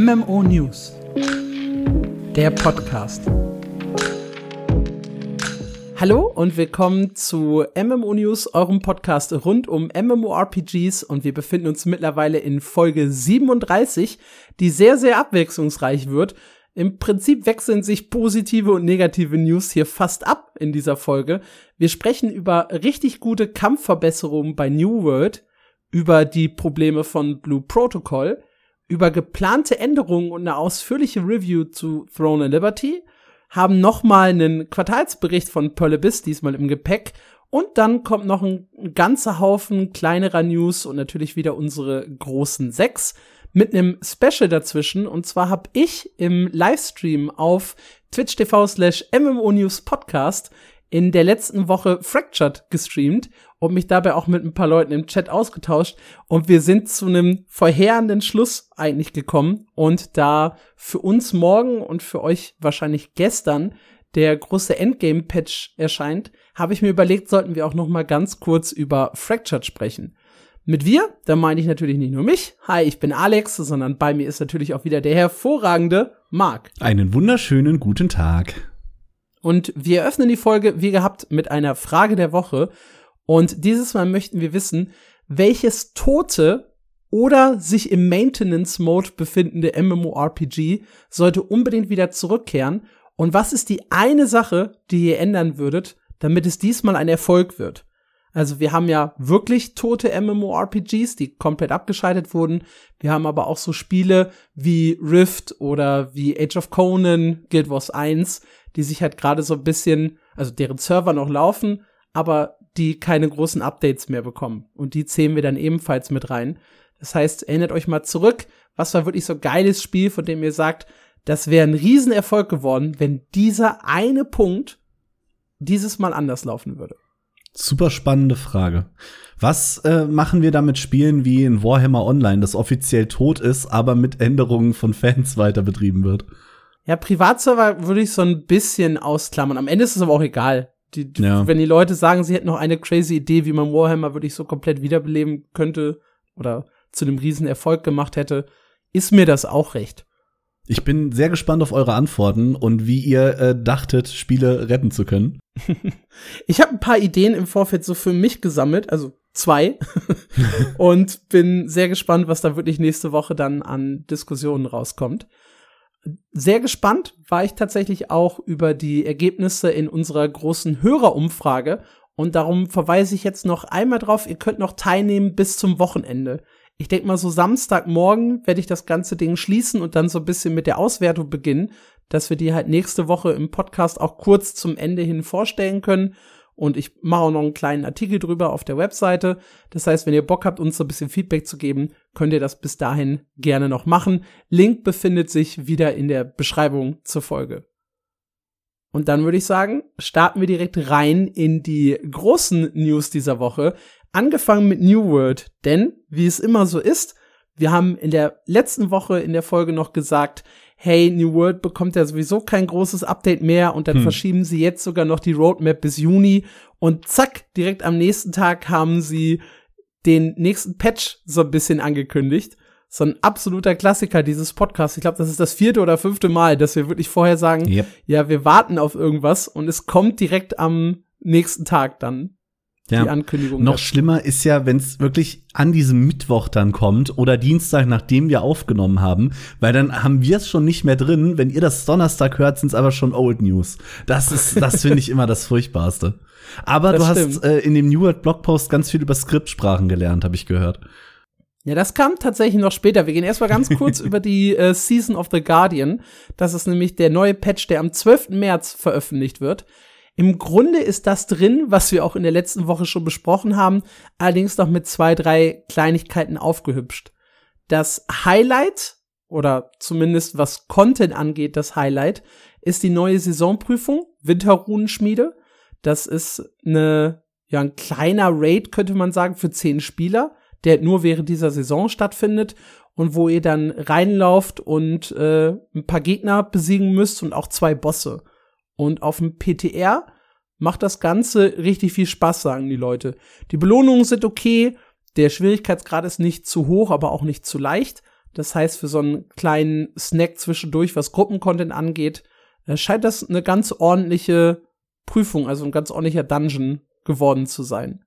MMO News. Der Podcast. Hallo und willkommen zu MMO News, eurem Podcast rund um MMORPGs und wir befinden uns mittlerweile in Folge 37, die sehr, sehr abwechslungsreich wird. Im Prinzip wechseln sich positive und negative News hier fast ab in dieser Folge. Wir sprechen über richtig gute Kampfverbesserungen bei New World, über die Probleme von Blue Protocol, über geplante Änderungen und eine ausführliche Review zu Throne and Liberty, haben nochmal einen Quartalsbericht von Abyss diesmal im Gepäck und dann kommt noch ein, ganzer Haufen kleinerer News und natürlich wieder unsere großen sechs mit einem Special dazwischen. Und zwar habe ich im Livestream auf Twitch TV slash MMO News Podcast in der letzten Woche Fractured gestreamt und mich dabei auch mit ein paar Leuten im Chat ausgetauscht. Und wir sind zu einem verheerenden Schluss eigentlich gekommen. Und da für uns morgen und für euch wahrscheinlich gestern der große Endgame-Patch erscheint, habe ich mir überlegt, sollten wir auch noch mal ganz kurz über Fractured sprechen. Mit wir, da meine ich natürlich nicht nur mich. Hi, ich bin Alex, sondern bei mir ist natürlich auch wieder der hervorragende Marc. Einen wunderschönen guten Tag. Und wir eröffnen die Folge, wie gehabt, mit einer Frage der Woche. Und dieses Mal möchten wir wissen, welches tote oder sich im Maintenance Mode befindende MMORPG sollte unbedingt wieder zurückkehren und was ist die eine Sache, die ihr ändern würdet, damit es diesmal ein Erfolg wird? Also wir haben ja wirklich tote MMORPGs, die komplett abgeschaltet wurden. Wir haben aber auch so Spiele wie Rift oder wie Age of Conan, Guild Wars 1, die sich halt gerade so ein bisschen, also deren Server noch laufen, aber die keine großen Updates mehr bekommen. Und die zählen wir dann ebenfalls mit rein. Das heißt, erinnert euch mal zurück, was war wirklich so geiles Spiel, von dem ihr sagt, das wäre ein Riesenerfolg geworden, wenn dieser eine Punkt dieses Mal anders laufen würde. Super spannende Frage. Was äh, machen wir damit Spielen wie in Warhammer Online, das offiziell tot ist, aber mit Änderungen von Fans weiter betrieben wird? Ja, Privatserver würde ich so ein bisschen ausklammern. Am Ende ist es aber auch egal. Die, Ja. Wenn die Leute sagen, sie hätten noch eine crazy Idee, wie man Warhammer wirklich so komplett wiederbeleben könnte oder zu einem riesen Erfolg gemacht hätte, ist mir das auch recht. Ich bin sehr gespannt auf eure Antworten und wie ihr äh, dachtet, Spiele retten zu können. Ich habe ein paar Ideen im Vorfeld so für mich gesammelt, also zwei, und bin sehr gespannt, was da wirklich nächste Woche dann an Diskussionen rauskommt. Sehr gespannt war ich tatsächlich auch über die Ergebnisse in unserer großen Hörerumfrage und darum verweise ich jetzt noch einmal drauf, ihr könnt noch teilnehmen bis zum Wochenende. Ich denke mal, so Samstagmorgen werde ich das ganze Ding schließen und dann so ein bisschen mit der Auswertung beginnen, dass wir die halt nächste Woche im Podcast auch kurz zum Ende hin vorstellen können. Und ich mache auch noch einen kleinen Artikel drüber auf der Webseite. Das heißt, wenn ihr Bock habt, uns so ein bisschen Feedback zu geben, könnt ihr das bis dahin gerne noch machen. Link befindet sich wieder in der Beschreibung zur Folge. Und dann würde ich sagen, starten wir direkt rein in die großen News dieser Woche. Angefangen mit New World, denn wie es immer so ist, wir haben in der letzten Woche in der Folge noch gesagt, hey, New World bekommt ja sowieso kein großes Update mehr und dann Hm. verschieben sie jetzt sogar noch die Roadmap bis Juni und zack, direkt am nächsten Tag haben sie den nächsten Patch so ein bisschen angekündigt. So ein absoluter Klassiker dieses Podcasts. Ich glaube, das ist das vierte oder fünfte Mal, dass wir wirklich vorher sagen, Yep. ja, wir warten auf irgendwas und es kommt direkt am nächsten Tag dann die Ja. Ankündigung. Noch schlimmer ist ja, wenn es wirklich an diesem Mittwoch dann kommt oder Dienstag, nachdem wir aufgenommen haben, weil dann haben wir es schon nicht mehr drin. Wenn ihr das Donnerstag hört, sind es aber schon Old News. Das ist, das finde ich immer das Furchtbarste. Aber Das du stimmt. hast äh, in dem New World Blogpost ganz viel über Skriptsprachen gelernt, habe ich gehört. Ja, das kam tatsächlich noch später. Wir gehen erstmal ganz kurz über die äh, Season of the Guardian. Das ist nämlich der neue Patch, der am 12. März veröffentlicht wird. Im Grunde ist das drin, was wir auch in der letzten Woche schon besprochen haben, allerdings noch mit zwei, drei Kleinigkeiten aufgehübscht. Das Highlight, oder zumindest was Content angeht, das Highlight, ist die neue Saisonprüfung, Winterrunenschmiede. Das ist eine, ja, ein kleiner Raid, könnte man sagen, für zehn Spieler, der nur während dieser Saison stattfindet und wo ihr dann reinlauft und äh, ein paar Gegner besiegen müsst und auch zwei Bosse. Und auf dem PTR macht das Ganze richtig viel Spaß, sagen die Leute. Die Belohnungen sind okay, der Schwierigkeitsgrad ist nicht zu hoch, aber auch nicht zu leicht. Das heißt, für so einen kleinen Snack zwischendurch, was Gruppencontent angeht, äh, scheint das eine ganz ordentliche Prüfung, also ein ganz ordentlicher Dungeon geworden zu sein.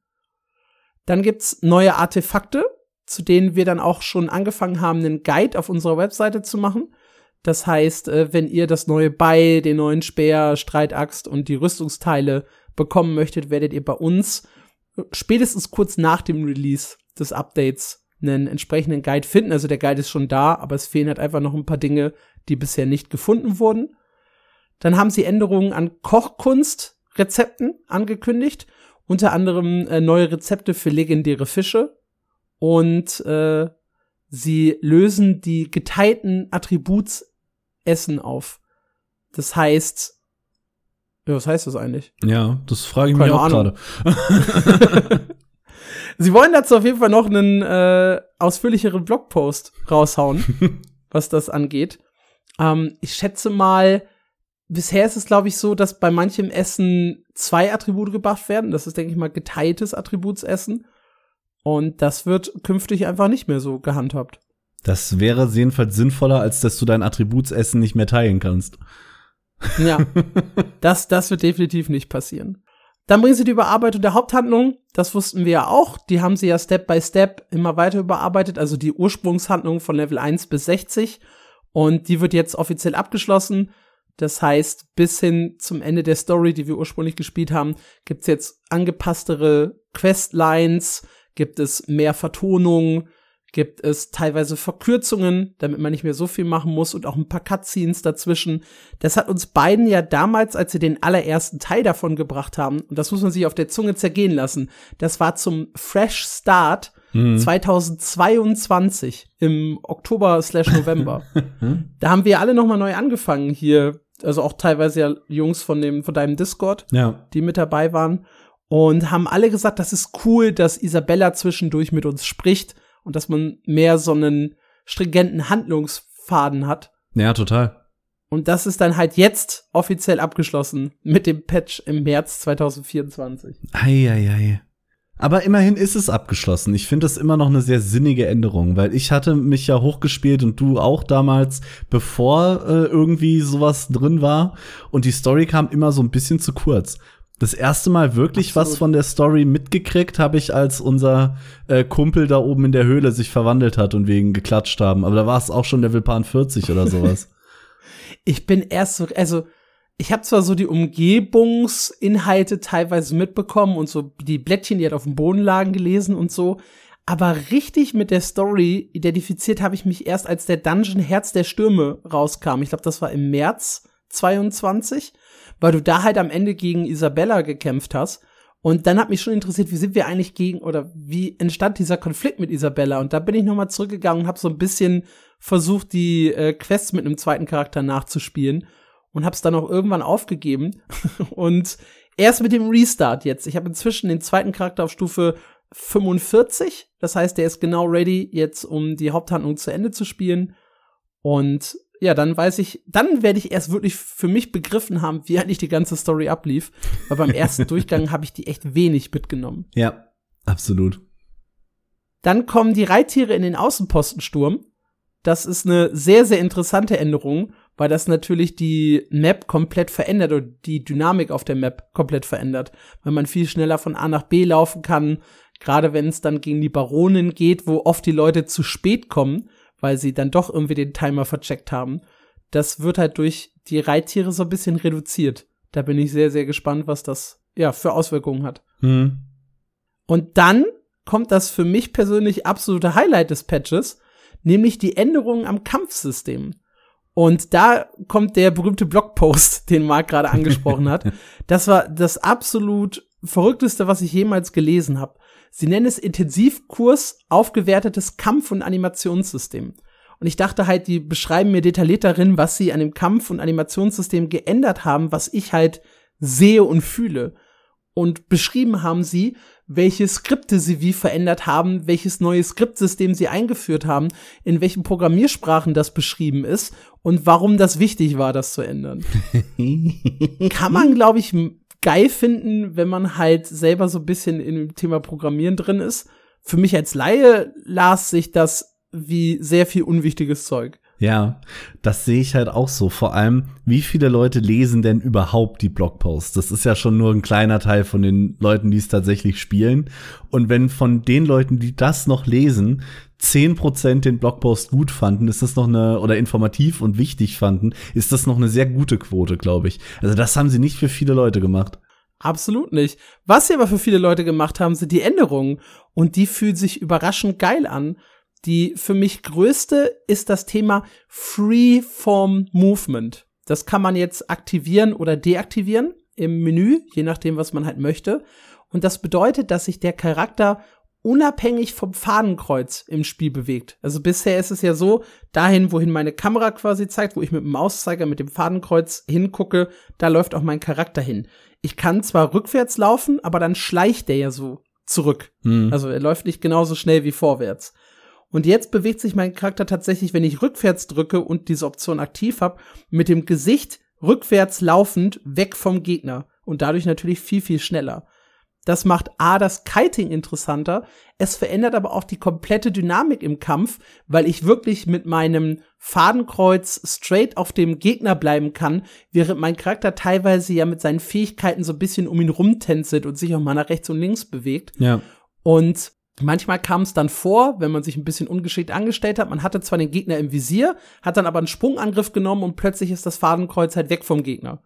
Dann gibt's neue Artefakte, zu denen wir dann auch schon angefangen haben, einen Guide auf unserer Webseite zu machen. Das heißt, äh, wenn ihr das neue Beil, den neuen Speer, Streitaxt und die Rüstungsteile bekommen möchtet, werdet ihr bei uns spätestens kurz nach dem Release des Updates einen entsprechenden Guide finden. Also der Guide ist schon da, aber es fehlen halt einfach noch ein paar Dinge, die bisher nicht gefunden wurden. Dann haben sie Änderungen an Kochkunstrezepten angekündigt, unter anderem äh, neue Rezepte für legendäre Fische und äh, sie lösen die geteilten Attributsessen auf. Das heißt, ja, was heißt das eigentlich? Ja, das frage ich Keine mich auch gerade. Sie wollen dazu auf jeden Fall noch einen äh, ausführlicheren Blogpost raushauen, was das angeht. Ähm, ich schätze mal, bisher ist es, glaube ich, so, dass bei manchem Essen zwei Attribute gebracht werden. Das ist, denke ich mal, geteiltes Attributsessen. Und das wird künftig einfach nicht mehr so gehandhabt. Das wäre jedenfalls sinnvoller, als dass du dein Attributsessen nicht mehr teilen kannst. Ja, das, das wird definitiv nicht passieren. Dann bringen sie die Überarbeitung der Haupthandlung. Das wussten wir ja auch. Die haben sie ja Step by Step immer weiter überarbeitet. Also die Ursprungshandlung von Level 1 bis 60. Und die wird jetzt offiziell abgeschlossen. Das heißt, bis hin zum Ende der Story, die wir ursprünglich gespielt haben, gibt's jetzt angepasstere Questlines, gibt es mehr Vertonungen, gibt es teilweise Verkürzungen, damit man nicht mehr so viel machen muss und auch ein paar Cutscenes dazwischen. Das hat uns beiden ja damals, als sie den allerersten Teil davon gebracht haben, und das muss man sich auf der Zunge zergehen lassen, das war zum Fresh Start mhm. 2022 im Oktober slash November. da haben wir alle noch mal neu angefangen hier, also auch teilweise ja Jungs von dem von deinem Discord, ja. die mit dabei waren und haben alle gesagt, das ist cool, dass Isabella zwischendurch mit uns spricht und dass man mehr so einen stringenten Handlungsfaden hat. Ja, total. Und das ist dann halt jetzt offiziell abgeschlossen mit dem Patch im März 2024. Eieiei. Aber immerhin ist es abgeschlossen. Ich finde das immer noch eine sehr sinnige Änderung, weil ich hatte mich ja hochgespielt und du auch damals, bevor äh, irgendwie sowas drin war. Und die Story kam immer so ein bisschen zu kurz. Das erste Mal wirklich Absolut. was von der Story mitgekriegt habe ich, als unser äh, Kumpel da oben in der Höhle sich verwandelt hat und wegen geklatscht haben. Aber da war es auch schon Level Pan 40 oder sowas. ich bin erst so, also ich habe zwar so die Umgebungsinhalte teilweise mitbekommen und so die Blättchen, die halt auf dem Boden lagen, gelesen und so, aber richtig mit der Story identifiziert habe ich mich erst, als der Dungeon Herz der Stürme rauskam. Ich glaube, das war im März 22 weil du da halt am Ende gegen Isabella gekämpft hast. Und dann hat mich schon interessiert, wie sind wir eigentlich gegen oder wie entstand dieser Konflikt mit Isabella? Und da bin ich nochmal zurückgegangen und habe so ein bisschen versucht, die äh, Quests mit einem zweiten Charakter nachzuspielen und habe es dann auch irgendwann aufgegeben. und erst mit dem Restart jetzt. Ich habe inzwischen den zweiten Charakter auf Stufe 45. Das heißt, der ist genau ready, jetzt um die Haupthandlung zu Ende zu spielen. Und ja, dann weiß ich, dann werde ich erst wirklich für mich begriffen haben, wie eigentlich die ganze Story ablief. Weil beim ersten Durchgang habe ich die echt wenig mitgenommen. Ja, absolut. Dann kommen die Reittiere in den Außenpostensturm. Das ist eine sehr, sehr interessante Änderung, weil das natürlich die Map komplett verändert oder die Dynamik auf der Map komplett verändert. Weil man viel schneller von A nach B laufen kann, gerade wenn es dann gegen die Baronin geht, wo oft die Leute zu spät kommen weil sie dann doch irgendwie den Timer vercheckt haben. Das wird halt durch die Reittiere so ein bisschen reduziert. Da bin ich sehr, sehr gespannt, was das ja für Auswirkungen hat. Mhm. Und dann kommt das für mich persönlich absolute Highlight des Patches, nämlich die Änderungen am Kampfsystem. Und da kommt der berühmte Blogpost, den Marc gerade angesprochen hat. Das war das absolut verrückteste, was ich jemals gelesen habe. Sie nennen es Intensivkurs aufgewertetes Kampf- und Animationssystem. Und ich dachte halt, die beschreiben mir detailliert darin, was sie an dem Kampf- und Animationssystem geändert haben, was ich halt sehe und fühle. Und beschrieben haben sie, welche Skripte sie wie verändert haben, welches neue Skriptsystem sie eingeführt haben, in welchen Programmiersprachen das beschrieben ist und warum das wichtig war, das zu ändern. Kann man, glaube ich, geil finden, wenn man halt selber so ein bisschen dem Thema Programmieren drin ist. Für mich als Laie las sich das wie sehr viel unwichtiges Zeug. Ja, das sehe ich halt auch so. Vor allem, wie viele Leute lesen denn überhaupt die Blogposts? Das ist ja schon nur ein kleiner Teil von den Leuten, die es tatsächlich spielen. Und wenn von den Leuten, die das noch lesen, zehn Prozent den Blogpost gut fanden, ist das noch eine, oder informativ und wichtig fanden, ist das noch eine sehr gute Quote, glaube ich. Also das haben sie nicht für viele Leute gemacht. Absolut nicht. Was sie aber für viele Leute gemacht haben, sind die Änderungen. Und die fühlen sich überraschend geil an. Die für mich größte ist das Thema Freeform Movement. Das kann man jetzt aktivieren oder deaktivieren im Menü, je nachdem, was man halt möchte. Und das bedeutet, dass sich der Charakter unabhängig vom Fadenkreuz im Spiel bewegt. Also bisher ist es ja so, dahin, wohin meine Kamera quasi zeigt, wo ich mit dem Mauszeiger mit dem Fadenkreuz hingucke, da läuft auch mein Charakter hin. Ich kann zwar rückwärts laufen, aber dann schleicht der ja so zurück. Mhm. Also er läuft nicht genauso schnell wie vorwärts. Und jetzt bewegt sich mein Charakter tatsächlich, wenn ich rückwärts drücke und diese Option aktiv habe, mit dem Gesicht rückwärts laufend weg vom Gegner und dadurch natürlich viel, viel schneller. Das macht A, das Kiting interessanter. Es verändert aber auch die komplette Dynamik im Kampf, weil ich wirklich mit meinem Fadenkreuz straight auf dem Gegner bleiben kann, während mein Charakter teilweise ja mit seinen Fähigkeiten so ein bisschen um ihn rumtänzelt und sich auch mal nach rechts und links bewegt. Ja. Und Manchmal kam es dann vor, wenn man sich ein bisschen ungeschickt angestellt hat, man hatte zwar den Gegner im Visier, hat dann aber einen Sprungangriff genommen und plötzlich ist das Fadenkreuz halt weg vom Gegner.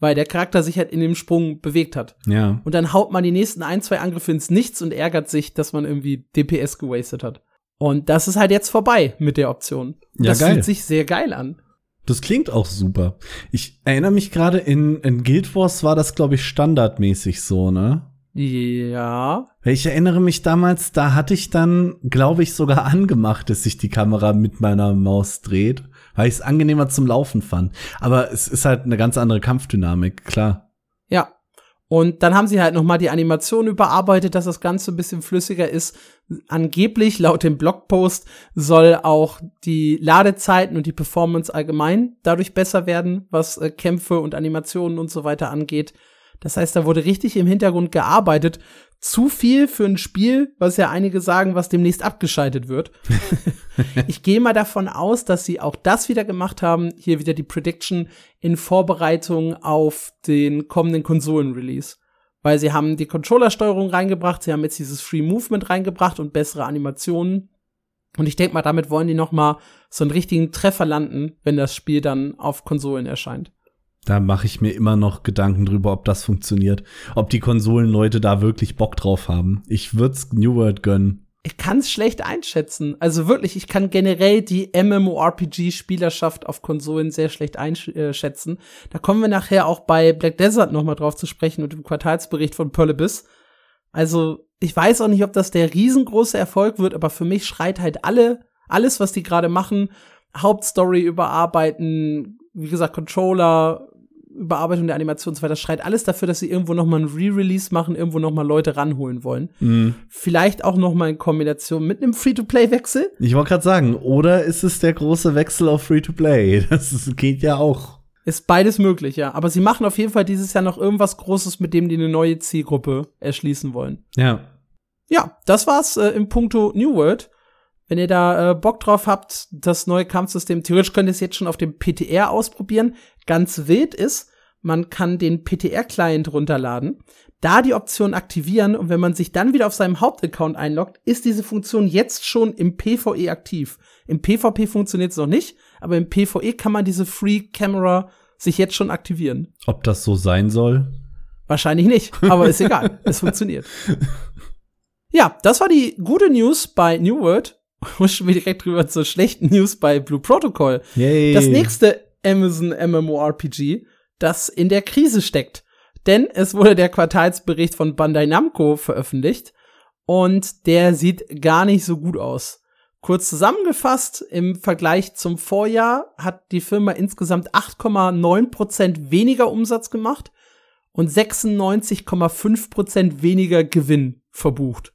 Weil der Charakter sich halt in dem Sprung bewegt hat. Ja. Und dann haut man die nächsten ein, zwei Angriffe ins Nichts und ärgert sich, dass man irgendwie DPS gewastet hat. Und das ist halt jetzt vorbei mit der Option. Ja, das geil. fühlt sich sehr geil an. Das klingt auch super. Ich erinnere mich gerade, in, in Guild Wars war das, glaube ich, standardmäßig so, ne? Ja. Ich erinnere mich damals, da hatte ich dann, glaube ich, sogar angemacht, dass sich die Kamera mit meiner Maus dreht, weil ich es angenehmer zum Laufen fand. Aber es ist halt eine ganz andere Kampfdynamik, klar. Ja. Und dann haben sie halt noch mal die Animation überarbeitet, dass das Ganze ein bisschen flüssiger ist. Angeblich, laut dem Blogpost, soll auch die Ladezeiten und die Performance allgemein dadurch besser werden, was äh, Kämpfe und Animationen und so weiter angeht. Das heißt, da wurde richtig im Hintergrund gearbeitet. Zu viel für ein Spiel, was ja einige sagen, was demnächst abgeschaltet wird. ich gehe mal davon aus, dass sie auch das wieder gemacht haben. Hier wieder die Prediction in Vorbereitung auf den kommenden Konsolen-Release. Weil sie haben die Controllersteuerung reingebracht, sie haben jetzt dieses Free Movement reingebracht und bessere Animationen. Und ich denke mal, damit wollen die noch mal so einen richtigen Treffer landen, wenn das Spiel dann auf Konsolen erscheint. Da mache ich mir immer noch Gedanken drüber, ob das funktioniert. Ob die Konsolenleute da wirklich Bock drauf haben. Ich würd's New World gönnen. Ich kann es schlecht einschätzen. Also wirklich, ich kann generell die MMORPG-Spielerschaft auf Konsolen sehr schlecht einschätzen. Da kommen wir nachher auch bei Black Desert noch mal drauf zu sprechen und dem Quartalsbericht von Perlebis. Also, ich weiß auch nicht, ob das der riesengroße Erfolg wird, aber für mich schreit halt alle, alles, was die gerade machen, Hauptstory überarbeiten, wie gesagt, Controller, Überarbeitung der Animation und so weiter, schreit alles dafür, dass sie irgendwo noch mal ein Re-Release machen, irgendwo noch mal Leute ranholen wollen. Mhm. Vielleicht auch noch mal in Kombination mit einem Free-to-Play-Wechsel. Ich wollte gerade sagen, oder ist es der große Wechsel auf Free-to-Play? Das ist, geht ja auch. Ist beides möglich, ja. Aber sie machen auf jeden Fall dieses Jahr noch irgendwas Großes, mit dem die eine neue Zielgruppe erschließen wollen. Ja. Ja, das war's äh, im Punkto New World. Wenn ihr da äh, Bock drauf habt, das neue Kampfsystem, theoretisch könnt ihr es jetzt schon auf dem PTR ausprobieren. Ganz wild ist, man kann den PTR-Client runterladen, da die Option aktivieren und wenn man sich dann wieder auf seinem Hauptaccount einloggt, ist diese Funktion jetzt schon im PvE aktiv. Im PvP funktioniert es noch nicht, aber im PvE kann man diese Free Camera sich jetzt schon aktivieren. Ob das so sein soll? Wahrscheinlich nicht, aber ist egal. es funktioniert. Ja, das war die gute News bei New World huschen wir direkt rüber zur schlechten News bei Blue Protocol. Yay. Das nächste Amazon MMORPG, das in der Krise steckt. Denn es wurde der Quartalsbericht von Bandai Namco veröffentlicht und der sieht gar nicht so gut aus. Kurz zusammengefasst, im Vergleich zum Vorjahr hat die Firma insgesamt 8,9% weniger Umsatz gemacht und 96,5% weniger Gewinn verbucht.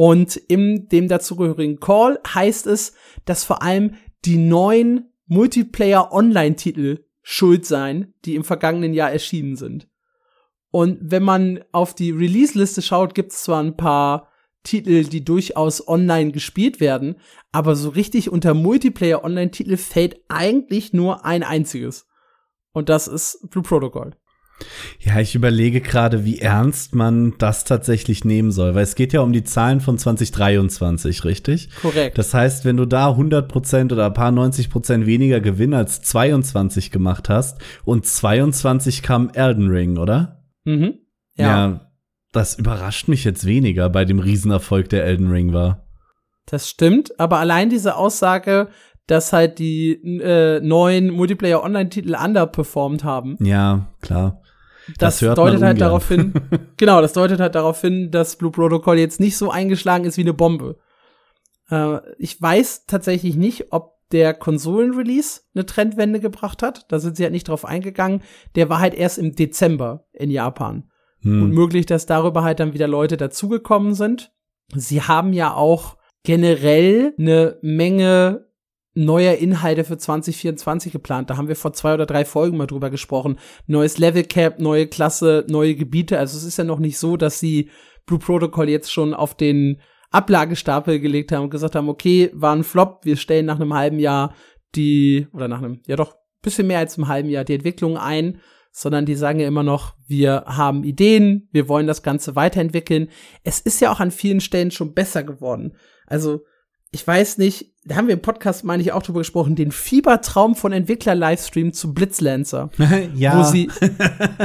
Und in dem dazugehörigen Call heißt es, dass vor allem die neuen Multiplayer-Online-Titel schuld seien, die im vergangenen Jahr erschienen sind. Und wenn man auf die Release-Liste schaut, gibt es zwar ein paar Titel, die durchaus online gespielt werden, aber so richtig unter Multiplayer-Online-Titel fällt eigentlich nur ein einziges. Und das ist Blue Protocol. Ja, ich überlege gerade, wie ernst man das tatsächlich nehmen soll, weil es geht ja um die Zahlen von 2023, richtig? Korrekt. Das heißt, wenn du da 100% oder ein paar 90% weniger Gewinn als 22 gemacht hast und 22 kam Elden Ring, oder? Mhm. Ja. ja das überrascht mich jetzt weniger bei dem Riesenerfolg, der Elden Ring war. Das stimmt, aber allein diese Aussage, dass halt die äh, neuen Multiplayer-Online-Titel underperformed haben. Ja, klar. Das, das deutet halt darauf hin, genau, das deutet halt darauf hin, dass Blue Protocol jetzt nicht so eingeschlagen ist wie eine Bombe. Äh, ich weiß tatsächlich nicht, ob der Konsolen-Release eine Trendwende gebracht hat. Da sind sie halt nicht drauf eingegangen. Der war halt erst im Dezember in Japan. Hm. Und möglich, dass darüber halt dann wieder Leute dazugekommen sind. Sie haben ja auch generell eine Menge neuer Inhalte für 2024 geplant. Da haben wir vor zwei oder drei Folgen mal drüber gesprochen. Neues Level Cap, neue Klasse, neue Gebiete. Also es ist ja noch nicht so, dass sie Blue Protocol jetzt schon auf den Ablagestapel gelegt haben und gesagt haben, okay, war ein Flop, wir stellen nach einem halben Jahr die, oder nach einem, ja doch, bisschen mehr als einem halben Jahr die Entwicklung ein sondern die sagen ja immer noch, wir haben Ideen, wir wollen das Ganze weiterentwickeln. Es ist ja auch an vielen Stellen schon besser geworden. Also, ich weiß nicht, da haben wir im Podcast, meine ich, auch drüber gesprochen, den Fiebertraum von Entwickler-Livestream zu Blitzlancer. ja. Wo sie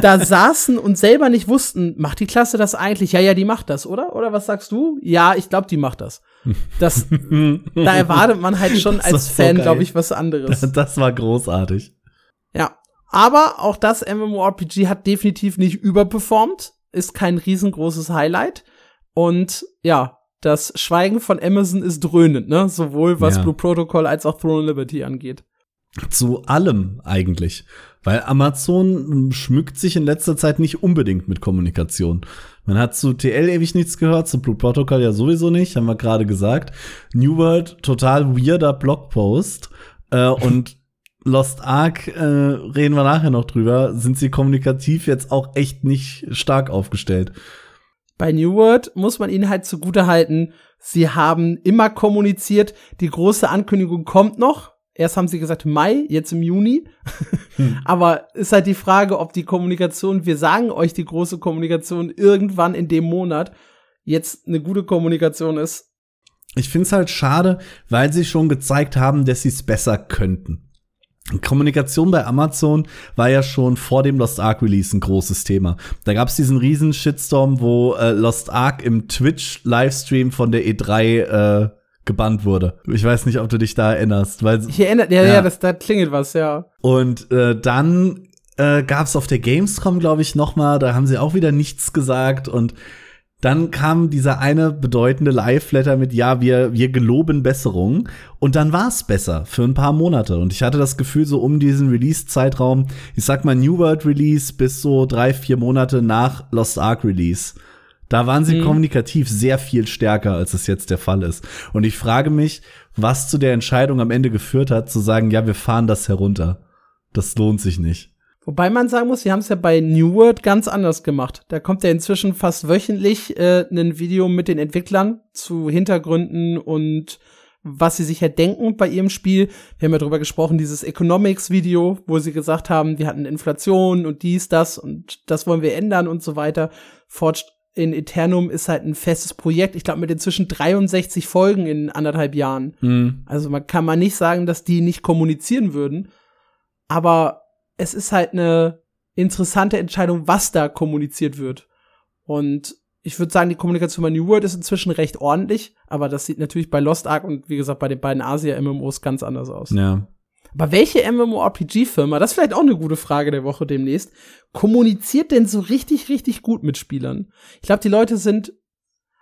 da saßen und selber nicht wussten, macht die Klasse das eigentlich? Ja, ja, die macht das, oder? Oder was sagst du? Ja, ich glaube, die macht das. Das, da erwartet man halt schon als Fan, so glaube ich, was anderes. Das war großartig. Ja, aber auch das MMORPG hat definitiv nicht überperformt, ist kein riesengroßes Highlight. Und ja, das Schweigen von Amazon ist dröhnend, ne? Sowohl was ja. Blue Protocol als auch Throne Liberty angeht. Zu allem eigentlich. Weil Amazon schmückt sich in letzter Zeit nicht unbedingt mit Kommunikation. Man hat zu TL ewig nichts gehört, zu Blue Protocol ja sowieso nicht, haben wir gerade gesagt. New World, total weirder Blogpost. Äh, und Lost Ark, äh, reden wir nachher noch drüber, sind sie kommunikativ jetzt auch echt nicht stark aufgestellt. Bei New World muss man ihnen halt zugute halten, sie haben immer kommuniziert, die große Ankündigung kommt noch. Erst haben sie gesagt Mai, jetzt im Juni. Hm. Aber ist halt die Frage, ob die Kommunikation, wir sagen euch die große Kommunikation irgendwann in dem Monat jetzt eine gute Kommunikation ist. Ich find's halt schade, weil sie schon gezeigt haben, dass sie es besser könnten. Kommunikation bei Amazon war ja schon vor dem Lost Ark Release ein großes Thema. Da gab es diesen riesen Shitstorm, wo äh, Lost Ark im Twitch Livestream von der E3 äh, gebannt wurde. Ich weiß nicht, ob du dich da erinnerst, weil ich erinnere, ja, ja, ja das da klingelt was, ja. Und äh, dann äh, gab es auf der Gamescom, glaube ich, noch mal, da haben sie auch wieder nichts gesagt und dann kam dieser eine bedeutende Live-Letter mit, ja, wir, wir geloben Besserung. Und dann war es besser für ein paar Monate. Und ich hatte das Gefühl, so um diesen Release-Zeitraum, ich sag mal New World Release bis so drei, vier Monate nach Lost Ark Release. Da waren sie mhm. kommunikativ sehr viel stärker, als es jetzt der Fall ist. Und ich frage mich, was zu der Entscheidung am Ende geführt hat, zu sagen, ja, wir fahren das herunter. Das lohnt sich nicht. Wobei man sagen muss, sie haben es ja bei New World ganz anders gemacht. Da kommt ja inzwischen fast wöchentlich äh, ein Video mit den Entwicklern zu Hintergründen und was sie sich ja denken bei ihrem Spiel. Wir haben ja drüber gesprochen, dieses Economics-Video, wo sie gesagt haben, wir hatten Inflation und dies, das und das wollen wir ändern und so weiter. Forged in Eternum ist halt ein festes Projekt. Ich glaube, mit inzwischen 63 Folgen in anderthalb Jahren. Mhm. Also man kann man nicht sagen, dass die nicht kommunizieren würden. Aber es ist halt eine interessante Entscheidung, was da kommuniziert wird. Und ich würde sagen, die Kommunikation bei New World ist inzwischen recht ordentlich, aber das sieht natürlich bei Lost Ark und wie gesagt bei den beiden Asia-MMOs ganz anders aus. Ja. Aber welche MMORPG-Firma, das ist vielleicht auch eine gute Frage der Woche demnächst, kommuniziert denn so richtig, richtig gut mit Spielern? Ich glaube, die Leute sind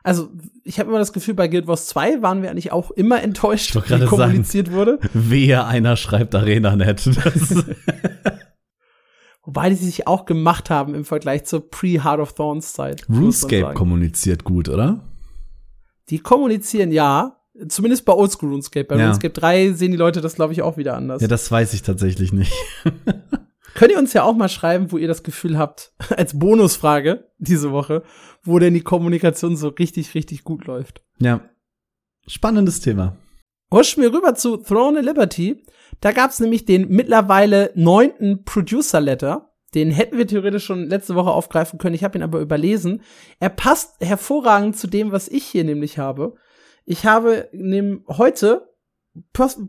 also, ich habe immer das Gefühl, bei Guild Wars 2 waren wir eigentlich auch immer enttäuscht, wie kommuniziert sagen, wurde. Wehe, einer schreibt ArenaNet. Wobei die sich auch gemacht haben im Vergleich zur Pre-Heart of Thorns Zeit. RuneScape kommuniziert gut, oder? Die kommunizieren ja. Zumindest bei Oldschool RuneScape. Bei ja. RuneScape 3 sehen die Leute das, glaube ich, auch wieder anders. Ja, das weiß ich tatsächlich nicht. Könnt ihr uns ja auch mal schreiben, wo ihr das Gefühl habt, als Bonusfrage diese Woche, wo denn die Kommunikation so richtig, richtig gut läuft. Ja. Spannendes Thema. Huschen wir rüber zu Throne of Liberty. Da gab's nämlich den mittlerweile neunten Producer Letter. Den hätten wir theoretisch schon letzte Woche aufgreifen können. Ich habe ihn aber überlesen. Er passt hervorragend zu dem, was ich hier nämlich habe. Ich habe nehm heute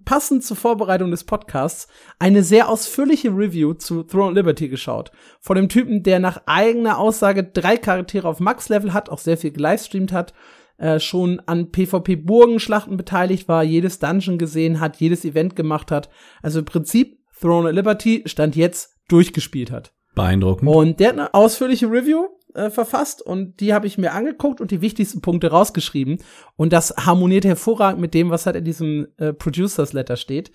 passend zur Vorbereitung des Podcasts eine sehr ausführliche Review zu Throne Liberty geschaut. Von dem Typen, der nach eigener Aussage drei Charaktere auf Max-Level hat, auch sehr viel gelivestreamt hat, äh, schon an PvP-Burgenschlachten beteiligt war, jedes Dungeon gesehen hat, jedes Event gemacht hat. Also im Prinzip Throne of Liberty stand jetzt durchgespielt hat. Beeindruckend. Und der hat eine ausführliche Review äh, verfasst und die habe ich mir angeguckt und die wichtigsten Punkte rausgeschrieben. Und das harmoniert hervorragend mit dem, was halt in diesem äh, Producers Letter steht.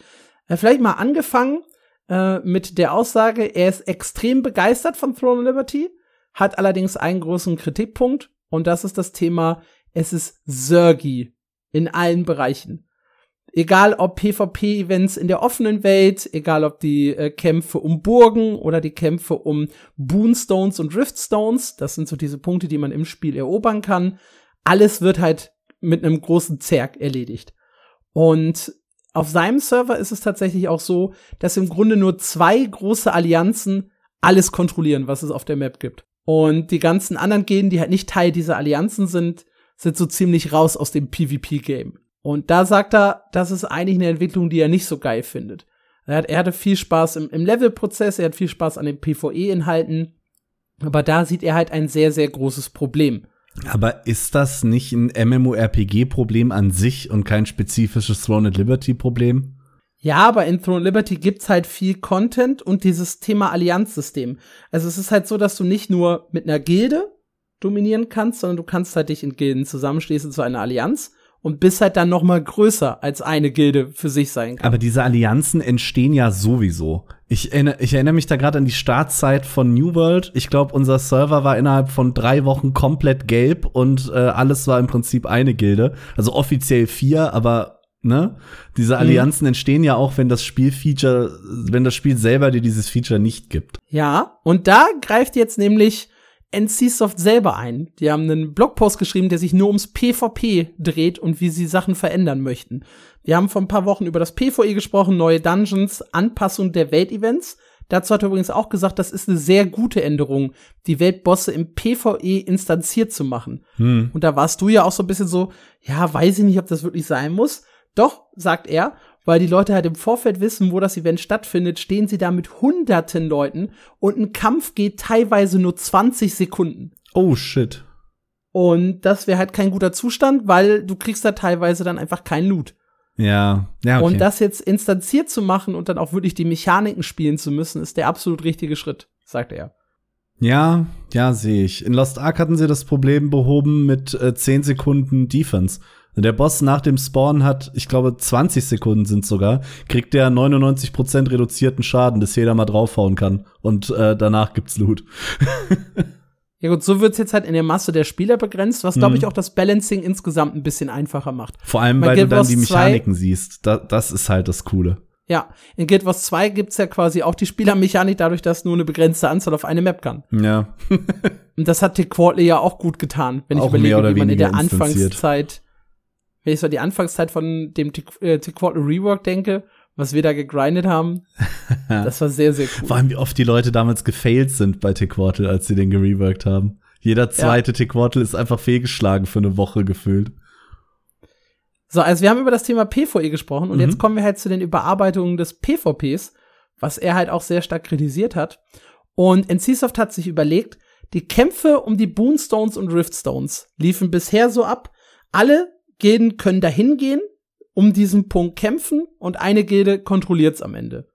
Äh, vielleicht mal angefangen äh, mit der Aussage, er ist extrem begeistert von Throne of Liberty, hat allerdings einen großen Kritikpunkt und das ist das Thema, es ist Sergi in allen Bereichen. Egal ob PvP-Events in der offenen Welt, egal ob die äh, Kämpfe um Burgen oder die Kämpfe um Boonstones und Riftstones, das sind so diese Punkte, die man im Spiel erobern kann. Alles wird halt mit einem großen Zerg erledigt. Und auf seinem Server ist es tatsächlich auch so, dass im Grunde nur zwei große Allianzen alles kontrollieren, was es auf der Map gibt. Und die ganzen anderen Genen, die halt nicht Teil dieser Allianzen sind, sind so ziemlich raus aus dem PvP-Game. Und da sagt er, das ist eigentlich eine Entwicklung, die er nicht so geil findet. Er, hat, er hatte viel Spaß im, im Level-Prozess, er hat viel Spaß an den PvE-Inhalten, aber da sieht er halt ein sehr, sehr großes Problem. Aber ist das nicht ein MMORPG-Problem an sich und kein spezifisches Throne and Liberty-Problem? Ja, aber in Throne Liberty gibt's halt viel Content und dieses Thema Allianzsystem. Also es ist halt so, dass du nicht nur mit einer Gilde dominieren kannst, sondern du kannst halt dich in Gilden zusammenschließen zu einer Allianz und bist halt dann noch mal größer als eine Gilde für sich sein kann. Aber diese Allianzen entstehen ja sowieso. Ich erinnere, ich erinnere mich da gerade an die Startzeit von New World. Ich glaube, unser Server war innerhalb von drei Wochen komplett gelb und äh, alles war im Prinzip eine Gilde. Also offiziell vier, aber ne? Diese mhm. Allianzen mhm. entstehen ja auch, wenn das Spielfeature, wenn das Spiel selber dir dieses Feature nicht gibt. Ja, und da greift jetzt nämlich NCSoft selber ein. Die haben einen Blogpost geschrieben, der sich nur ums PvP dreht und wie sie Sachen verändern möchten. Wir haben vor ein paar Wochen über das PvE gesprochen, neue Dungeons, Anpassung der Weltevents. Dazu hat er übrigens auch gesagt, das ist eine sehr gute Änderung, die Weltbosse im PvE instanziert zu machen. Hm. Und da warst du ja auch so ein bisschen so, ja, weiß ich nicht, ob das wirklich sein muss. Doch, sagt er, weil die Leute halt im Vorfeld wissen, wo das Event stattfindet, stehen sie da mit hunderten Leuten und ein Kampf geht teilweise nur 20 Sekunden. Oh shit. Und das wäre halt kein guter Zustand, weil du kriegst da teilweise dann einfach keinen Loot. Ja, ja. Okay. Und das jetzt instanziert zu machen und dann auch wirklich die Mechaniken spielen zu müssen, ist der absolut richtige Schritt, sagt er. Ja, ja, sehe ich. In Lost Ark hatten sie das Problem behoben mit äh, 10 Sekunden Defense. Der Boss nach dem Spawn hat, ich glaube, 20 Sekunden sind sogar, kriegt der 99% reduzierten Schaden, dass jeder mal draufhauen kann. Und äh, danach gibt's Loot. ja gut, so wird's jetzt halt in der Masse der Spieler begrenzt, was, glaube ich, mhm. auch das Balancing insgesamt ein bisschen einfacher macht. Vor allem, weil Guild du dann die Mechaniken 2, siehst. Da, das ist halt das Coole. Ja, in Guild Wars 2 gibt's ja quasi auch die Spielermechanik dadurch, dass nur eine begrenzte Anzahl auf eine Map kann. Ja. Und das hat Tick Quartley ja auch gut getan, wenn ich auch überlege, wie man in der Anfangszeit wenn ich so an die Anfangszeit von dem T-Quartal äh, Rework denke, was wir da gegrindet haben, das war sehr, sehr cool. Vor allem, wie oft die Leute damals gefailt sind bei T-Quartal, als sie den gereworked haben. Jeder zweite ja. T-Quartal ist einfach fehlgeschlagen für eine Woche gefühlt. So, also wir haben über das Thema PvE gesprochen und mhm. jetzt kommen wir halt zu den Überarbeitungen des PvPs, was er halt auch sehr stark kritisiert hat. Und NCSoft hat sich überlegt, die Kämpfe um die Boonstones und Riftstones liefen bisher so ab, alle Gilden können dahin gehen, um diesen Punkt kämpfen und eine Gilde kontrolliert's am Ende.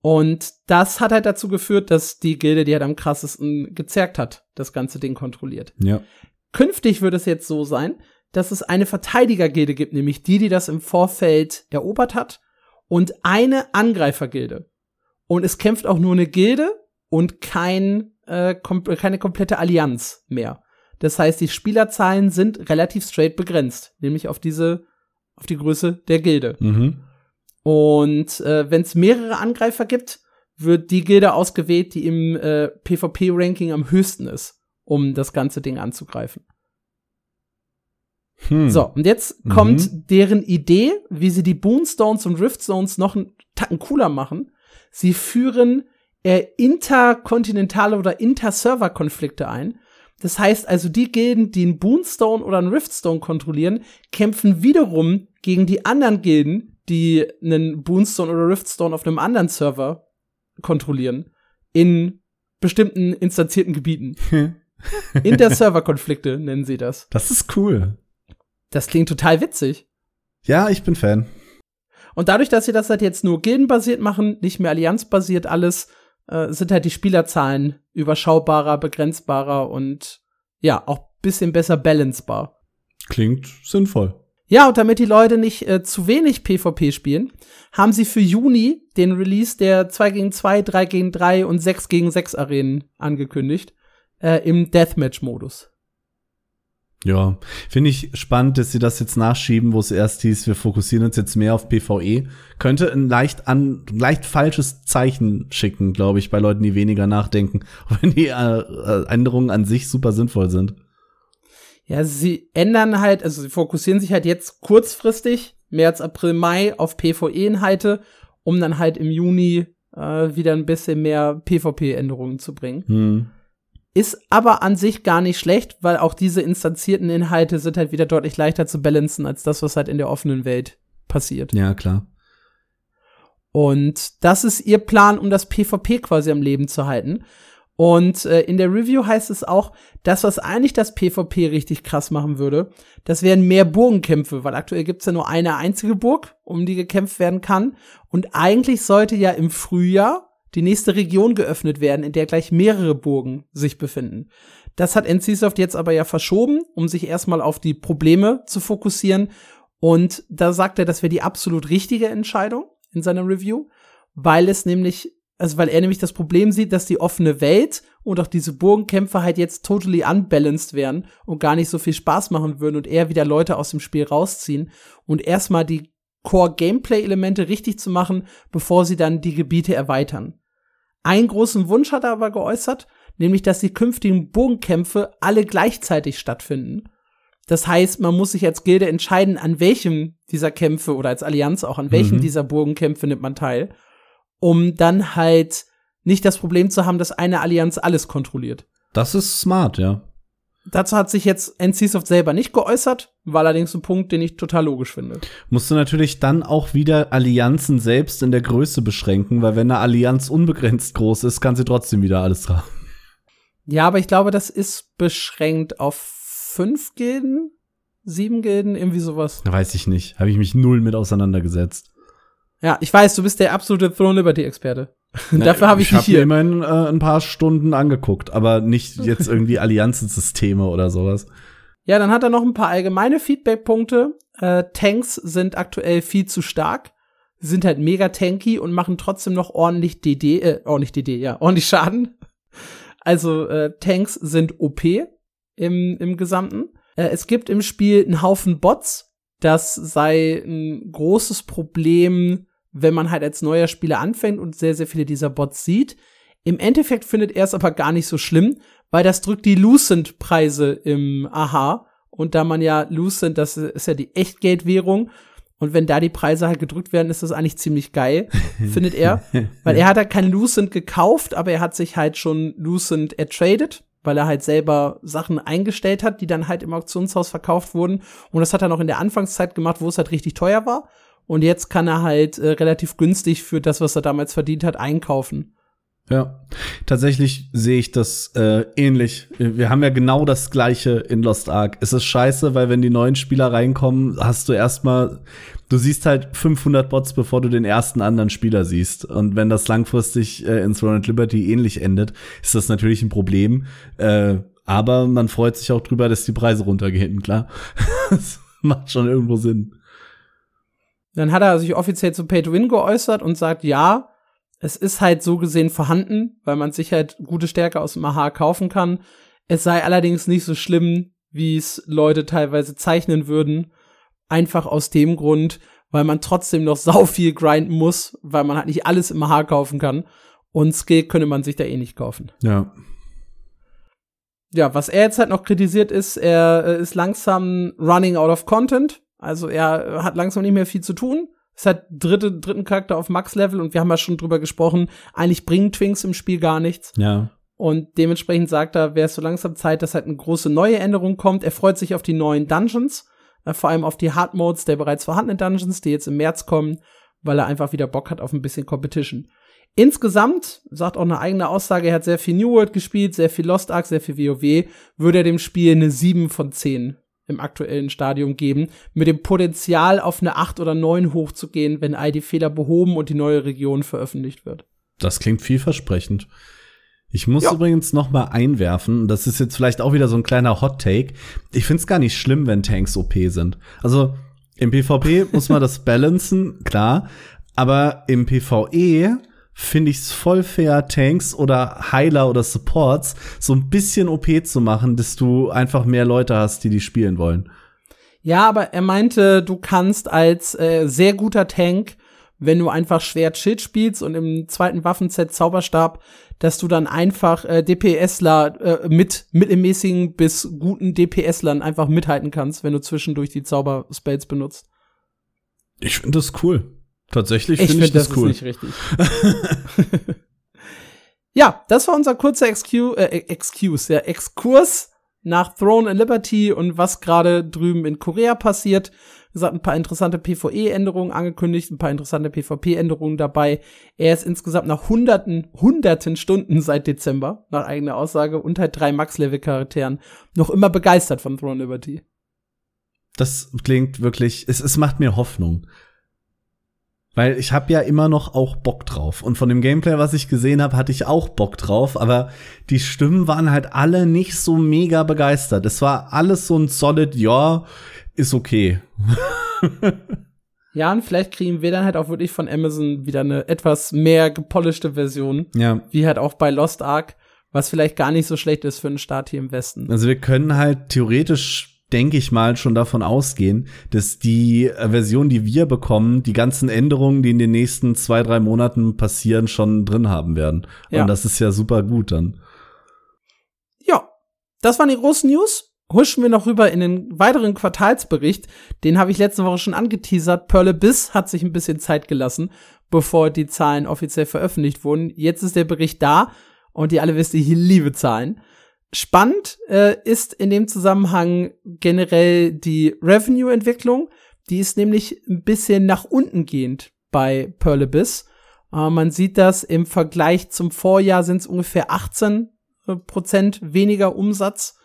Und das hat halt dazu geführt, dass die Gilde, die halt am krassesten gezerrt hat, das ganze Ding kontrolliert. Ja. Künftig wird es jetzt so sein, dass es eine Verteidigergilde gibt, nämlich die, die das im Vorfeld erobert hat, und eine Angreifergilde. Und es kämpft auch nur eine Gilde und kein, äh, kom keine komplette Allianz mehr. Das heißt, die Spielerzahlen sind relativ straight begrenzt, nämlich auf diese, auf die Größe der Gilde. Mhm. Und äh, wenn es mehrere Angreifer gibt, wird die Gilde ausgewählt, die im äh, PvP-Ranking am höchsten ist, um das ganze Ding anzugreifen. Hm. So, und jetzt mhm. kommt deren Idee, wie sie die Boonstones und Riftstones noch einen Tacken cooler machen. Sie führen äh, interkontinentale oder Inter-Server-Konflikte ein. Das heißt also, die Gilden, die einen Boonstone oder einen Riftstone kontrollieren, kämpfen wiederum gegen die anderen Gilden, die einen Boonstone oder Riftstone auf einem anderen Server kontrollieren. In bestimmten instanzierten Gebieten. Inter-Server-Konflikte nennen sie das. Das ist cool. Das klingt total witzig. Ja, ich bin Fan. Und dadurch, dass sie das halt jetzt nur gildenbasiert machen, nicht mehr allianzbasiert alles, äh, sind halt die Spielerzahlen überschaubarer, begrenzbarer und ja, auch bisschen besser balancebar. Klingt sinnvoll. Ja, und damit die Leute nicht äh, zu wenig PvP spielen, haben sie für Juni den Release der 2 gegen 2, 3 gegen 3 und 6 gegen 6 Arenen angekündigt. Äh, Im Deathmatch-Modus. Ja, finde ich spannend, dass sie das jetzt nachschieben, wo es erst hieß, wir fokussieren uns jetzt mehr auf PvE. Könnte ein leicht an, leicht falsches Zeichen schicken, glaube ich, bei Leuten, die weniger nachdenken, wenn die äh, äh, Änderungen an sich super sinnvoll sind. Ja, sie ändern halt, also sie fokussieren sich halt jetzt kurzfristig, März, April, Mai, auf PvE-Inhalte, um dann halt im Juni äh, wieder ein bisschen mehr PvP-Änderungen zu bringen. Hm. Ist aber an sich gar nicht schlecht, weil auch diese instanzierten Inhalte sind halt wieder deutlich leichter zu balancen als das, was halt in der offenen Welt passiert. Ja, klar. Und das ist ihr Plan, um das PvP quasi am Leben zu halten. Und äh, in der Review heißt es auch, das, was eigentlich das PvP richtig krass machen würde, das wären mehr Burgenkämpfe, weil aktuell gibt's ja nur eine einzige Burg, um die gekämpft werden kann. Und eigentlich sollte ja im Frühjahr die nächste Region geöffnet werden, in der gleich mehrere Burgen sich befinden. Das hat NCSoft jetzt aber ja verschoben, um sich erstmal auf die Probleme zu fokussieren. Und da sagt er, das wäre die absolut richtige Entscheidung in seiner Review, weil es nämlich, also weil er nämlich das Problem sieht, dass die offene Welt und auch diese Burgenkämpfe halt jetzt totally unbalanced wären und gar nicht so viel Spaß machen würden und eher wieder Leute aus dem Spiel rausziehen und erstmal die Core-Gameplay-Elemente richtig zu machen, bevor sie dann die Gebiete erweitern. Einen großen Wunsch hat er aber geäußert, nämlich dass die künftigen Bogenkämpfe alle gleichzeitig stattfinden. Das heißt, man muss sich als Gilde entscheiden, an welchem dieser Kämpfe oder als Allianz auch, an welchem mhm. dieser Burgenkämpfe nimmt man teil, um dann halt nicht das Problem zu haben, dass eine Allianz alles kontrolliert. Das ist smart, ja. Dazu hat sich jetzt NCSoft selber nicht geäußert, war allerdings ein Punkt, den ich total logisch finde. Musst du natürlich dann auch wieder Allianzen selbst in der Größe beschränken, weil wenn eine Allianz unbegrenzt groß ist, kann sie trotzdem wieder alles haben. Ja, aber ich glaube, das ist beschränkt auf fünf Gilden, sieben Gilden, irgendwie sowas. Weiß ich nicht. Habe ich mich null mit auseinandergesetzt. Ja, ich weiß, du bist der absolute Throne Liberty Experte. Dafür habe ich, ich dich hier. Ich habe immerhin äh, ein paar Stunden angeguckt, aber nicht jetzt irgendwie Allianzensysteme oder sowas. Ja, dann hat er noch ein paar allgemeine Feedback-Punkte. Äh, Tanks sind aktuell viel zu stark, sind halt mega tanky und machen trotzdem noch ordentlich DD, äh, ordentlich DD, ja, ordentlich Schaden. Also äh, Tanks sind OP im, im Gesamten. Äh, es gibt im Spiel einen Haufen Bots. Das sei ein großes Problem wenn man halt als neuer Spieler anfängt und sehr, sehr viele dieser Bots sieht. Im Endeffekt findet er es aber gar nicht so schlimm, weil das drückt die Lucent-Preise im Aha. Und da man ja Lucent, das ist ja die Echtgeldwährung, und wenn da die Preise halt gedrückt werden, ist das eigentlich ziemlich geil, findet er. Weil er hat halt kein Lucent gekauft, aber er hat sich halt schon Lucent ertradet, weil er halt selber Sachen eingestellt hat, die dann halt im Auktionshaus verkauft wurden. Und das hat er noch in der Anfangszeit gemacht, wo es halt richtig teuer war. Und jetzt kann er halt äh, relativ günstig für das, was er damals verdient hat, einkaufen. Ja, tatsächlich sehe ich das äh, ähnlich. Wir haben ja genau das gleiche in Lost Ark. Es ist scheiße, weil wenn die neuen Spieler reinkommen, hast du erstmal, du siehst halt 500 Bots, bevor du den ersten anderen Spieler siehst. Und wenn das langfristig äh, in Throne Liberty ähnlich endet, ist das natürlich ein Problem. Äh, aber man freut sich auch drüber, dass die Preise runtergehen, klar. das macht schon irgendwo Sinn. Dann hat er sich offiziell zu Pay to Win geäußert und sagt, ja, es ist halt so gesehen vorhanden, weil man sich halt gute Stärke aus dem AHA kaufen kann. Es sei allerdings nicht so schlimm, wie es Leute teilweise zeichnen würden. Einfach aus dem Grund, weil man trotzdem noch sau viel grinden muss, weil man halt nicht alles im AHA kaufen kann. Und Skill könnte man sich da eh nicht kaufen. Ja. Ja, was er jetzt halt noch kritisiert ist, er äh, ist langsam running out of content. Also er hat langsam nicht mehr viel zu tun. Ist halt dritte, dritten Charakter auf Max-Level und wir haben ja schon drüber gesprochen, eigentlich bringen Twinks im Spiel gar nichts. Ja. Und dementsprechend sagt er, wäre es so langsam Zeit, dass halt eine große neue Änderung kommt. Er freut sich auf die neuen Dungeons, äh, vor allem auf die Hard Modes der bereits vorhandenen Dungeons, die jetzt im März kommen, weil er einfach wieder Bock hat auf ein bisschen Competition. Insgesamt, sagt auch eine eigene Aussage, er hat sehr viel New World gespielt, sehr viel Lost Ark, sehr viel WoW, würde er dem Spiel eine 7 von 10 im aktuellen Stadium geben, mit dem Potenzial auf eine 8 oder 9 hochzugehen, wenn all die Fehler behoben und die neue Region veröffentlicht wird. Das klingt vielversprechend. Ich muss Ja. übrigens noch mal einwerfen, das ist jetzt vielleicht auch wieder so ein kleiner Hot Take. Ich find's gar nicht schlimm, wenn Tanks OP sind. Also im PvP muss man das balancen, klar, aber im PvE finde ich's voll fair, Tanks oder Heiler oder Supports so ein bisschen OP zu machen, dass du einfach mehr Leute hast, die die spielen wollen. Ja, aber er meinte, du kannst als äh, sehr guter Tank, wenn du einfach Schwert Schild spielst und im zweiten Waffenset Zauberstab, dass du dann einfach äh, DPSler äh, mit mittelmäßigen bis guten DPSlern einfach mithalten kannst, wenn du zwischendurch die Zauberspells benutzt. Ich finde das cool. Tatsächlich Ich finde ich das, das cool. ist nicht richtig. ja, das war unser kurzer Excu äh, Excuse, ja, Exkurs nach Throne and Liberty und was gerade drüben in Korea passiert. Es hat ein paar interessante PvE-Änderungen angekündigt, ein paar interessante PvP-Änderungen dabei. Er ist insgesamt nach hunderten, hunderten Stunden seit Dezember, nach eigener Aussage, und halt drei Max-Level-Charakteren noch immer begeistert von Throne and Liberty. Das klingt wirklich, es, es macht mir Hoffnung. Weil ich habe ja immer noch auch Bock drauf. Und von dem Gameplay, was ich gesehen habe, hatte ich auch Bock drauf. Aber die Stimmen waren halt alle nicht so mega begeistert. Es war alles so ein solid, ja, ist okay. Ja, und vielleicht kriegen wir dann halt auch wirklich von Amazon wieder eine etwas mehr gepolischte Version. Ja. wie halt auch bei Lost Ark, was vielleicht gar nicht so schlecht ist für einen Start hier im Westen. Also wir können halt theoretisch, denke ich mal, schon davon ausgehen, dass die äh, Version, die wir bekommen, die ganzen Änderungen, die in den nächsten zwei, drei Monaten passieren, schon drin haben werden. Ja. Und das ist ja super gut dann. Ja, das waren die großen News. Huschen wir noch rüber in den weiteren Quartalsbericht. Den habe ich letzte Woche schon angeteasert. Pearl Abyss hat sich ein bisschen Zeit gelassen, bevor die Zahlen offiziell veröffentlicht wurden. Jetzt ist der Bericht da und ihr alle wisst, ich liebe Zahlen. Spannend äh, ist in dem Zusammenhang generell die Revenue-Entwicklung. Die ist nämlich ein bisschen nach unten gehend bei Pearl Abyss. Äh, man sieht das im Vergleich zum Vorjahr sind es ungefähr 18 äh, Prozent weniger Umsatz,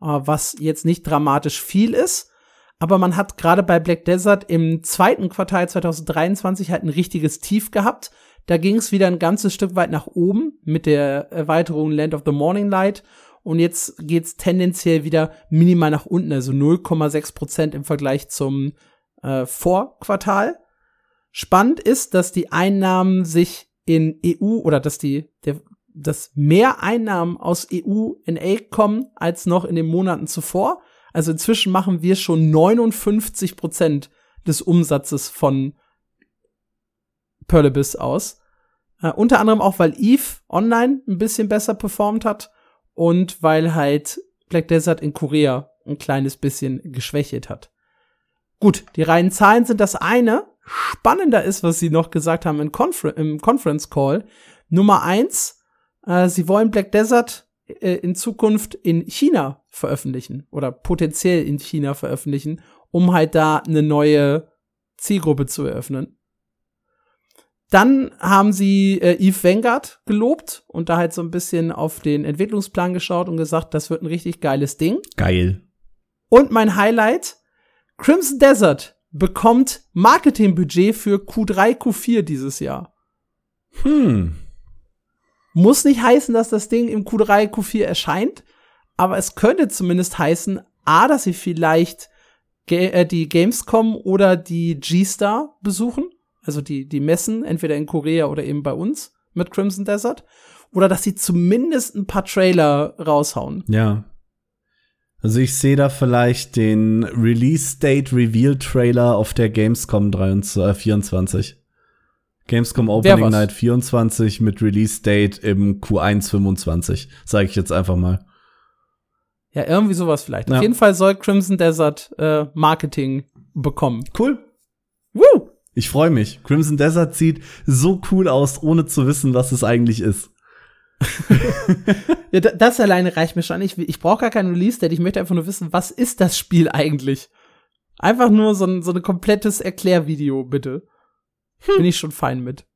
äh, was jetzt nicht dramatisch viel ist. Aber man hat gerade bei Black Desert im zweiten Quartal 2023 halt ein richtiges Tief gehabt. Da ging es wieder ein ganzes Stück weit nach oben mit der Erweiterung Land of the Morning Light. Und jetzt geht's tendenziell wieder minimal nach unten, also 0,6 Prozent im Vergleich zum äh, Vorquartal. Spannend ist, dass die Einnahmen sich in EU oder dass die der, dass mehr Einnahmen aus EU in A kommen als noch in den Monaten zuvor. Also inzwischen machen wir schon 59 Prozent des Umsatzes von Pearl Abyss aus. Äh, unter anderem auch, weil Eve online ein bisschen besser performt hat und weil halt Black Desert in Korea ein kleines bisschen geschwächelt hat. Gut, die reinen Zahlen sind das eine. Spannender ist, was sie noch gesagt haben im, Confer im Conference Call. Nummer eins, äh, sie wollen Black Desert äh, in Zukunft in China veröffentlichen oder potenziell in China veröffentlichen, um halt da eine neue Zielgruppe zu eröffnen. Dann haben sie äh, Eve Vanguard gelobt und da halt so ein bisschen auf den Entwicklungsplan geschaut und gesagt, das wird ein richtig geiles Ding. Geil. Und mein Highlight, Crimson Desert bekommt Marketingbudget für Q3, Q4 dieses Jahr. Hm. Muss nicht heißen, dass das Ding im Q3, Q4 erscheint, aber es könnte zumindest heißen, A, dass sie vielleicht äh, die Gamescom oder die G-Star besuchen, also die, die Messen, entweder in Korea oder eben bei uns mit Crimson Desert, oder dass sie zumindest ein paar Trailer raushauen. Ja. Also ich sehe da vielleicht den Release Date Reveal Trailer auf der Gamescom 23, äh, 24. Gamescom Opening Night 24 mit Release Date im Q1 25, sage ich jetzt einfach mal. Ja, irgendwie sowas vielleicht. Ja. Auf jeden Fall soll Crimson Desert äh, Marketing bekommen. Cool. Woo! Ich freue mich. Crimson Desert sieht so cool aus, ohne zu wissen, was es eigentlich ist. ja, das alleine reicht mir schon. Ich, ich brauche gar keinen Release-Date. Ich möchte einfach nur wissen, was ist das Spiel eigentlich? Einfach nur so ein, so ein komplettes Erklärvideo, bitte. Hm. Bin ich schon fein mit.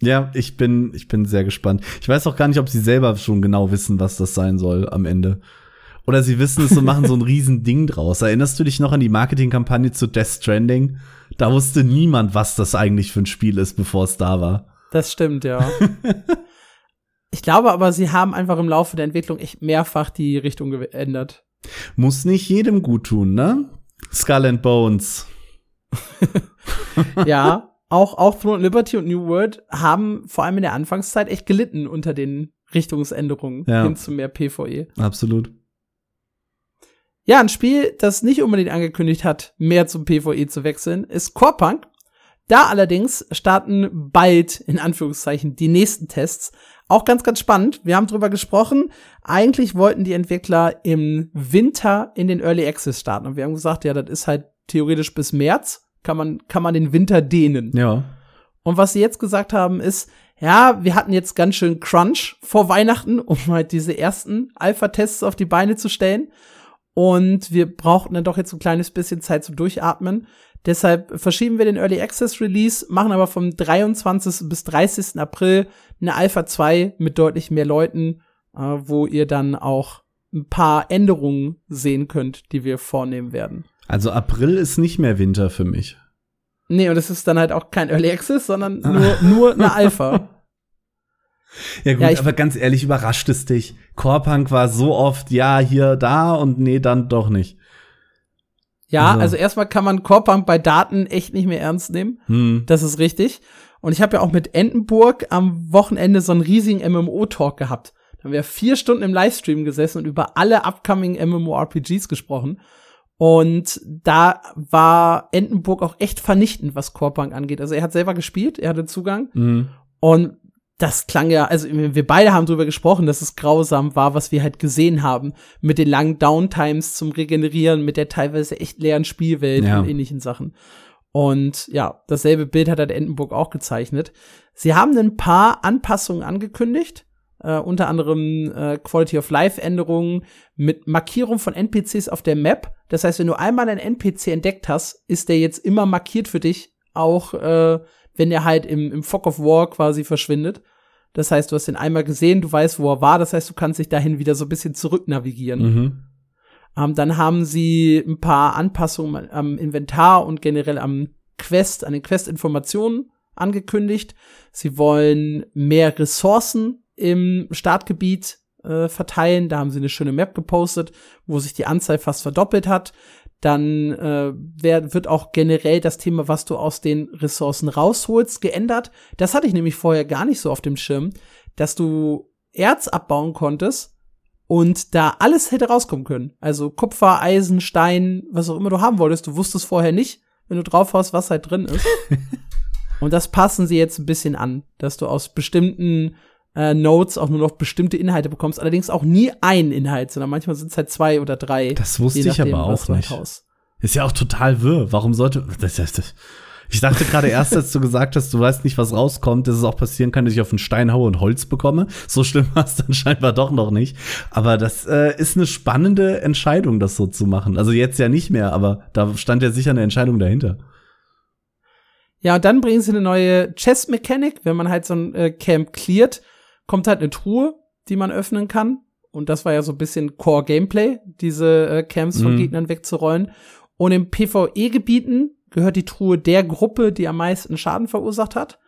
Ja, ich bin, ich bin sehr gespannt. Ich weiß auch gar nicht, ob sie selber schon genau wissen, was das sein soll am Ende. Oder sie wissen es und machen so ein riesen Ding draus. Erinnerst du dich noch an die Marketingkampagne zu Death Stranding? Da wusste niemand, was das eigentlich für ein Spiel ist, bevor es da war. Das stimmt, ja. ich glaube aber, sie haben einfach im Laufe der Entwicklung echt mehrfach die Richtung geändert. Muss nicht jedem gut tun, ne? Skull and Bones. ja, auch, auch Throne Liberty und New World haben vor allem in der Anfangszeit echt gelitten unter den Richtungsänderungen ja. hin zu mehr PvE. Absolut. Ja, ein Spiel, das nicht unbedingt angekündigt hat, mehr zum PvE zu wechseln, ist Core Da allerdings starten bald, in Anführungszeichen, die nächsten Tests. Auch ganz, ganz spannend. Wir haben drüber gesprochen. Eigentlich wollten die Entwickler im Winter in den Early Access starten. Und wir haben gesagt, ja, das ist halt theoretisch bis März. Kann man, kann man den Winter dehnen. Ja. Und was sie jetzt gesagt haben, ist, ja, wir hatten jetzt ganz schön Crunch vor Weihnachten, um halt diese ersten Alpha-Tests auf die Beine zu stellen. Und wir brauchten dann doch jetzt ein kleines bisschen Zeit zum Durchatmen. Deshalb verschieben wir den Early Access Release, machen aber vom 23. bis 30. April eine Alpha 2 mit deutlich mehr Leuten, äh, wo ihr dann auch ein paar Änderungen sehen könnt, die wir vornehmen werden. Also April ist nicht mehr Winter für mich. Nee, und es ist dann halt auch kein Early Access, sondern nur, nur eine Alpha. Ja gut, ja, aber ganz ehrlich, überrascht es dich. Core-Punk war so oft, ja, hier, da und nee, dann doch nicht. Ja, also, also erstmal kann man Core-Punk bei Daten echt nicht mehr ernst nehmen. Hm. Das ist richtig. Und ich habe ja auch mit Entenburg am Wochenende so einen riesigen MMO-Talk gehabt. Da haben wir vier Stunden im Livestream gesessen und über alle upcoming MMORPGs gesprochen. Und da war Entenburg auch echt vernichtend, was Core-Punk angeht. Also er hat selber gespielt, er hatte Zugang. Mhm. Und das klang ja, also wir beide haben drüber gesprochen, dass es grausam war, was wir halt gesehen haben. Mit den langen Downtimes zum Regenerieren, mit der teilweise echt leeren Spielwelt ja. und ähnlichen Sachen. Und ja, dasselbe Bild hat halt Entenburg auch gezeichnet. Sie haben ein paar Anpassungen angekündigt, äh, unter anderem äh, Quality of Life Änderungen mit Markierung von NPCs auf der Map. Das heißt, wenn du einmal einen NPC entdeckt hast, ist der jetzt immer markiert für dich, auch äh, wenn er halt im, im Fog of War quasi verschwindet. Das heißt, du hast ihn einmal gesehen, du weißt, wo er war, das heißt, du kannst dich dahin wieder so ein bisschen zurück navigieren. Mhm. Ähm, dann haben sie ein paar Anpassungen am Inventar und generell am Quest, an den Quest-Informationen angekündigt. Sie wollen mehr Ressourcen im Startgebiet äh, verteilen. Da haben sie eine schöne Map gepostet, wo sich die Anzahl fast verdoppelt hat dann äh, wer, wird auch generell das Thema, was du aus den Ressourcen rausholst, geändert. Das hatte ich nämlich vorher gar nicht so auf dem Schirm, dass du Erz abbauen konntest und da alles hätte rauskommen können. Also Kupfer, Eisen, Stein, was auch immer du haben wolltest. Du wusstest vorher nicht, wenn du drauf hast, was halt drin ist. und das passen sie jetzt ein bisschen an, dass du aus bestimmten äh, Notes auch nur noch bestimmte Inhalte bekommst. Allerdings auch nie ein Inhalt, sondern manchmal sind es halt zwei oder drei. Das wusste ich aber auch nicht. Ist ja auch total wirr. Warum sollte. Das, das, das, ich dachte gerade erst, als du gesagt hast, du weißt nicht, was rauskommt, dass es auch passieren kann, dass ich auf einen Stein haue und Holz bekomme. So schlimm war es dann scheinbar doch noch nicht. Aber das äh, ist eine spannende Entscheidung, das so zu machen. Also jetzt ja nicht mehr, aber da stand ja sicher eine Entscheidung dahinter. Ja, und dann bringen sie eine neue Chess-Mechanik. Wenn man halt so ein äh, Camp cleart, kommt halt eine Truhe, die man öffnen kann. Und das war ja so ein bisschen Core-Gameplay, diese äh, Camps von mhm. Gegnern wegzurollen. Und in PvE-Gebieten gehört die Truhe der Gruppe, die am meisten Schaden verursacht hat.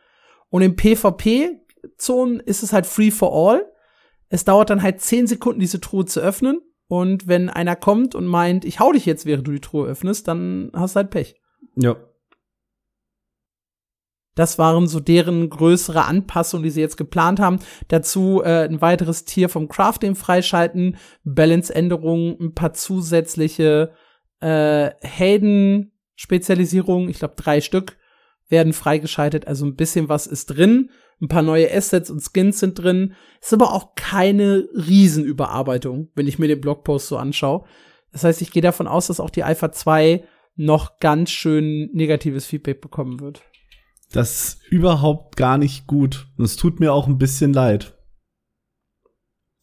Und in PvP-Zonen ist es halt free for all. Es dauert dann halt zehn Sekunden, diese Truhe zu öffnen. Und wenn einer kommt und meint, ich hau dich jetzt, während du die Truhe öffnest, dann hast du halt Pech. Ja. Das waren so deren größere Anpassungen, die sie jetzt geplant haben. Dazu äh, ein weiteres Tier vom Crafting freischalten, Balance-Änderungen, ein paar zusätzliche äh, Helden-Spezialisierungen, ich glaube drei Stück, werden freigeschaltet, also ein bisschen was ist drin. Ein paar neue Assets und Skins sind drin. Ist aber auch keine Riesenüberarbeitung, wenn ich mir den Blogpost so anschaue. Das heißt, ich gehe davon aus, dass auch die Alpha 2 noch ganz schön negatives Feedback bekommen wird. Das ist überhaupt gar nicht gut. Und es tut mir auch ein bisschen leid.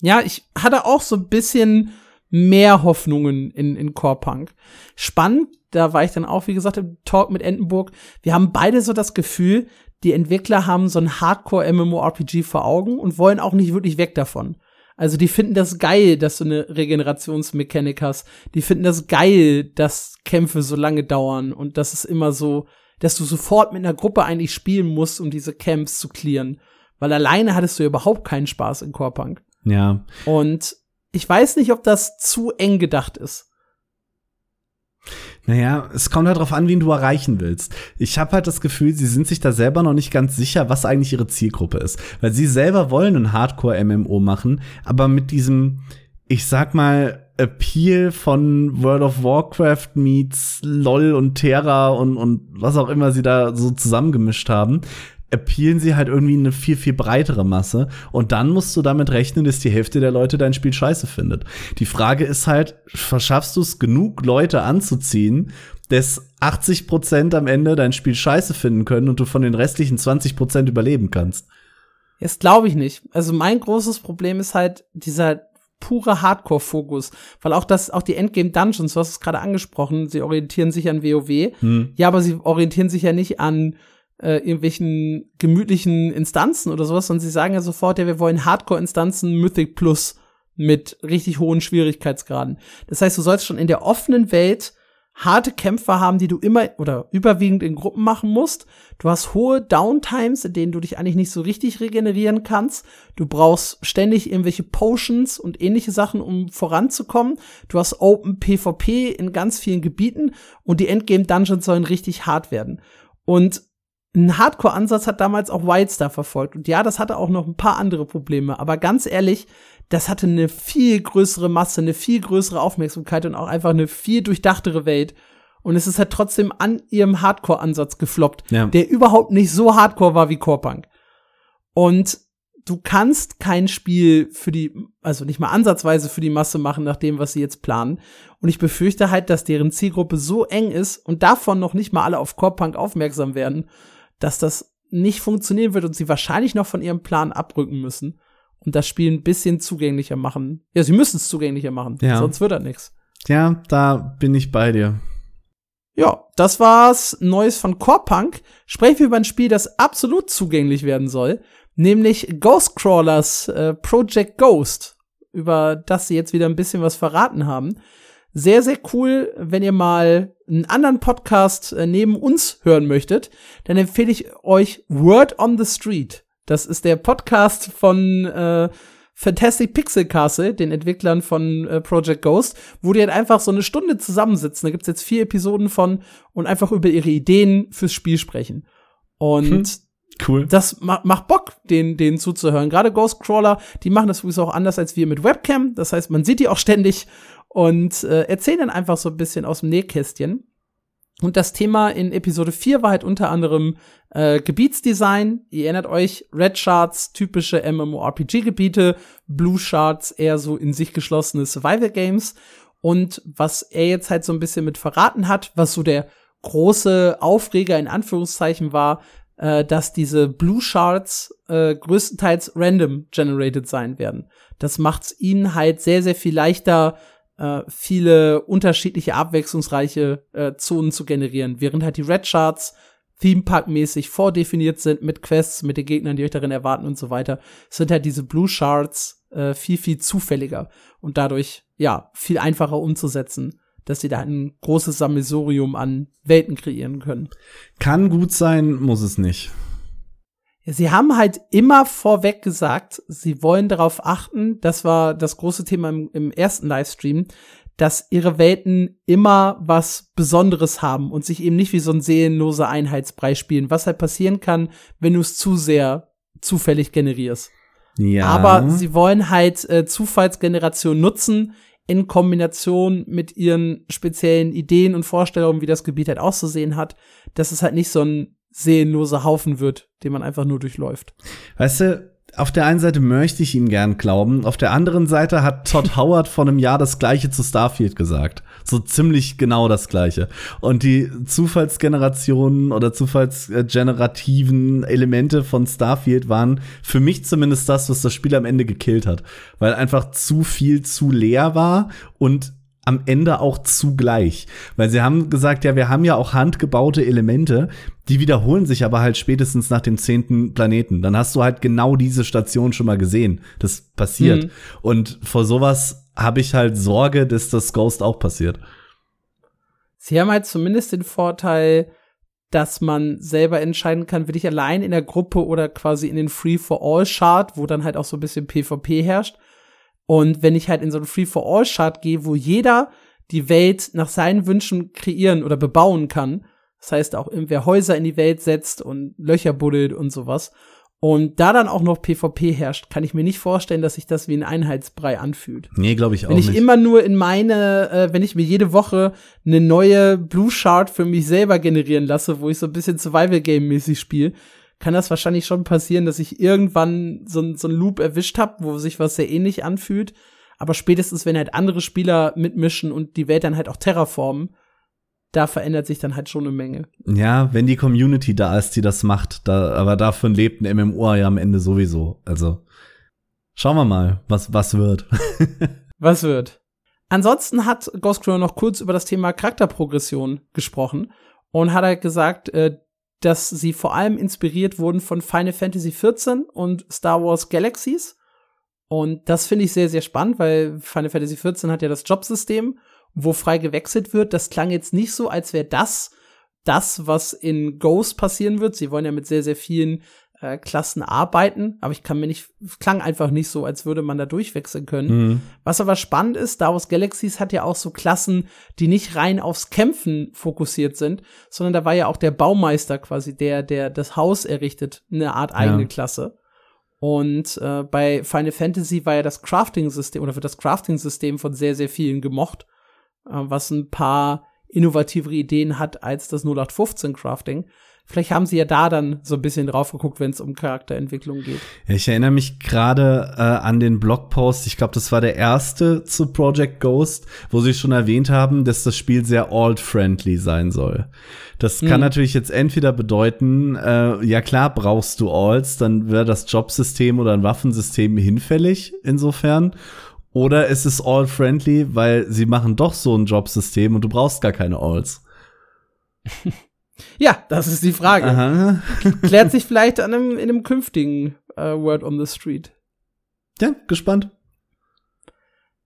Ja, ich hatte auch so ein bisschen mehr Hoffnungen in, in Core Punk. Spannend, da war ich dann auch, wie gesagt, im Talk mit Entenburg. Wir haben beide so das Gefühl, die Entwickler haben so ein Hardcore-MMORPG vor Augen und wollen auch nicht wirklich weg davon. Also die finden das geil, dass du eine Regenerationsmechanik hast. Die finden das geil, dass Kämpfe so lange dauern und dass es immer so, dass du sofort mit einer Gruppe eigentlich spielen musst, um diese Camps zu clearen. Weil alleine hattest du ja überhaupt keinen Spaß in Core Punk. Ja. Und ich weiß nicht, ob das zu eng gedacht ist. Naja, es kommt halt darauf an, wen du erreichen willst. Ich habe halt das Gefühl, sie sind sich da selber noch nicht ganz sicher, was eigentlich ihre Zielgruppe ist. Weil sie selber wollen ein Hardcore-MMO machen, aber mit diesem, ich sag mal, Appeal von World of Warcraft meets LOL und Terra und, und was auch immer sie da so zusammengemischt haben, appealen sie halt irgendwie eine viel, viel breitere Masse. Und dann musst du damit rechnen, dass die Hälfte der Leute dein Spiel scheiße findet. Die Frage ist halt, verschaffst du es genug Leute anzuziehen, dass 80 Prozent am Ende dein Spiel scheiße finden können und du von den restlichen 20 Prozent überleben kannst? Das glaube ich nicht. Also mein großes Problem ist halt dieser pure Hardcore-Fokus, weil auch das, auch die Endgame Dungeons, du hast es gerade angesprochen, sie orientieren sich an WoW. Hm. Ja, aber sie orientieren sich ja nicht an äh, irgendwelchen gemütlichen Instanzen oder sowas, sondern sie sagen ja sofort, ja, wir wollen Hardcore-Instanzen Mythic Plus mit richtig hohen Schwierigkeitsgraden. Das heißt, du sollst schon in der offenen Welt harte Kämpfer haben, die du immer oder überwiegend in Gruppen machen musst. Du hast hohe Downtimes, in denen du dich eigentlich nicht so richtig regenerieren kannst. Du brauchst ständig irgendwelche Potions und ähnliche Sachen, um voranzukommen. Du hast Open PvP in ganz vielen Gebieten und die Endgame Dungeons sollen richtig hart werden. Und ein Hardcore-Ansatz hat damals auch Wildstar verfolgt. Und ja, das hatte auch noch ein paar andere Probleme. Aber ganz ehrlich, das hatte eine viel größere Masse, eine viel größere Aufmerksamkeit und auch einfach eine viel durchdachtere Welt. Und es ist halt trotzdem an ihrem Hardcore-Ansatz gefloppt, ja. der überhaupt nicht so hardcore war wie Core Und du kannst kein Spiel für die, also nicht mal ansatzweise für die Masse machen, nach dem, was sie jetzt planen. Und ich befürchte halt, dass deren Zielgruppe so eng ist und davon noch nicht mal alle auf Core aufmerksam werden, dass das nicht funktionieren wird und sie wahrscheinlich noch von ihrem Plan abrücken müssen und das Spiel ein bisschen zugänglicher machen. Ja, sie müssen es zugänglicher machen, ja. sonst wird das nichts. Ja, da bin ich bei dir. Ja, das war's Neues von Corepunk. Sprechen wir über ein Spiel, das absolut zugänglich werden soll, nämlich Ghostcrawlers äh, Project Ghost, über das sie jetzt wieder ein bisschen was verraten haben. Sehr, sehr cool, wenn ihr mal einen anderen Podcast äh, neben uns hören möchtet, dann empfehle ich euch Word on the Street. Das ist der Podcast von äh, Fantastic Pixel Castle, den Entwicklern von äh, Project Ghost, wo die halt einfach so eine Stunde zusammensitzen. Da gibt's jetzt vier Episoden von und einfach über ihre Ideen fürs Spiel sprechen. Und hm. Cool. Das ma macht Bock, den, den zuzuhören. Gerade Ghostcrawler, die machen das übrigens auch anders als wir mit Webcam. Das heißt, man sieht die auch ständig und äh, erzählen dann einfach so ein bisschen aus dem Nähkästchen. Und das Thema in Episode 4 war halt unter anderem äh, Gebietsdesign. Ihr erinnert euch, Red Shards, typische MMORPG-Gebiete, Blue Shards, eher so in sich geschlossene Survival-Games. Und was er jetzt halt so ein bisschen mit verraten hat, was so der große Aufreger in Anführungszeichen war, äh, dass diese Blue Shards äh, größtenteils random generated sein werden. Das macht's ihnen halt sehr, sehr viel leichter, äh, viele unterschiedliche, abwechslungsreiche äh, Zonen zu generieren, während halt die Red Charts Theme Park mäßig vordefiniert sind mit Quests, mit den Gegnern, die euch darin erwarten und so weiter, sind halt diese Blue Shards äh, viel, viel zufälliger und dadurch, ja, viel einfacher umzusetzen, dass sie da ein großes Sammelsurium an Welten kreieren können. Kann gut sein, muss es nicht. Sie haben halt immer vorweg gesagt, sie wollen darauf achten, das war das große Thema im, im ersten Livestream, dass ihre Welten immer was Besonderes haben und sich eben nicht wie so ein seelenloser Einheitsbrei spielen, was halt passieren kann, wenn du es zu sehr zufällig generierst. Ja. Aber sie wollen halt äh, Zufallsgeneration nutzen in Kombination mit ihren speziellen Ideen und Vorstellungen, wie das Gebiet halt auszusehen hat, dass es halt nicht so ein seelenloser Haufen wird, den man einfach nur durchläuft. Weißt du, auf der einen Seite möchte ich ihm gern glauben, auf der anderen Seite hat Todd Howard vor einem Jahr das gleiche zu Starfield gesagt. So ziemlich genau das gleiche. Und die Zufallsgenerationen oder zufallsgenerativen Elemente von Starfield waren für mich zumindest das, was das Spiel am Ende gekillt hat. Weil einfach zu viel zu leer war und am Ende auch zugleich. Weil sie haben gesagt, ja, wir haben ja auch handgebaute Elemente, die wiederholen sich aber halt spätestens nach dem zehnten Planeten. Dann hast du halt genau diese Station schon mal gesehen. Das passiert. Mhm. Und vor sowas habe ich halt Sorge, dass das Ghost auch passiert. Sie haben halt zumindest den Vorteil, dass man selber entscheiden kann, will ich allein in der Gruppe oder quasi in den Free-for-All-Chart, wo dann halt auch so ein bisschen PvP herrscht, und wenn ich halt in so einen Free-for-All-Chart gehe, wo jeder die Welt nach seinen Wünschen kreieren oder bebauen kann, das heißt auch irgendwer Häuser in die Welt setzt und Löcher buddelt und sowas, und da dann auch noch PvP herrscht, kann ich mir nicht vorstellen, dass sich das wie ein Einheitsbrei anfühlt. Nee, glaube ich auch nicht. Wenn ich nicht. immer nur in meine, äh, wenn ich mir jede Woche eine neue Blue Shard für mich selber generieren lasse, wo ich so ein bisschen Survival Game mäßig spiele, kann das wahrscheinlich schon passieren, dass ich irgendwann so, so einen Loop erwischt habe, wo sich was sehr ähnlich anfühlt. Aber spätestens, wenn halt andere Spieler mitmischen und die Welt dann halt auch terraformen, da verändert sich dann halt schon eine Menge. Ja, wenn die Community da ist, die das macht, da, aber davon lebt ein MMO ja am Ende sowieso. Also schauen wir mal, was, was wird. was wird. Ansonsten hat Ghostcrawler noch kurz über das Thema Charakterprogression gesprochen und hat halt gesagt, äh, dass sie vor allem inspiriert wurden von Final Fantasy XIV und Star Wars Galaxies. Und das finde ich sehr, sehr spannend, weil Final Fantasy XIV hat ja das Jobsystem, wo frei gewechselt wird. Das klang jetzt nicht so, als wäre das das, was in Ghost passieren wird. Sie wollen ja mit sehr, sehr vielen äh, Klassen arbeiten, aber ich kann mir nicht, klang einfach nicht so, als würde man da durchwechseln können. Mhm. Was aber spannend ist, Star Wars Galaxies hat ja auch so Klassen, die nicht rein aufs Kämpfen fokussiert sind, sondern da war ja auch der Baumeister quasi, der, der das Haus errichtet, eine Art eigene ja. Klasse. Und äh, bei Final Fantasy war ja das Crafting-System oder wird das Crafting-System von sehr, sehr vielen gemocht, äh, was ein paar innovativere Ideen hat als das 0815 Crafting. Vielleicht haben sie ja da dann so ein bisschen drauf geguckt, wenn es um Charakterentwicklung geht. Ich erinnere mich gerade äh, an den Blogpost, ich glaube, das war der erste zu Project Ghost, wo sie schon erwähnt haben, dass das Spiel sehr alt-friendly sein soll. Das kann hm. natürlich jetzt entweder bedeuten, äh, ja klar, brauchst du Alts, dann wäre das Jobsystem oder ein Waffensystem hinfällig insofern. Oder ist es all-friendly, weil sie machen doch so ein Jobsystem und du brauchst gar keine Alls. Ja, das ist die Frage. Aha. Klärt sich vielleicht an einem, in einem künftigen äh, Word on the Street. Ja, gespannt.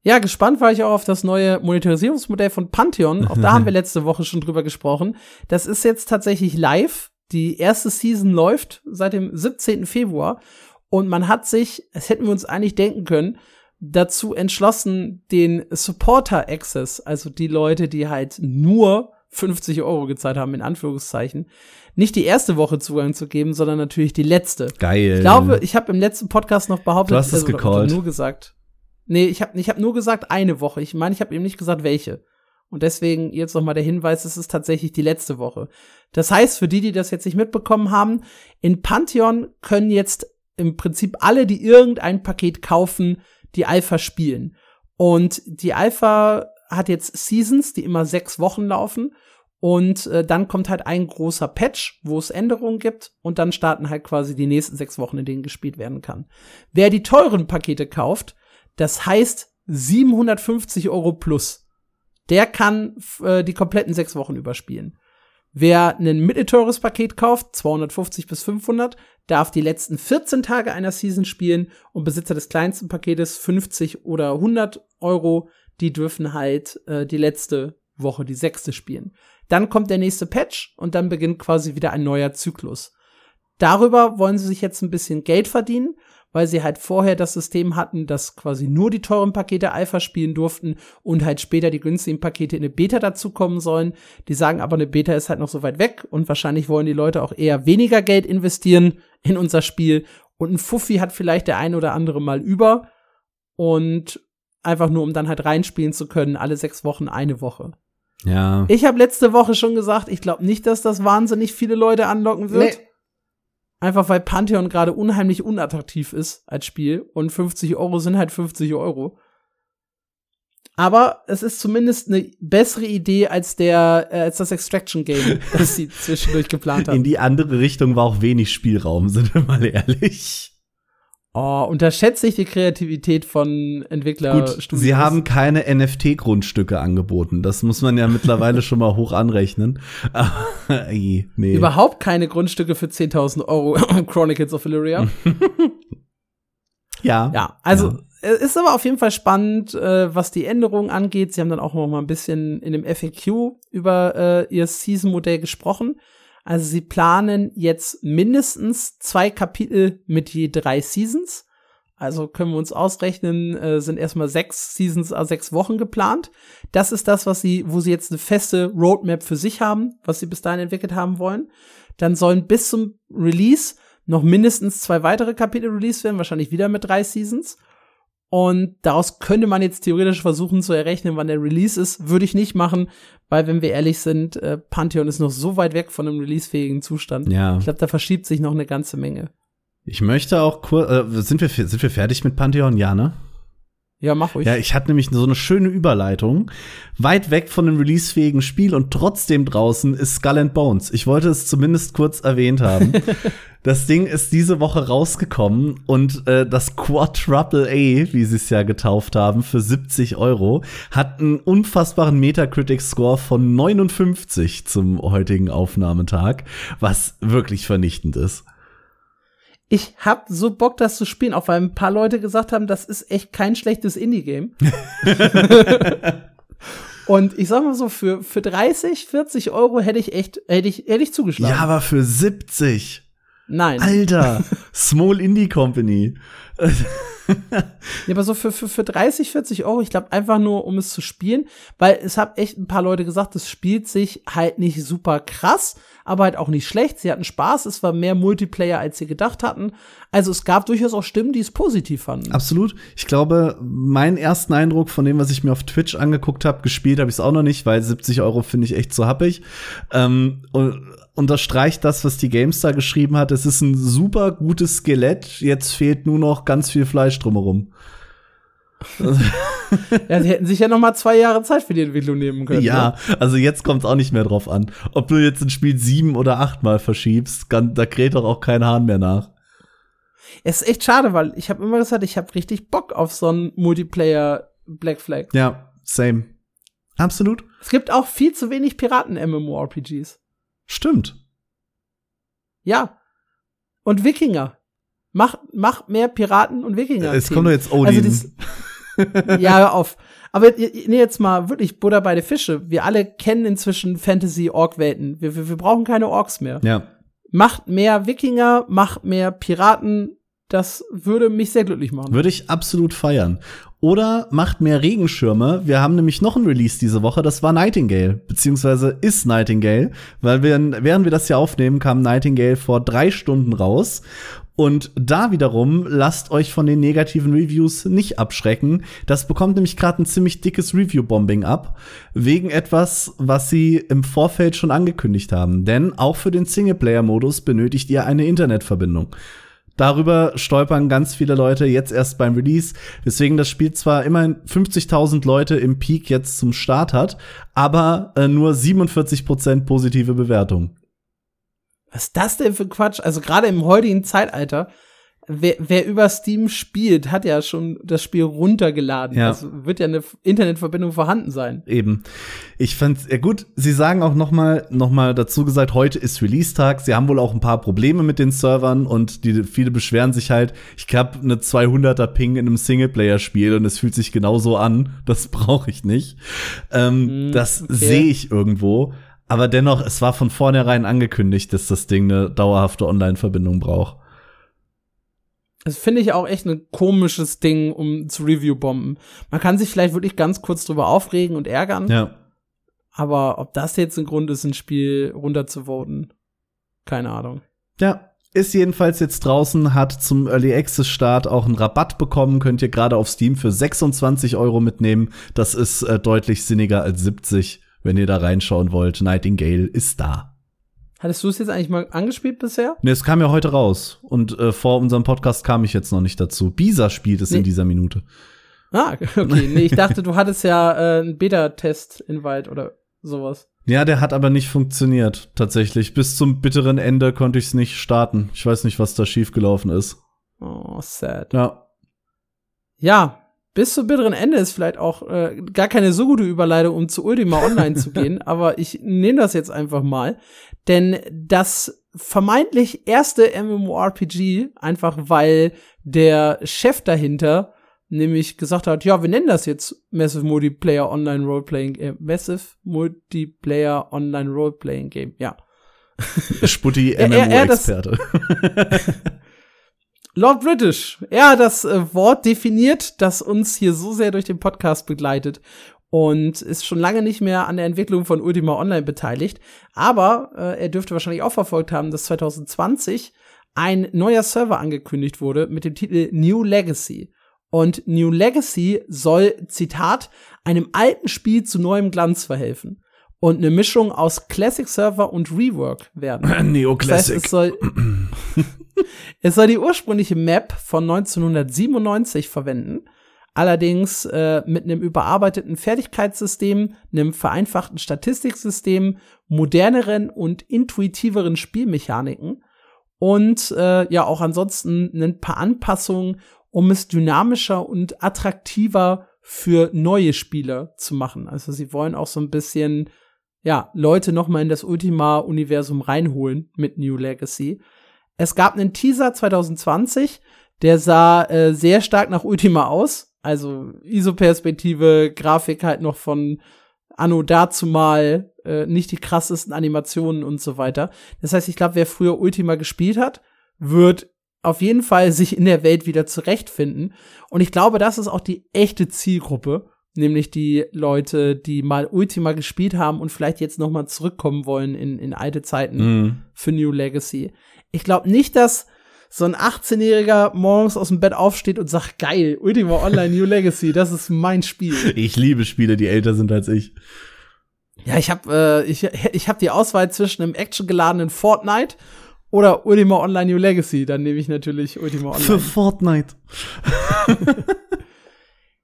Ja, gespannt war ich auch auf das neue Monetarisierungsmodell von Pantheon. Auch da haben wir letzte Woche schon drüber gesprochen. Das ist jetzt tatsächlich live. Die erste Season läuft seit dem 17. Februar. Und man hat sich, das hätten wir uns eigentlich denken können, dazu entschlossen, den Supporter Access, also die Leute, die halt nur 50 Euro gezahlt haben, in Anführungszeichen, nicht die erste Woche Zugang zu geben, sondern natürlich die letzte. Geil. Ich glaube, ich habe im letzten Podcast noch behauptet, du hast es also, nur gesagt. Nee, ich habe ich hab nur gesagt eine Woche. Ich meine, ich habe eben nicht gesagt welche. Und deswegen jetzt noch mal der Hinweis, es ist tatsächlich die letzte Woche. Das heißt, für die, die das jetzt nicht mitbekommen haben, in Pantheon können jetzt im Prinzip alle, die irgendein Paket kaufen, die Alpha spielen. Und die Alpha hat jetzt Seasons, die immer sechs Wochen laufen. Und äh, dann kommt halt ein großer Patch, wo es Änderungen gibt. Und dann starten halt quasi die nächsten sechs Wochen, in denen gespielt werden kann. Wer die teuren Pakete kauft, das heißt 750 Euro plus, der kann äh, die kompletten sechs Wochen überspielen. Wer ein mittelteures Paket kauft, 250 bis 500, darf die letzten 14 Tage einer Season spielen und Besitzer des kleinsten Paketes 50 oder 100 Euro die dürfen halt äh, die letzte Woche, die sechste spielen. Dann kommt der nächste Patch und dann beginnt quasi wieder ein neuer Zyklus. Darüber wollen sie sich jetzt ein bisschen Geld verdienen, weil sie halt vorher das System hatten, dass quasi nur die teuren Pakete Alpha spielen durften und halt später die günstigen Pakete in eine Beta dazukommen sollen. Die sagen aber, eine Beta ist halt noch so weit weg und wahrscheinlich wollen die Leute auch eher weniger Geld investieren in unser Spiel und ein Fuffi hat vielleicht der ein oder andere mal über und Einfach nur, um dann halt reinspielen zu können, alle sechs Wochen eine Woche. Ja. Ich habe letzte Woche schon gesagt, ich glaube nicht, dass das wahnsinnig viele Leute anlocken wird. Nee. Einfach weil Pantheon gerade unheimlich unattraktiv ist als Spiel und 50 Euro sind halt 50 Euro. Aber es ist zumindest eine bessere Idee als der äh, als das Extraction Game, das sie zwischendurch geplant haben. In die andere Richtung war auch wenig Spielraum, sind wir mal ehrlich. Oh, unterschätze ich die Kreativität von Entwicklerstudios. Gut, sie haben keine NFT-Grundstücke angeboten. Das muss man ja mittlerweile schon mal hoch anrechnen. Nee. überhaupt keine Grundstücke für 10.000 Euro Chronicles of Illyria. ja. Ja, also Ja. es ist aber auf jeden Fall spannend, äh, was die Änderungen angeht. Sie haben dann auch noch mal ein bisschen in dem FAQ über äh, ihr Season-Modell gesprochen. Also sie planen jetzt mindestens zwei Kapitel mit je drei Seasons. Also können wir uns ausrechnen, äh, sind erstmal sechs Seasons, also sechs Wochen geplant. Das ist das, was sie, wo sie jetzt eine feste Roadmap für sich haben, was sie bis dahin entwickelt haben wollen. Dann sollen bis zum Release noch mindestens zwei weitere Kapitel released werden, wahrscheinlich wieder mit drei Seasons. Und daraus könnte man jetzt theoretisch versuchen zu errechnen, wann der Release ist. Würde ich nicht machen, weil, wenn wir ehrlich sind, äh, Pantheon ist noch so weit weg von einem releasefähigen Zustand. Ja. Ich glaube, da verschiebt sich noch eine ganze Menge. Ich möchte auch kurz, äh, sind wir, sind wir fertig mit Pantheon? Ja, ne? Ja, mach ruhig. Ja, ich hatte nämlich so eine schöne Überleitung. Weit weg von einem releasefähigen Spiel und trotzdem draußen ist Skull and Bones. Ich wollte es zumindest kurz erwähnt haben. das Ding ist diese Woche rausgekommen und äh, das Quadruple A, wie sie es ja getauft haben, für 70 Euro, hat einen unfassbaren Metacritic-Score von 59 zum heutigen Aufnahmetag, was wirklich vernichtend ist. Ich hab so Bock, das zu spielen, auch weil ein paar Leute gesagt haben, das ist echt kein schlechtes Indie-Game. Und ich sag mal so, für, für 30, 40 Euro hätte ich echt, hätte ich, hätte ich zugeschlagen. Ja, aber für 70. Nein. Alter, Small Indie Company. Ja, aber so für, für, für 30, 40 Euro, ich glaube einfach nur, um es zu spielen, weil es haben echt ein paar Leute gesagt, es spielt sich halt nicht super krass, aber halt auch nicht schlecht. Sie hatten Spaß, es war mehr Multiplayer, als sie gedacht hatten. Also es gab durchaus auch Stimmen, die es positiv fanden. Absolut. Ich glaube, mein ersten Eindruck von dem, was ich mir auf Twitch angeguckt habe, gespielt habe ich es auch noch nicht, weil 70 Euro finde ich echt zu happig. Ähm, unterstreicht das, was die GameStar geschrieben hat. Es ist ein super gutes Skelett. Jetzt fehlt nur noch ganz viel Fleisch drumherum. Ja, sie hätten sich ja noch mal zwei Jahre Zeit für die Entwicklung nehmen können. Ja, Ne? also jetzt kommt es auch nicht mehr drauf an. Ob du jetzt ein Spiel sieben oder achtmal verschiebst, kann, da kräht doch auch kein Hahn mehr nach. Es ist echt schade, weil ich habe immer gesagt, ich habe richtig Bock auf so einen Multiplayer Black Flag. Ja, same. Absolut. Es gibt auch viel zu wenig Piraten-MMORPGs. Stimmt. Ja. Und Wikinger. Mach, mach mehr Piraten und Wikinger. Es kommt doch jetzt Odin. Also ja, hör auf. Aber nee, jetzt mal wirklich Butter bei der Fische. Wir alle kennen inzwischen Fantasy-Ork-Welten. Wir, wir, wir brauchen keine Orks mehr. ja. Macht mehr Wikinger, macht mehr Piraten. Das würde mich sehr glücklich machen. Würde ich absolut feiern. Oder macht mehr Regenschirme. Wir haben nämlich noch ein Release diese Woche, das war Nightingale, beziehungsweise ist Nightingale, weil wir, während wir das hier aufnehmen, kam Nightingale vor drei Stunden raus. Und da wiederum lasst euch von den negativen Reviews nicht abschrecken. Das bekommt nämlich gerade ein ziemlich dickes Review-Bombing ab, wegen etwas, was sie im Vorfeld schon angekündigt haben. Denn auch für den Singleplayer-Modus benötigt ihr eine Internetverbindung. Darüber stolpern ganz viele Leute jetzt erst beim Release. Deswegen das Spiel zwar immerhin 50.000 Leute im Peak jetzt zum Start hat, aber äh, nur 47% positive Bewertung. Was ist das denn für Quatsch? Also gerade im heutigen Zeitalter, wer, wer über Steam spielt, hat ja schon das Spiel runtergeladen. Ja. Also wird ja eine Internetverbindung vorhanden sein. Eben. Ich fand's ja gut. Sie sagen auch noch mal, noch mal dazu gesagt, heute ist Release-Tag. Sie haben wohl auch ein paar Probleme mit den Servern und die viele beschweren sich halt. Ich hab eine 200er Ping in einem Singleplayer-Spiel und es fühlt sich genauso an. Das brauche ich nicht. Ähm, Hm, das okay. sehe ich irgendwo. Aber dennoch, es war von vornherein angekündigt, dass das Ding eine dauerhafte Online-Verbindung braucht. Das finde ich auch echt ein komisches Ding, um zu Review-bomben. Man kann sich vielleicht wirklich ganz kurz drüber aufregen und ärgern, Ja. aber ob das jetzt ein Grund ist, ein Spiel runterzuvoten, keine Ahnung. Ja, ist jedenfalls jetzt draußen, hat zum Early Access Start auch einen Rabatt bekommen, könnt ihr gerade auf Steam für 26 Euro mitnehmen. Das ist äh, deutlich sinniger als 70, wenn ihr da reinschauen wollt. Nightingale ist da. Hattest du es jetzt eigentlich mal angespielt bisher? Ne, es kam ja heute raus. Und äh, vor unserem Podcast kam ich jetzt noch nicht dazu. Bisa spielt es nee. in dieser Minute. Ah, okay. Nee, ich dachte, du hattest ja äh, einen Beta-Test-Invite oder sowas. Ja, der hat aber nicht funktioniert, tatsächlich. Bis zum bitteren Ende konnte ich es nicht starten. Ich weiß nicht, was da schiefgelaufen ist. Oh, sad. Ja. Ja, bis zum bitteren Ende ist vielleicht auch äh, gar keine so gute Überleitung, um zu Ultima Online zu gehen, aber ich nehme das jetzt einfach mal. Denn das vermeintlich erste MMORPG, einfach weil der Chef dahinter nämlich gesagt hat, ja, wir nennen das jetzt Massive Multiplayer Online Roleplaying äh, Massive Multiplayer Online Roleplaying Game, ja. Sputti MMO-Experte. Lord British, er hat das äh, Wort definiert, das uns hier so sehr durch den Podcast begleitet und ist schon lange nicht mehr an der Entwicklung von Ultima Online beteiligt. Aber äh, er dürfte wahrscheinlich auch verfolgt haben, dass 2020 ein neuer Server angekündigt wurde mit dem Titel New Legacy. Und New Legacy soll, Zitat, einem alten Spiel zu neuem Glanz verhelfen und eine Mischung aus Classic Server und Rework werden. Neo Classic. Das heißt, es soll es soll die ursprüngliche Map von 1997 verwenden, allerdings äh, mit einem überarbeiteten Fertigkeitssystem, einem vereinfachten Statistiksystem, moderneren und intuitiveren Spielmechaniken und äh, ja auch ansonsten ein paar Anpassungen, um es dynamischer und attraktiver für neue Spieler zu machen. Also sie wollen auch so ein bisschen ja, Leute noch mal in das Ultima Universum reinholen mit New Legacy. Es gab einen Teaser 2020, der sah äh, sehr stark nach Ultima aus. Also ISO-Perspektive, Grafik halt noch von Anno dazumal, äh, nicht die krassesten Animationen und so weiter. Das heißt, ich glaube, wer früher Ultima gespielt hat, wird auf jeden Fall sich in der Welt wieder zurechtfinden. Und ich glaube, das ist auch die echte Zielgruppe, nämlich die Leute, die mal Ultima gespielt haben und vielleicht jetzt noch mal zurückkommen wollen in, in alte Zeiten mm. für New Legacy. Ich glaube nicht, dass so ein 18-Jähriger morgens aus dem Bett aufsteht und sagt, geil, Ultima Online New Legacy, das ist mein Spiel. Ich liebe Spiele, die älter sind als ich. Ja, ich habe äh, ich, ich hab die Auswahl zwischen einem actiongeladenen Fortnite oder Ultima Online New Legacy. Dann nehme ich natürlich Ultima Online. Für Fortnite.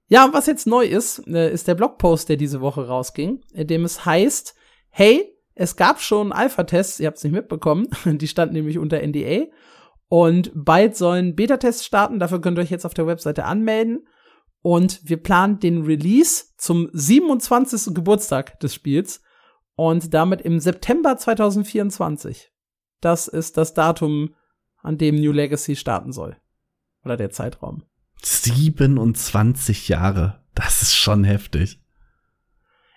ja, und was jetzt neu ist, äh, ist der Blogpost, der diese Woche rausging, in dem es heißt, hey, es gab schon Alpha-Tests, ihr habt es nicht mitbekommen, die standen nämlich unter NDA. Und bald sollen Beta-Tests starten, dafür könnt ihr euch jetzt auf der Webseite anmelden. Und wir planen den Release zum 27. Geburtstag des Spiels und damit im September 2024. Das ist das Datum, an dem New Legacy starten soll. Oder der Zeitraum. 27 Jahre. Das ist schon heftig.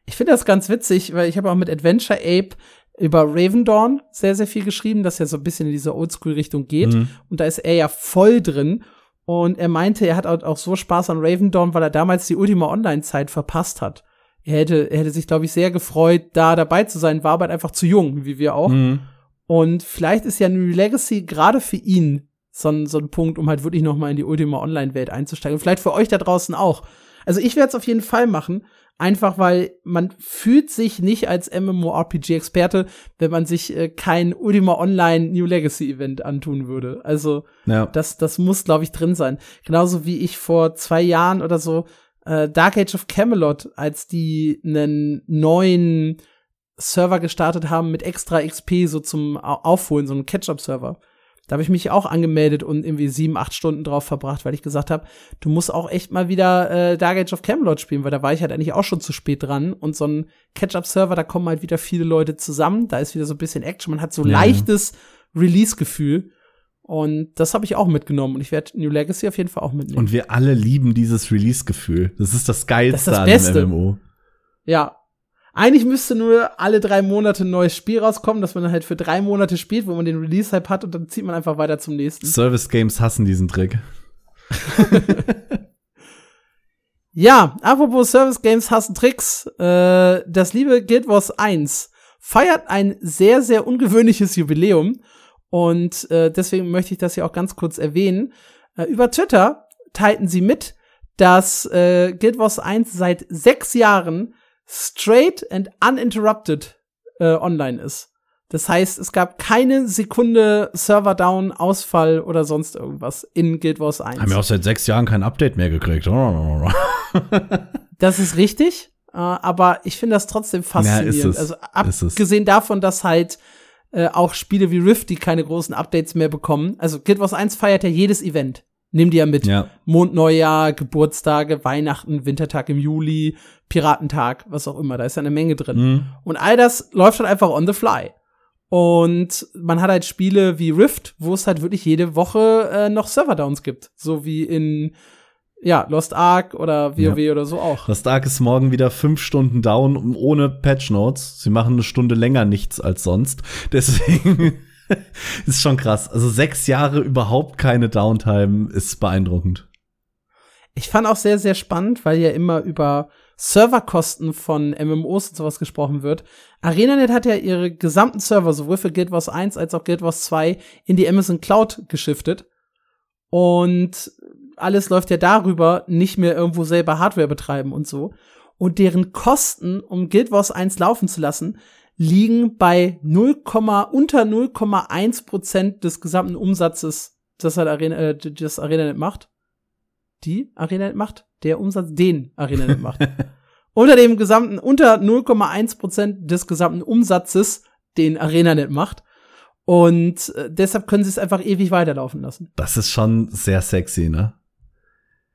Ich finde das ganz witzig, weil ich habe auch mit Adventure Ape über Raven Dawn sehr, sehr viel geschrieben, das ja so ein bisschen in diese Oldschool-Richtung geht. Mhm. Und da ist er ja voll drin. Und er meinte, er hat auch so Spaß an Raven Dawn, weil er damals die Ultima Online-Zeit verpasst hat. Er hätte, er hätte sich, glaube ich, sehr gefreut, da dabei zu sein, war aber halt einfach zu jung, wie wir auch. Mhm. Und vielleicht ist ja New Legacy gerade für ihn so ein, so ein Punkt, um halt wirklich noch mal in die Ultima Online-Welt einzusteigen. Und vielleicht für euch da draußen auch. Also ich werde es auf jeden Fall machen, Einfach weil man fühlt sich nicht als MMORPG-Experte, wenn man sich äh, kein Ultima Online New Legacy Event antun würde. Also ja. das, das muss, glaube ich, drin sein. Genauso wie ich vor zwei Jahren oder so äh, Dark Age of Camelot, als die einen neuen Server gestartet haben mit extra XP so zum Aufholen, so einem Catch-up-Server. Da habe ich mich auch angemeldet und irgendwie sieben, acht Stunden drauf verbracht, weil ich gesagt habe, du musst auch echt mal wieder äh, Dark Age of Camelot spielen, weil da war ich halt eigentlich auch schon zu spät dran. Und so ein Catch-up-Server, da kommen halt wieder viele Leute zusammen, da ist wieder so ein bisschen Action, man hat so ja. leichtes Release-Gefühl. Und das habe ich auch mitgenommen. Und ich werde New Legacy auf jeden Fall auch mitnehmen. Und wir alle lieben dieses Release-Gefühl. Das ist das Geilste das ist das Beste. an MMO. Ja, eigentlich müsste nur alle drei Monate ein neues Spiel rauskommen, dass man dann halt für drei Monate spielt, wo man den Release-Hype hat und dann zieht man einfach weiter zum nächsten. Service-Games hassen diesen Trick. ja, apropos Service-Games hassen Tricks. Äh, das liebe Guild Wars 1 feiert ein sehr, sehr ungewöhnliches Jubiläum. Und äh, deswegen möchte ich das hier auch ganz kurz erwähnen. Äh, über Twitter teilten sie mit, dass äh, Guild Wars 1 seit sechs Jahren straight and uninterrupted äh, online ist. Das heißt, es gab keine Sekunde Server down, Ausfall oder sonst irgendwas in Guild Wars 1. Haben wir auch seit sechs Jahren kein Update mehr gekriegt. das ist richtig, äh, aber ich finde das trotzdem faszinierend. Ja. Also abgesehen davon, dass halt äh, auch Spiele wie Rift, die keine großen Updates mehr bekommen. Also Guild Wars 1 feiert ja jedes Event. Nimm die ja mit. Ja. Mondneujahr, Geburtstage, Weihnachten, Wintertag im Juli, Piratentag, was auch immer. Da ist ja eine Menge drin. Mhm. Und all das läuft halt einfach on the fly. Und man hat halt Spiele wie Rift, wo es halt wirklich jede Woche äh, noch Serverdowns gibt. So wie in ja, Lost Ark oder WoW ja. oder so auch. Lost Ark ist morgen wieder fünf Stunden down ohne Patch Notes. Sie machen eine Stunde länger nichts als sonst. Deswegen ist schon krass. Also sechs Jahre überhaupt keine Downtime ist beeindruckend. Ich fand auch sehr, sehr spannend, weil ja immer über Serverkosten von MMOs und sowas gesprochen wird. ArenaNet hat ja ihre gesamten Server, sowohl für Guild Wars 1 als auch Guild Wars 2, in die Amazon Cloud geschiftet. Und alles läuft ja darüber, nicht mehr irgendwo selber Hardware betreiben und so. Und deren Kosten, um Guild Wars 1 laufen zu lassen, liegen bei 0, unter 0,1 Prozent des gesamten Umsatzes, das halt Arena, äh, das ArenaNet macht. Die ArenaNet macht? Der Umsatz, den ArenaNet macht. unter dem gesamten, unter 0,1 Prozent des gesamten Umsatzes, den ArenaNet macht. Und äh, deshalb können sie es einfach ewig weiterlaufen lassen. Das ist schon sehr sexy, ne?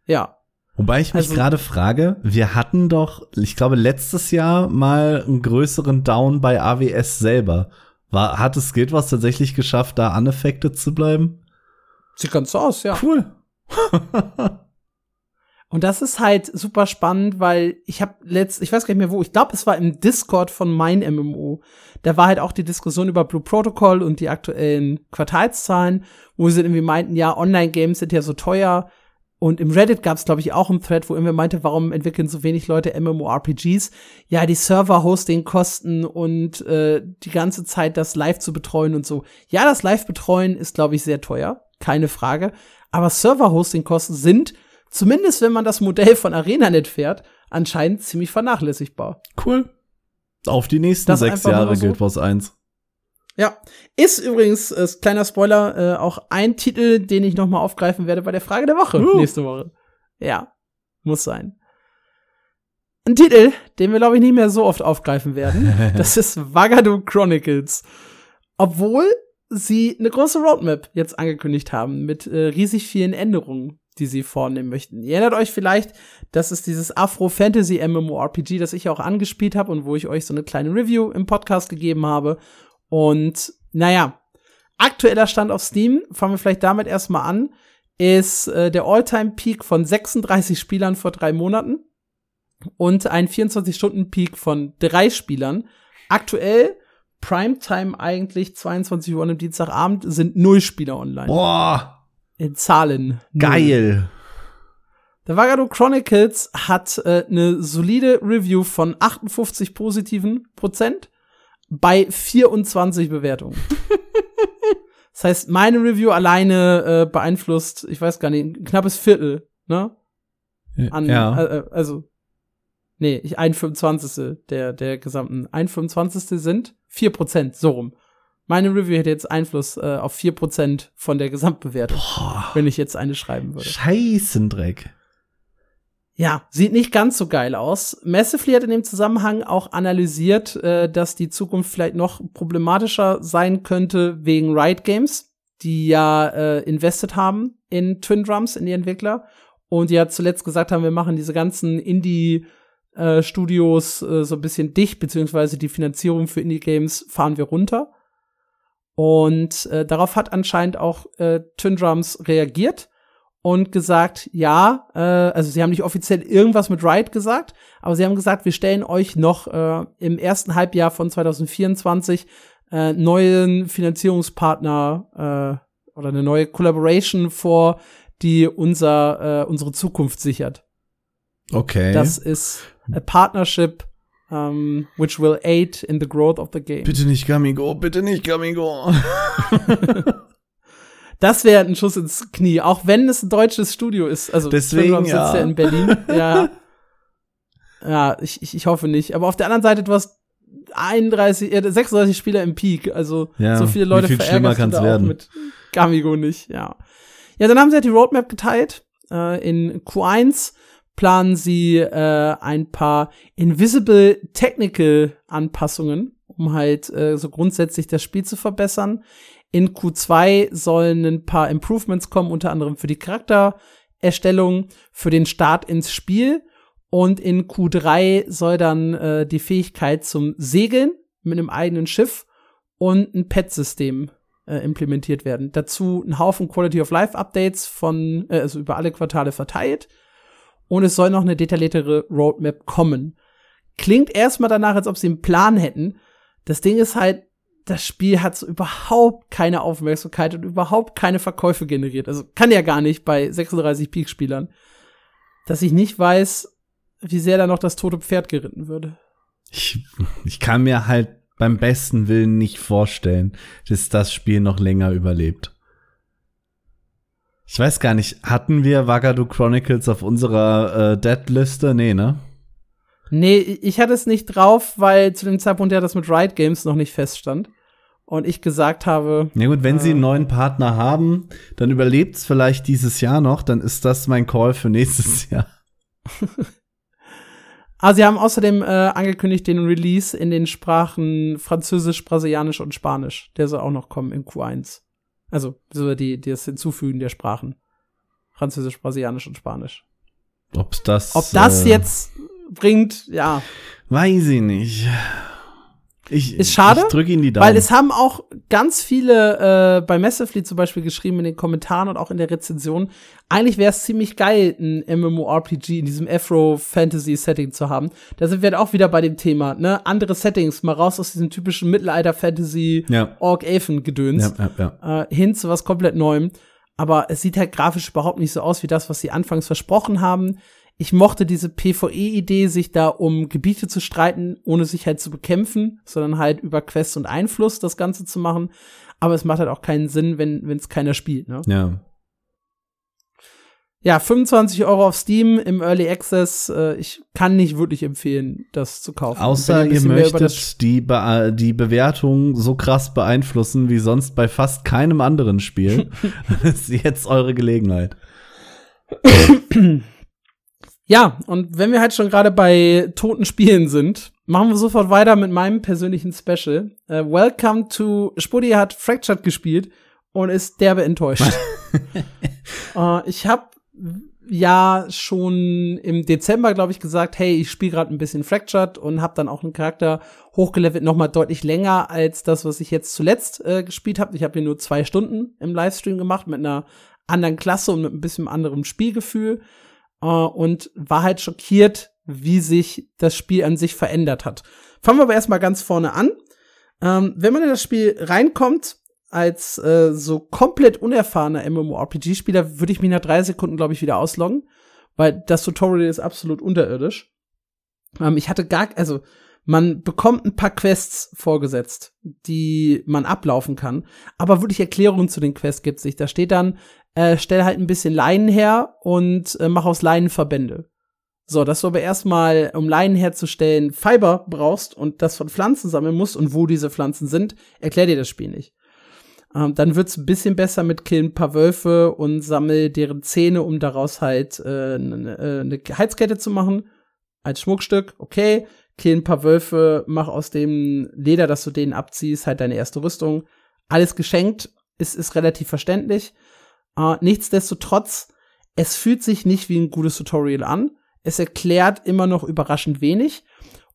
Ja. Wobei ich mich also, gerade frage, wir hatten doch, ich glaube, letztes Jahr mal einen größeren Down bei AWS selber. War, hat es Guild was tatsächlich geschafft, da unaffected zu bleiben? Sieht ganz so aus, ja. Cool. Und das ist halt super spannend, weil ich habe letzt, ich weiß gar nicht mehr wo, ich glaube, es war im Discord von mein MMO. Da war halt auch die Diskussion über Blue Protocol und die aktuellen Quartalszahlen, wo sie irgendwie meinten, ja, Online-Games sind ja so teuer. Und im Reddit gab es, glaube ich, auch einen Thread, wo irgendwer meinte, warum entwickeln so wenig Leute MMORPGs? Ja, die Server-Hosting-Kosten und äh, die ganze Zeit das live zu betreuen und so. Ja, das Live-Betreuen ist, glaube ich, sehr teuer, keine Frage. Aber Server-Hosting-Kosten sind zumindest wenn man das Modell von ArenaNet fährt, anscheinend ziemlich vernachlässigbar. Cool. Auf die nächsten das sechs Jahre so. Guild Wars 1. Ja, ist übrigens, äh, kleiner Spoiler, äh, auch ein Titel, den ich noch mal aufgreifen werde bei der Frage der Woche uh. nächste Woche. Ja, muss sein. Ein Titel, den wir, glaube ich, nicht mehr so oft aufgreifen werden. das ist Wagadu Chronicles. Obwohl sie eine große Roadmap jetzt angekündigt haben mit äh, riesig vielen Änderungen die sie vornehmen möchten. Ihr erinnert euch vielleicht, das ist dieses Afro-Fantasy-MMORPG, das ich auch angespielt habe und wo ich euch so eine kleine Review im Podcast gegeben habe. Und naja, aktueller Stand auf Steam, fangen wir vielleicht damit erstmal an, ist äh, der All-Time-Peak von 36 Spielern vor drei Monaten und ein 24-Stunden-Peak von drei Spielern. Aktuell Primetime eigentlich 22 Uhr am Dienstagabend sind null Spieler online. Boah, in Zahlen. Geil. The Vagado Chronicles hat äh, eine solide Review von 58 positiven Prozent bei 24 Bewertungen. das heißt, meine Review alleine äh, beeinflusst, ich weiß gar nicht, ein knappes Viertel, ne? An, ja. Äh, äh also, nee, ich ein 25. der, der gesamten. Ein 25. sind 4 Prozent, so rum. Meine Review hätte jetzt Einfluss äh, auf 4% von der Gesamtbewertung, Boah. wenn ich jetzt eine schreiben würde. Scheißendreck. Ja, sieht nicht ganz so geil aus. Massively hat in dem Zusammenhang auch analysiert, äh, dass die Zukunft vielleicht noch problematischer sein könnte wegen Riot Games, die ja äh, invested haben in Twin Drums, in die Entwickler. Und ja zuletzt gesagt haben, wir machen diese ganzen Indie- äh, Studios äh, so ein bisschen dicht, beziehungsweise die Finanzierung für Indie-Games fahren wir runter. Und äh, darauf hat anscheinend auch äh, Twin Drums reagiert und gesagt, ja, äh, also sie haben nicht offiziell irgendwas mit Riot gesagt, aber sie haben gesagt, wir stellen euch noch äh, im ersten Halbjahr von 2024 äh, neuen Finanzierungspartner äh, oder eine neue Collaboration vor, die unser äh, unsere Zukunft sichert. Okay. Das ist a partnership um, which will aid in the growth of the game. Bitte nicht Gamigo, bitte nicht Gamigo. das wäre ein Schuss ins Knie, auch wenn es ein deutsches Studio ist. Also deswegen ja. sitzt ja in Berlin. ja. Ja, ich, ich, ich hoffe nicht. Aber auf der anderen Seite, du hast 31, äh, 36 Spieler im Peak. Also Ja, so viele Leute viel schlimmer kann's werden? mit Gamigo nicht, ja. Ja, dann haben sie halt die Roadmap geteilt. Äh, in Q1 planen sie äh, ein paar Invisible Technical Anpassungen, um halt äh, so grundsätzlich das Spiel zu verbessern. In Q2 sollen ein paar Improvements kommen, unter anderem für die Charaktererstellung, für den Start ins Spiel. Und in Q3 soll dann äh, die Fähigkeit zum Segeln mit einem eigenen Schiff und ein Pet-System äh, implementiert werden. Dazu ein Haufen Quality of Life Updates von, äh, also über alle Quartale verteilt. Und es soll noch eine detailliertere Roadmap kommen. Klingt erstmal danach, als ob sie einen Plan hätten. Das Ding ist halt, das Spiel hat so überhaupt keine Aufmerksamkeit und überhaupt keine Verkäufe generiert. Also kann ja gar nicht bei 36 Peak-Spielern. Dass ich nicht weiß, wie sehr da noch das tote Pferd geritten würde. Ich, ich kann mir halt beim besten Willen nicht vorstellen, dass das Spiel noch länger überlebt. Ich weiß gar nicht, hatten wir Wagadu Chronicles auf unserer äh, Dead-Liste? Nee, ne? Nee, ich hatte es nicht drauf, weil zu dem Zeitpunkt ja das mit Riot Games noch nicht feststand. Und ich gesagt habe, Na gut, wenn sie einen Äh. neuen Partner haben, dann überlebt's vielleicht dieses Jahr noch, dann ist das mein Call für nächstes Jahr. ah, sie haben außerdem äh, angekündigt den Release in den Sprachen Französisch, Brasilianisch und Spanisch. Der soll auch noch kommen in Q1. Also, so die, die das Hinzufügen der Sprachen. Französisch, Brasilianisch und Spanisch. Ob's das Ob das äh, jetzt bringt, ja. weiß ich nicht. Ich, Ist schade, ich drück Ihnen die Daumen. Weil es haben auch ganz viele äh, bei Massively zum Beispiel geschrieben in den Kommentaren und auch in der Rezension. Eigentlich wäre es ziemlich geil, ein MMORPG in diesem Afro-Fantasy-Setting zu haben. Da sind wir halt auch wieder bei dem Thema, ne? Andere Settings, mal raus aus diesem typischen Mittelalter-Fantasy, ja, Orc-Elfen-Gedöns ja, ja, ja. äh, hin zu was komplett Neuem. Aber es sieht halt grafisch überhaupt nicht so aus wie das, was sie anfangs versprochen haben. Ich mochte diese PvE-Idee, sich da um Gebiete zu streiten, ohne sich halt zu bekämpfen, sondern halt über Quests und Einfluss das Ganze zu machen. Aber es macht halt auch keinen Sinn, wenn es keiner spielt. Ne? ja. Ja, 25 Euro auf Steam im Early Access. Äh, ich kann nicht wirklich empfehlen, das zu kaufen. Außer ihr das möchtet die, Be die Bewertung so krass beeinflussen wie sonst bei fast keinem anderen Spiel, dann ist jetzt eure Gelegenheit. Ja, und wenn wir halt schon gerade bei toten Spielen sind, machen wir sofort weiter mit meinem persönlichen Special. Äh, Welcome to Spuddy hat Fractured gespielt und ist derbe enttäuscht. äh, ich habe ja schon im Dezember, glaube ich, gesagt, hey, ich spiele gerade ein bisschen Fractured und habe dann auch einen Charakter hochgelevelt, noch mal deutlich länger als das, was ich jetzt zuletzt äh, gespielt habe. Ich habe hier nur zwei Stunden im Livestream gemacht mit einer anderen Klasse und mit ein bisschen anderem Spielgefühl und war halt schockiert, wie sich das Spiel an sich verändert hat. Fangen wir aber erstmal ganz vorne an. Ähm, wenn man in das Spiel reinkommt, als äh, so komplett unerfahrener MMORPG-Spieler, würde ich mich nach drei Sekunden, glaube ich, wieder ausloggen, weil das Tutorial ist absolut unterirdisch. Ähm, ich hatte gar, also man bekommt ein paar Quests vorgesetzt, die man ablaufen kann, aber wirklich Erklärungen zu den Quests gibt's nicht. Da steht dann, äh, stell halt ein bisschen Leinen her und äh, mach aus Leinen Verbände. So, dass du aber erstmal, um Leinen herzustellen, Fiber brauchst und das von Pflanzen sammeln musst und wo diese Pflanzen sind, erklär dir das Spiel nicht. Ähm, dann wird's ein bisschen besser mit Kill ein paar Wölfe und sammel deren Zähne, um daraus halt äh, eine äh, ne Heizkette zu machen. Als Schmuckstück, okay. Kill ein paar Wölfe, mach aus dem Leder, das du denen abziehst, halt deine erste Rüstung. Alles geschenkt, ist, ist relativ verständlich. Äh, nichtsdestotrotz, es fühlt sich nicht wie ein gutes Tutorial an. Es erklärt immer noch überraschend wenig.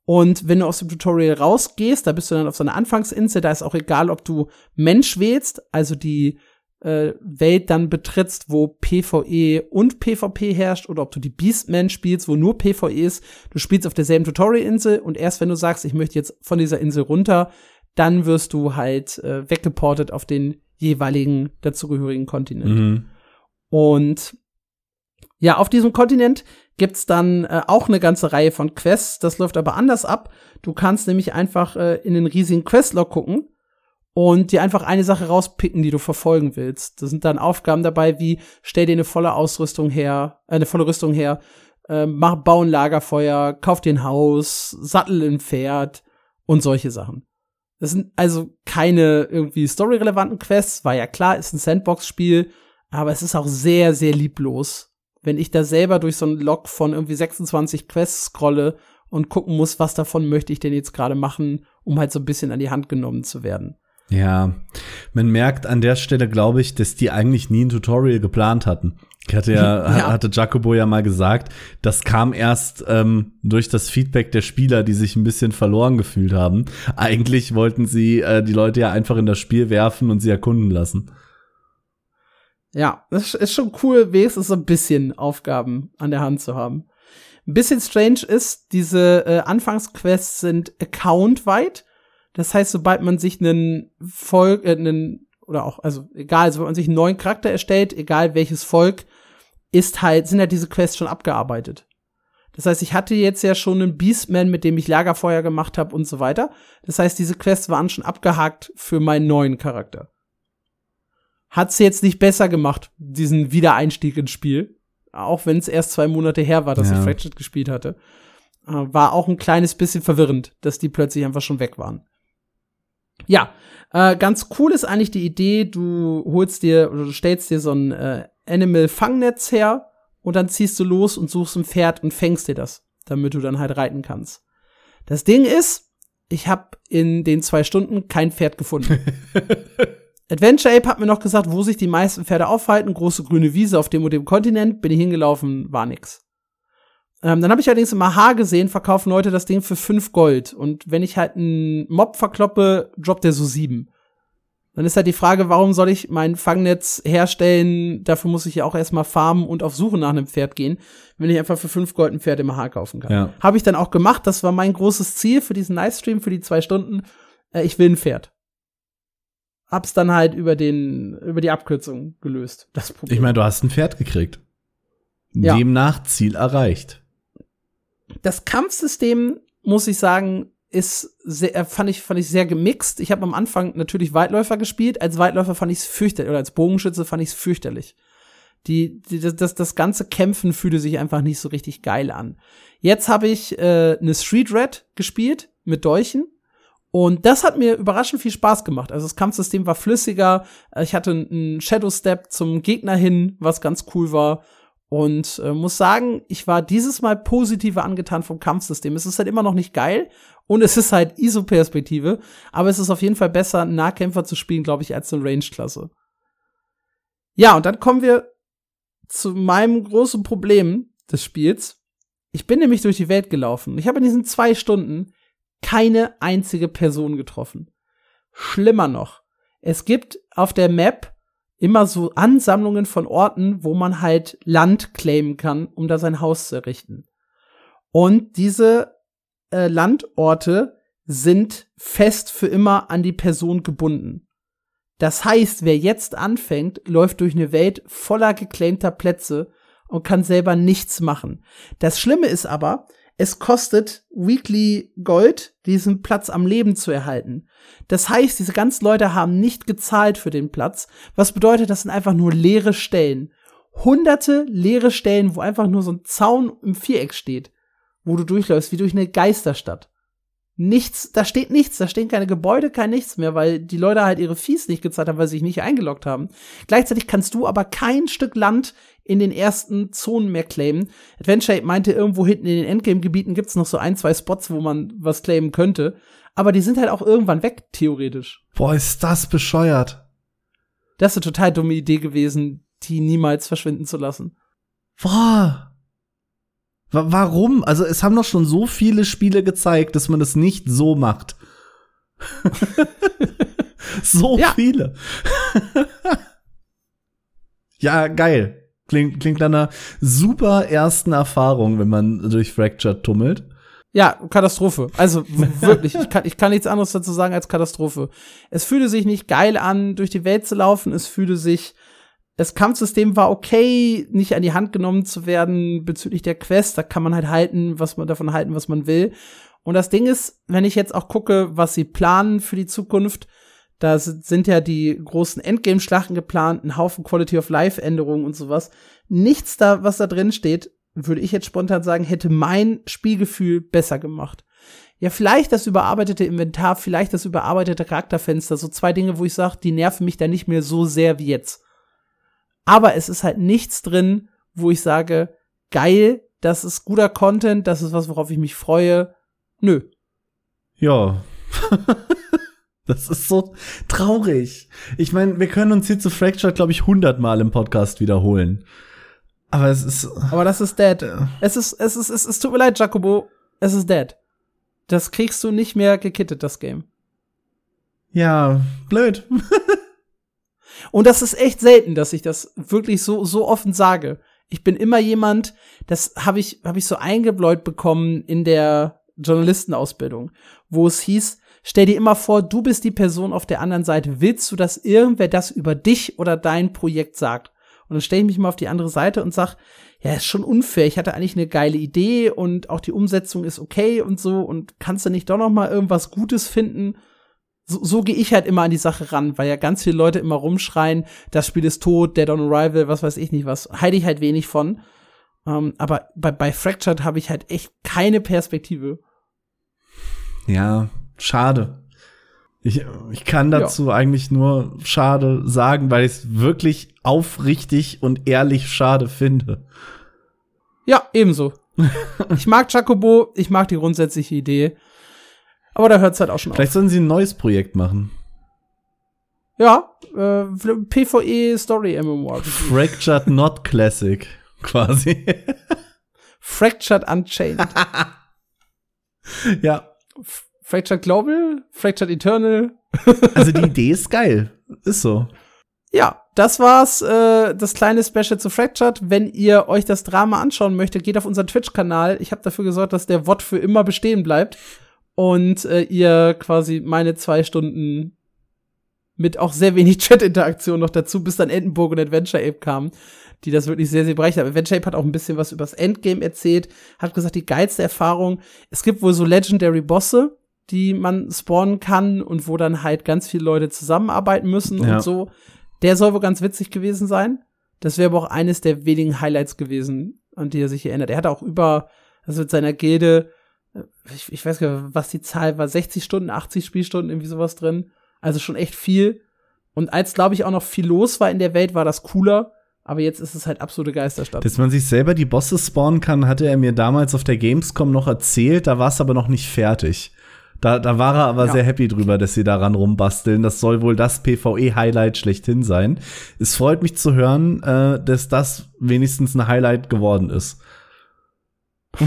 Und wenn du aus dem Tutorial rausgehst, da bist du dann auf so einer Anfangsinsel, da ist auch egal, ob du Mensch wählst, also die äh, Welt dann betrittst, wo PvE und PvP herrscht, oder ob du die Beastman spielst, wo nur PvE ist. Du spielst auf derselben Tutorial-Insel und erst wenn du sagst, ich möchte jetzt von dieser Insel runter, dann wirst du halt äh, weggeportet auf den jeweiligen dazugehörigen Kontinent. Mhm. Und ja, auf diesem Kontinent gibt's dann äh, auch eine ganze Reihe von Quests. Das läuft aber anders ab. Du kannst nämlich einfach äh, in den riesigen Questlog gucken und dir einfach eine Sache rauspicken, die du verfolgen willst. Da sind dann Aufgaben dabei wie stell dir eine volle Ausrüstung her, äh, eine volle Rüstung her, äh, mach, bau ein Lagerfeuer, kauf dir ein Haus, sattel ein Pferd und solche Sachen. Das sind also keine irgendwie storyrelevanten Quests, war ja klar, ist ein Sandbox-Spiel, aber es ist auch sehr, sehr lieblos. Wenn ich da selber durch so einen Log von irgendwie 26 Quests scrolle und gucken muss, was davon möchte ich denn jetzt gerade machen, um halt so ein bisschen an die Hand genommen zu werden. Ja, man merkt an der Stelle, glaube ich, dass die eigentlich nie ein Tutorial geplant hatten. Ich hatte ja, ja, hatte Jacobo ja mal gesagt, das kam erst ähm, durch das Feedback der Spieler, die sich ein bisschen verloren gefühlt haben. Eigentlich wollten sie äh, die Leute ja einfach in das Spiel werfen und sie erkunden lassen. Ja, das ist schon cool, wenigstens so ein bisschen Aufgaben an der Hand zu haben. Ein bisschen strange ist, diese äh, Anfangsquests sind accountweit. Das heißt, sobald man sich einen Volk, äh, einen, oder auch, also egal, sobald man sich einen neuen Charakter erstellt, egal welches Volk, ist halt, sind halt diese Quests schon abgearbeitet. Das heißt, ich hatte jetzt ja schon einen Beastman, mit dem ich Lagerfeuer gemacht habe und so weiter. Das heißt, diese Quests waren schon abgehakt für meinen neuen Charakter. Hat's jetzt nicht besser gemacht, diesen Wiedereinstieg ins Spiel. Auch wenn es erst zwei Monate her war, dass ja. ich Fractured gespielt hatte. Äh, war auch ein kleines bisschen verwirrend, dass die plötzlich einfach schon weg waren. Ja, äh, ganz cool ist eigentlich die Idee, du holst dir oder du stellst dir so ein äh, Animal-Fangnetz her und dann ziehst du los und suchst ein Pferd und fängst dir das, damit du dann halt reiten kannst. Das Ding ist, ich habe in den zwei Stunden kein Pferd gefunden. Adventure Ape hat mir noch gesagt, wo sich die meisten Pferde aufhalten. Große grüne Wiese auf dem und dem Kontinent. Bin ich hingelaufen, war nix. Ähm, dann habe ich allerdings im AHA gesehen, verkaufen Leute das Ding für fünf Gold. Und wenn ich halt einen Mob verkloppe, droppt der so sieben. Dann ist halt die Frage, warum soll ich mein Fangnetz herstellen? Dafür muss ich ja auch erstmal farmen und auf Suche nach einem Pferd gehen, wenn ich einfach für fünf Gold ein Pferd im AHA kaufen kann. Ja. Habe ich dann auch gemacht. Das war mein großes Ziel für diesen Livestream, für die zwei Stunden. Äh, ich will ein Pferd. Hab's dann halt über den, über die Abkürzung gelöst. Das Problem. Ich meine, du hast ein Pferd gekriegt. Ja. Demnach Ziel erreicht das Kampfsystem, muss ich sagen, ist sehr, äh, fand ich, fand ich sehr gemixt. Ich habe am Anfang natürlich Weitläufer gespielt. Als Weitläufer fand ich es fürchterlich, oder als Bogenschütze fand ich es fürchterlich. Die, die, das, das ganze Kämpfen fühlte sich einfach nicht so richtig geil an. Jetzt habe ich äh, eine Street Red gespielt mit Dolchen. Und das hat mir überraschend viel Spaß gemacht. Also das Kampfsystem war flüssiger. Ich hatte einen Shadow Step zum Gegner hin, was ganz cool war. Und äh, muss sagen, ich war dieses Mal positiver angetan vom Kampfsystem. Es ist halt immer noch nicht geil und es ist halt ISO-Perspektive, aber es ist auf jeden Fall besser, einen Nahkämpfer zu spielen, glaube ich, als eine Range-Klasse. Ja, und dann kommen wir zu meinem großen Problem des Spiels. Ich bin nämlich durch die Welt gelaufen. Ich habe in diesen zwei Stunden keine einzige Person getroffen. Schlimmer noch. Es gibt auf der Map immer so Ansammlungen von Orten, wo man halt Land claimen kann, um da sein Haus zu errichten. Und diese äh, Landorte sind fest für immer an die Person gebunden. Das heißt, wer jetzt anfängt, läuft durch eine Welt voller geclaimter Plätze und kann selber nichts machen. Das Schlimme ist aber, es kostet Weekly Gold, diesen Platz am Leben zu erhalten. Das heißt, diese ganzen Leute haben nicht gezahlt für den Platz, was bedeutet, das sind einfach nur leere Stellen. Hunderte leere Stellen, wo einfach nur so ein Zaun im Viereck steht, wo du durchläufst, wie durch eine Geisterstadt nichts, da steht nichts, da stehen keine Gebäude, kein nichts mehr, weil die Leute halt ihre Fees nicht gezahlt haben, weil sie sich nicht eingeloggt haben. Gleichzeitig kannst du aber kein Stück Land in den ersten Zonen mehr claimen. Adventure meinte, irgendwo hinten in den Endgame-Gebieten gibt's noch so ein, zwei Spots, wo man was claimen könnte. Aber die sind halt auch irgendwann weg, theoretisch. Boah, ist das bescheuert. Das ist eine total dumme Idee gewesen, die niemals verschwinden zu lassen. Boah. Warum? Also es haben doch schon so viele Spiele gezeigt, dass man das nicht so macht. so viele. ja, geil. Klingt, klingt nach einer super ersten Erfahrung, wenn man durch Fracture tummelt. Ja, Katastrophe. Also wirklich, ich kann, ich kann nichts anderes dazu sagen als Katastrophe. Es fühlte sich nicht geil an, durch die Welt zu laufen. Es fühlte sich das Kampfsystem war okay, nicht an die Hand genommen zu werden bezüglich der Quest. Da kann man halt halten, was man davon halten, was man will. Und das Ding ist, wenn ich jetzt auch gucke, was sie planen für die Zukunft, da sind ja die großen Endgame-Schlachten geplant, ein Haufen Quality of Life-Änderungen und sowas. Nichts da, was da drin steht, würde ich jetzt spontan sagen, hätte mein Spielgefühl besser gemacht. Ja, vielleicht das überarbeitete Inventar, vielleicht das überarbeitete Charakterfenster, so zwei Dinge, wo ich sage, die nerven mich da nicht mehr so sehr wie jetzt. Aber es ist halt nichts drin, wo ich sage, geil, das ist guter Content, das ist was, worauf ich mich freue. Nö. Ja. das ist so traurig. Ich meine, wir können uns hier zu Fractured, glaube ich, hundertmal im Podcast wiederholen. Aber es ist. Aber das ist dead. Es ist, es ist, es, es tut mir leid, Jacobo. Es ist dead. Das kriegst du nicht mehr gekittet, das Game. Ja, blöd. Und das ist echt selten, dass ich das wirklich so, so offen sage. Ich bin immer jemand, das habe ich, hab ich so eingebläut bekommen in der Journalistenausbildung, wo es hieß, stell dir immer vor, du bist die Person auf der anderen Seite. Willst du, dass irgendwer das über dich oder dein Projekt sagt? Und dann stelle ich mich mal auf die andere Seite und sag, ja, ist schon unfair. Ich hatte eigentlich eine geile Idee und auch die Umsetzung ist okay und so und kannst du nicht doch noch mal irgendwas Gutes finden? So, so gehe ich halt immer an die Sache ran, weil ja ganz viele Leute immer rumschreien, das Spiel ist tot, Dead on Arrival, was weiß ich nicht was. Heide ich halt wenig von. Ähm, aber bei, bei Fractured habe ich halt echt keine Perspektive. Ja, schade. Ich, ich kann dazu ja. eigentlich nur schade sagen, weil ich es wirklich aufrichtig und ehrlich schade finde. Ja, ebenso. ich mag Jacobo, ich mag die grundsätzliche Idee. Aber da hört es halt auch schon Vielleicht auf. sollen sie ein neues Projekt machen. Ja, äh, PvE Story MMORPG. Fractured Not Classic, quasi. Fractured Unchained. ja. Fractured Global, Fractured Eternal. also die Idee ist geil. Ist so. Ja, das war's, äh, das kleine Special zu Fractured. Wenn ihr euch das Drama anschauen möchtet, geht auf unseren Twitch-Kanal. Ich habe dafür gesorgt, dass der WOT für immer bestehen bleibt. Und äh, ihr quasi meine zwei Stunden mit auch sehr wenig Chat-Interaktion noch dazu, bis dann Endenburg und Adventure Ape kamen, die das wirklich sehr, sehr bereichert haben. Adventure Ape hat auch ein bisschen was übers Endgame erzählt, hat gesagt, die geilste Erfahrung, es gibt wohl so Legendary Bosse, die man spawnen kann und wo dann halt ganz viele Leute zusammenarbeiten müssen ja. und so. Der soll wohl ganz witzig gewesen sein. Das wäre aber auch eines der wenigen Highlights gewesen, an die er sich erinnert. Er hat auch über, also mit seiner Gilde, äh, ich, ich weiß gar nicht, was die Zahl war, 60 Stunden, 80 Spielstunden, irgendwie sowas drin. Also schon echt viel. Und als, glaube ich, auch noch viel los war in der Welt, war das cooler. Aber jetzt ist es halt absolute Geisterstadt. Dass man sich selber die Bosse spawnen kann, hatte er mir damals auf der Gamescom noch erzählt. Da war es aber noch nicht fertig. Da, da war er aber ja. sehr happy drüber, dass sie daran rumbasteln. Das soll wohl das PvE-Highlight schlechthin sein. Es freut mich zu hören, äh, dass das wenigstens ein Highlight geworden ist.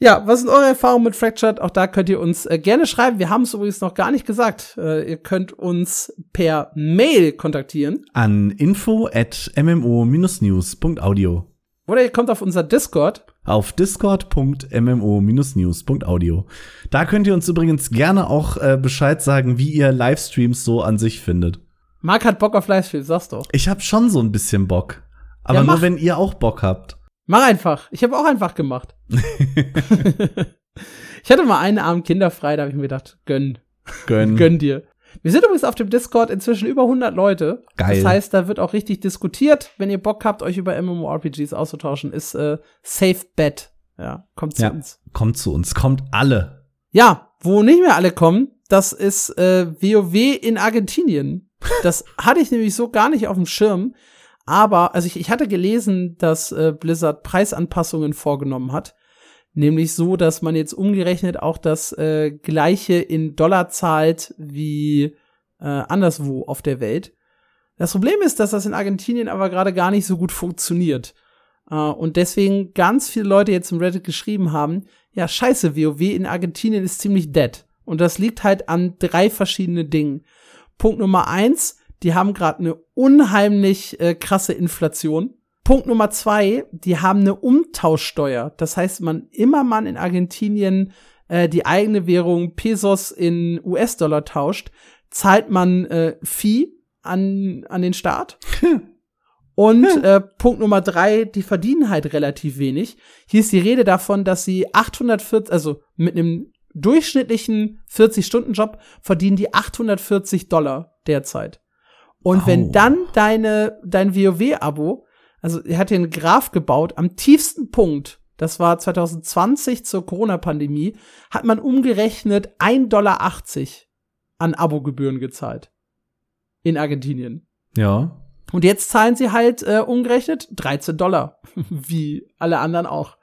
Ja, was sind eure Erfahrungen mit Fractured? Auch da könnt ihr uns äh, gerne schreiben. Wir haben es übrigens noch gar nicht gesagt. Äh, ihr könnt uns per Mail kontaktieren. An info at mmo-news.audio. Oder ihr kommt auf unser Discord. Auf discord.mmo-news.audio. Da könnt ihr uns übrigens gerne auch äh, Bescheid sagen, wie ihr Livestreams so an sich findet. Marc hat Bock auf Livestreams, sag's doch. Ich hab schon so ein bisschen Bock. Aber ja, nur wenn ihr auch Bock habt. Mach einfach. Ich habe auch einfach gemacht. ich hatte mal einen Abend kinderfrei, da habe ich mir gedacht, gönn. Gönn. gönn dir. Wir sind übrigens auf dem Discord inzwischen über 100 Leute. Geil. Das heißt, da wird auch richtig diskutiert. Wenn ihr Bock habt, euch über MMORPGs auszutauschen, ist äh, Safe Bet. Ja, kommt zu ja, uns. Kommt zu uns, kommt alle. Ja, wo nicht mehr alle kommen, das ist äh, WoW in Argentinien. Das hatte ich nämlich so gar nicht auf dem Schirm. Aber, also ich, ich hatte gelesen, dass äh, Blizzard Preisanpassungen vorgenommen hat. Nämlich so, dass man jetzt umgerechnet auch das äh, gleiche in Dollar zahlt wie äh, anderswo auf der Welt. Das Problem ist, dass das in Argentinien aber gerade gar nicht so gut funktioniert. Äh, und deswegen ganz viele Leute jetzt im Reddit geschrieben haben, ja, scheiße, WoW in Argentinien ist ziemlich dead. Und das liegt halt an drei verschiedene Dingen. Punkt Nummer eins, die haben gerade eine unheimlich äh, krasse Inflation. Punkt Nummer zwei, die haben eine Umtauschsteuer. Das heißt, man immer man in Argentinien äh, die eigene Währung Pesos in US-Dollar tauscht, zahlt man äh, Fee an, an den Staat. Und äh, Punkt Nummer drei, die verdienen halt relativ wenig. Hier ist die Rede davon, dass sie 840, also mit einem durchschnittlichen 40-Stunden-Job verdienen die 840 Dollar derzeit. Und wow. wenn dann deine, dein WoW-Abo also er hat hier einen Graph gebaut, am tiefsten Punkt, das war 2020 zur Corona-Pandemie, hat man umgerechnet 1,80 Dollar an Abogebühren gezahlt. In Argentinien. Ja. Und jetzt zahlen sie halt äh, umgerechnet 13 Dollar, wie alle anderen auch.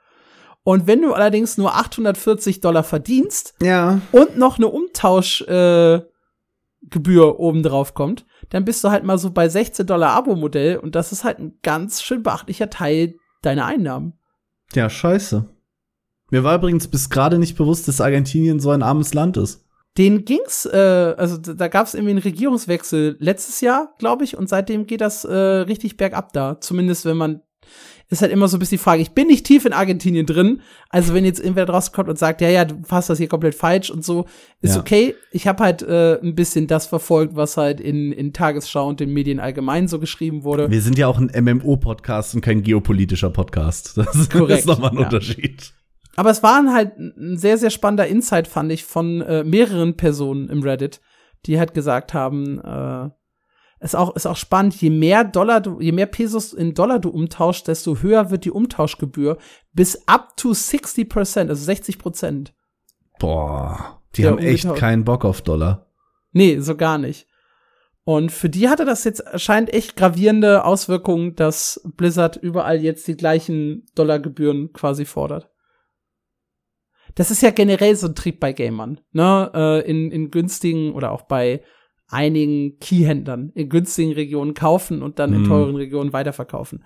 Und wenn du allerdings nur 840 Dollar verdienst Ja. und noch eine Umtauschgebühr äh, Gebühr oben drauf kommt, dann bist du halt mal so bei 16 Dollar Abo-Modell und das ist halt ein ganz schön beachtlicher Teil deiner Einnahmen. Ja, scheiße. Mir war übrigens bis gerade nicht bewusst, dass Argentinien so ein armes Land ist. Den ging's, äh, also da gab's irgendwie einen Regierungswechsel letztes Jahr, glaube ich, und seitdem geht das äh, richtig bergab da. Zumindest wenn man ist halt immer so ein bisschen die Frage, ich bin nicht tief in Argentinien drin, also wenn jetzt irgendwer draus kommt und sagt, ja, ja, du fasst das hier komplett falsch und so, ist Ja. okay. Ich habe halt äh, ein bisschen das verfolgt, was halt in, in Tagesschau und den Medien allgemein so geschrieben wurde. Wir sind ja auch ein MMO-Podcast und kein geopolitischer Podcast. Das ist Korrekt, nochmal ein ja. Unterschied. Aber es waren halt ein sehr, sehr spannender Insight, fand ich, von äh, mehreren Personen im Reddit, die halt gesagt haben, äh, ist auch, ist auch spannend, je mehr Dollar du, je mehr Pesos in Dollar du umtauschst, desto höher wird die Umtauschgebühr bis up to 60% also 60 Prozent. Boah, die haben echt umgetauscht. keinen Bock auf Dollar. Nee, so gar nicht. Und für die hatte das jetzt scheint echt gravierende Auswirkungen, dass Blizzard überall jetzt die gleichen Dollargebühren quasi fordert. Das ist ja generell so ein Trieb bei Gamern, ne? Äh, in, in günstigen oder auch bei einigen Keyhändlern in günstigen Regionen kaufen und dann in Mhm. teuren Regionen weiterverkaufen.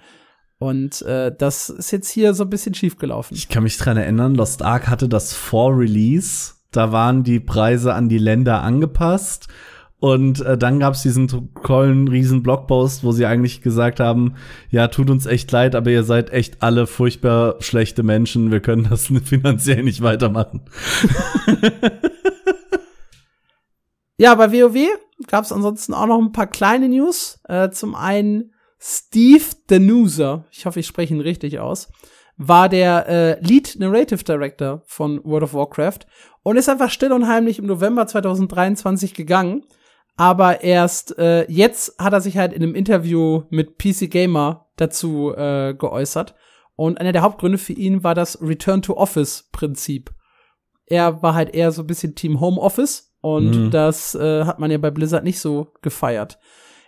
Und äh, das ist jetzt hier so ein bisschen schief gelaufen. Ich kann mich dran erinnern, Lost Ark hatte das vor Release. Da waren die Preise an die Länder angepasst. Und äh, dann gab's diesen tollen riesen Blogpost, wo sie eigentlich gesagt haben, ja, tut uns echt leid, aber ihr seid echt alle furchtbar schlechte Menschen. Wir können das finanziell nicht weitermachen. Ja, bei WoW gab es ansonsten auch noch ein paar kleine News. Äh, zum einen Steve Danuser, ich hoffe, ich spreche ihn richtig aus, war der äh, Lead Narrative Director von World of Warcraft und ist einfach still und heimlich im November 2023 gegangen. Aber erst äh, jetzt hat er sich halt in einem Interview mit PC Gamer dazu äh, geäußert. Und einer der Hauptgründe für ihn war das Return to Office Prinzip. Er war halt eher so ein bisschen Team Home Office und Mhm. das äh, hat man ja bei Blizzard nicht so gefeiert.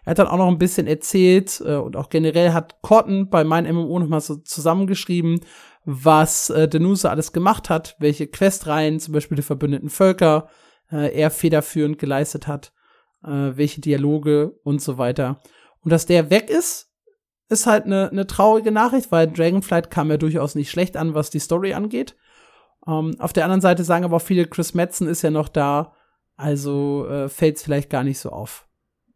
Er hat dann auch noch ein bisschen erzählt äh, und auch generell hat Corton bei meinem MMO noch mal so zusammengeschrieben, was äh, Denuse alles gemacht hat, welche Questreihen, zum Beispiel die verbündeten Völker, äh, er federführend geleistet hat, äh, welche Dialoge und so weiter. Und dass der weg ist, ist halt eine ne traurige Nachricht, weil Dragonflight kam ja durchaus nicht schlecht an, was die Story angeht. Ähm, auf der anderen Seite sagen aber auch viele, Chris Metzen ist ja noch da, also äh, fällt es vielleicht gar nicht so auf,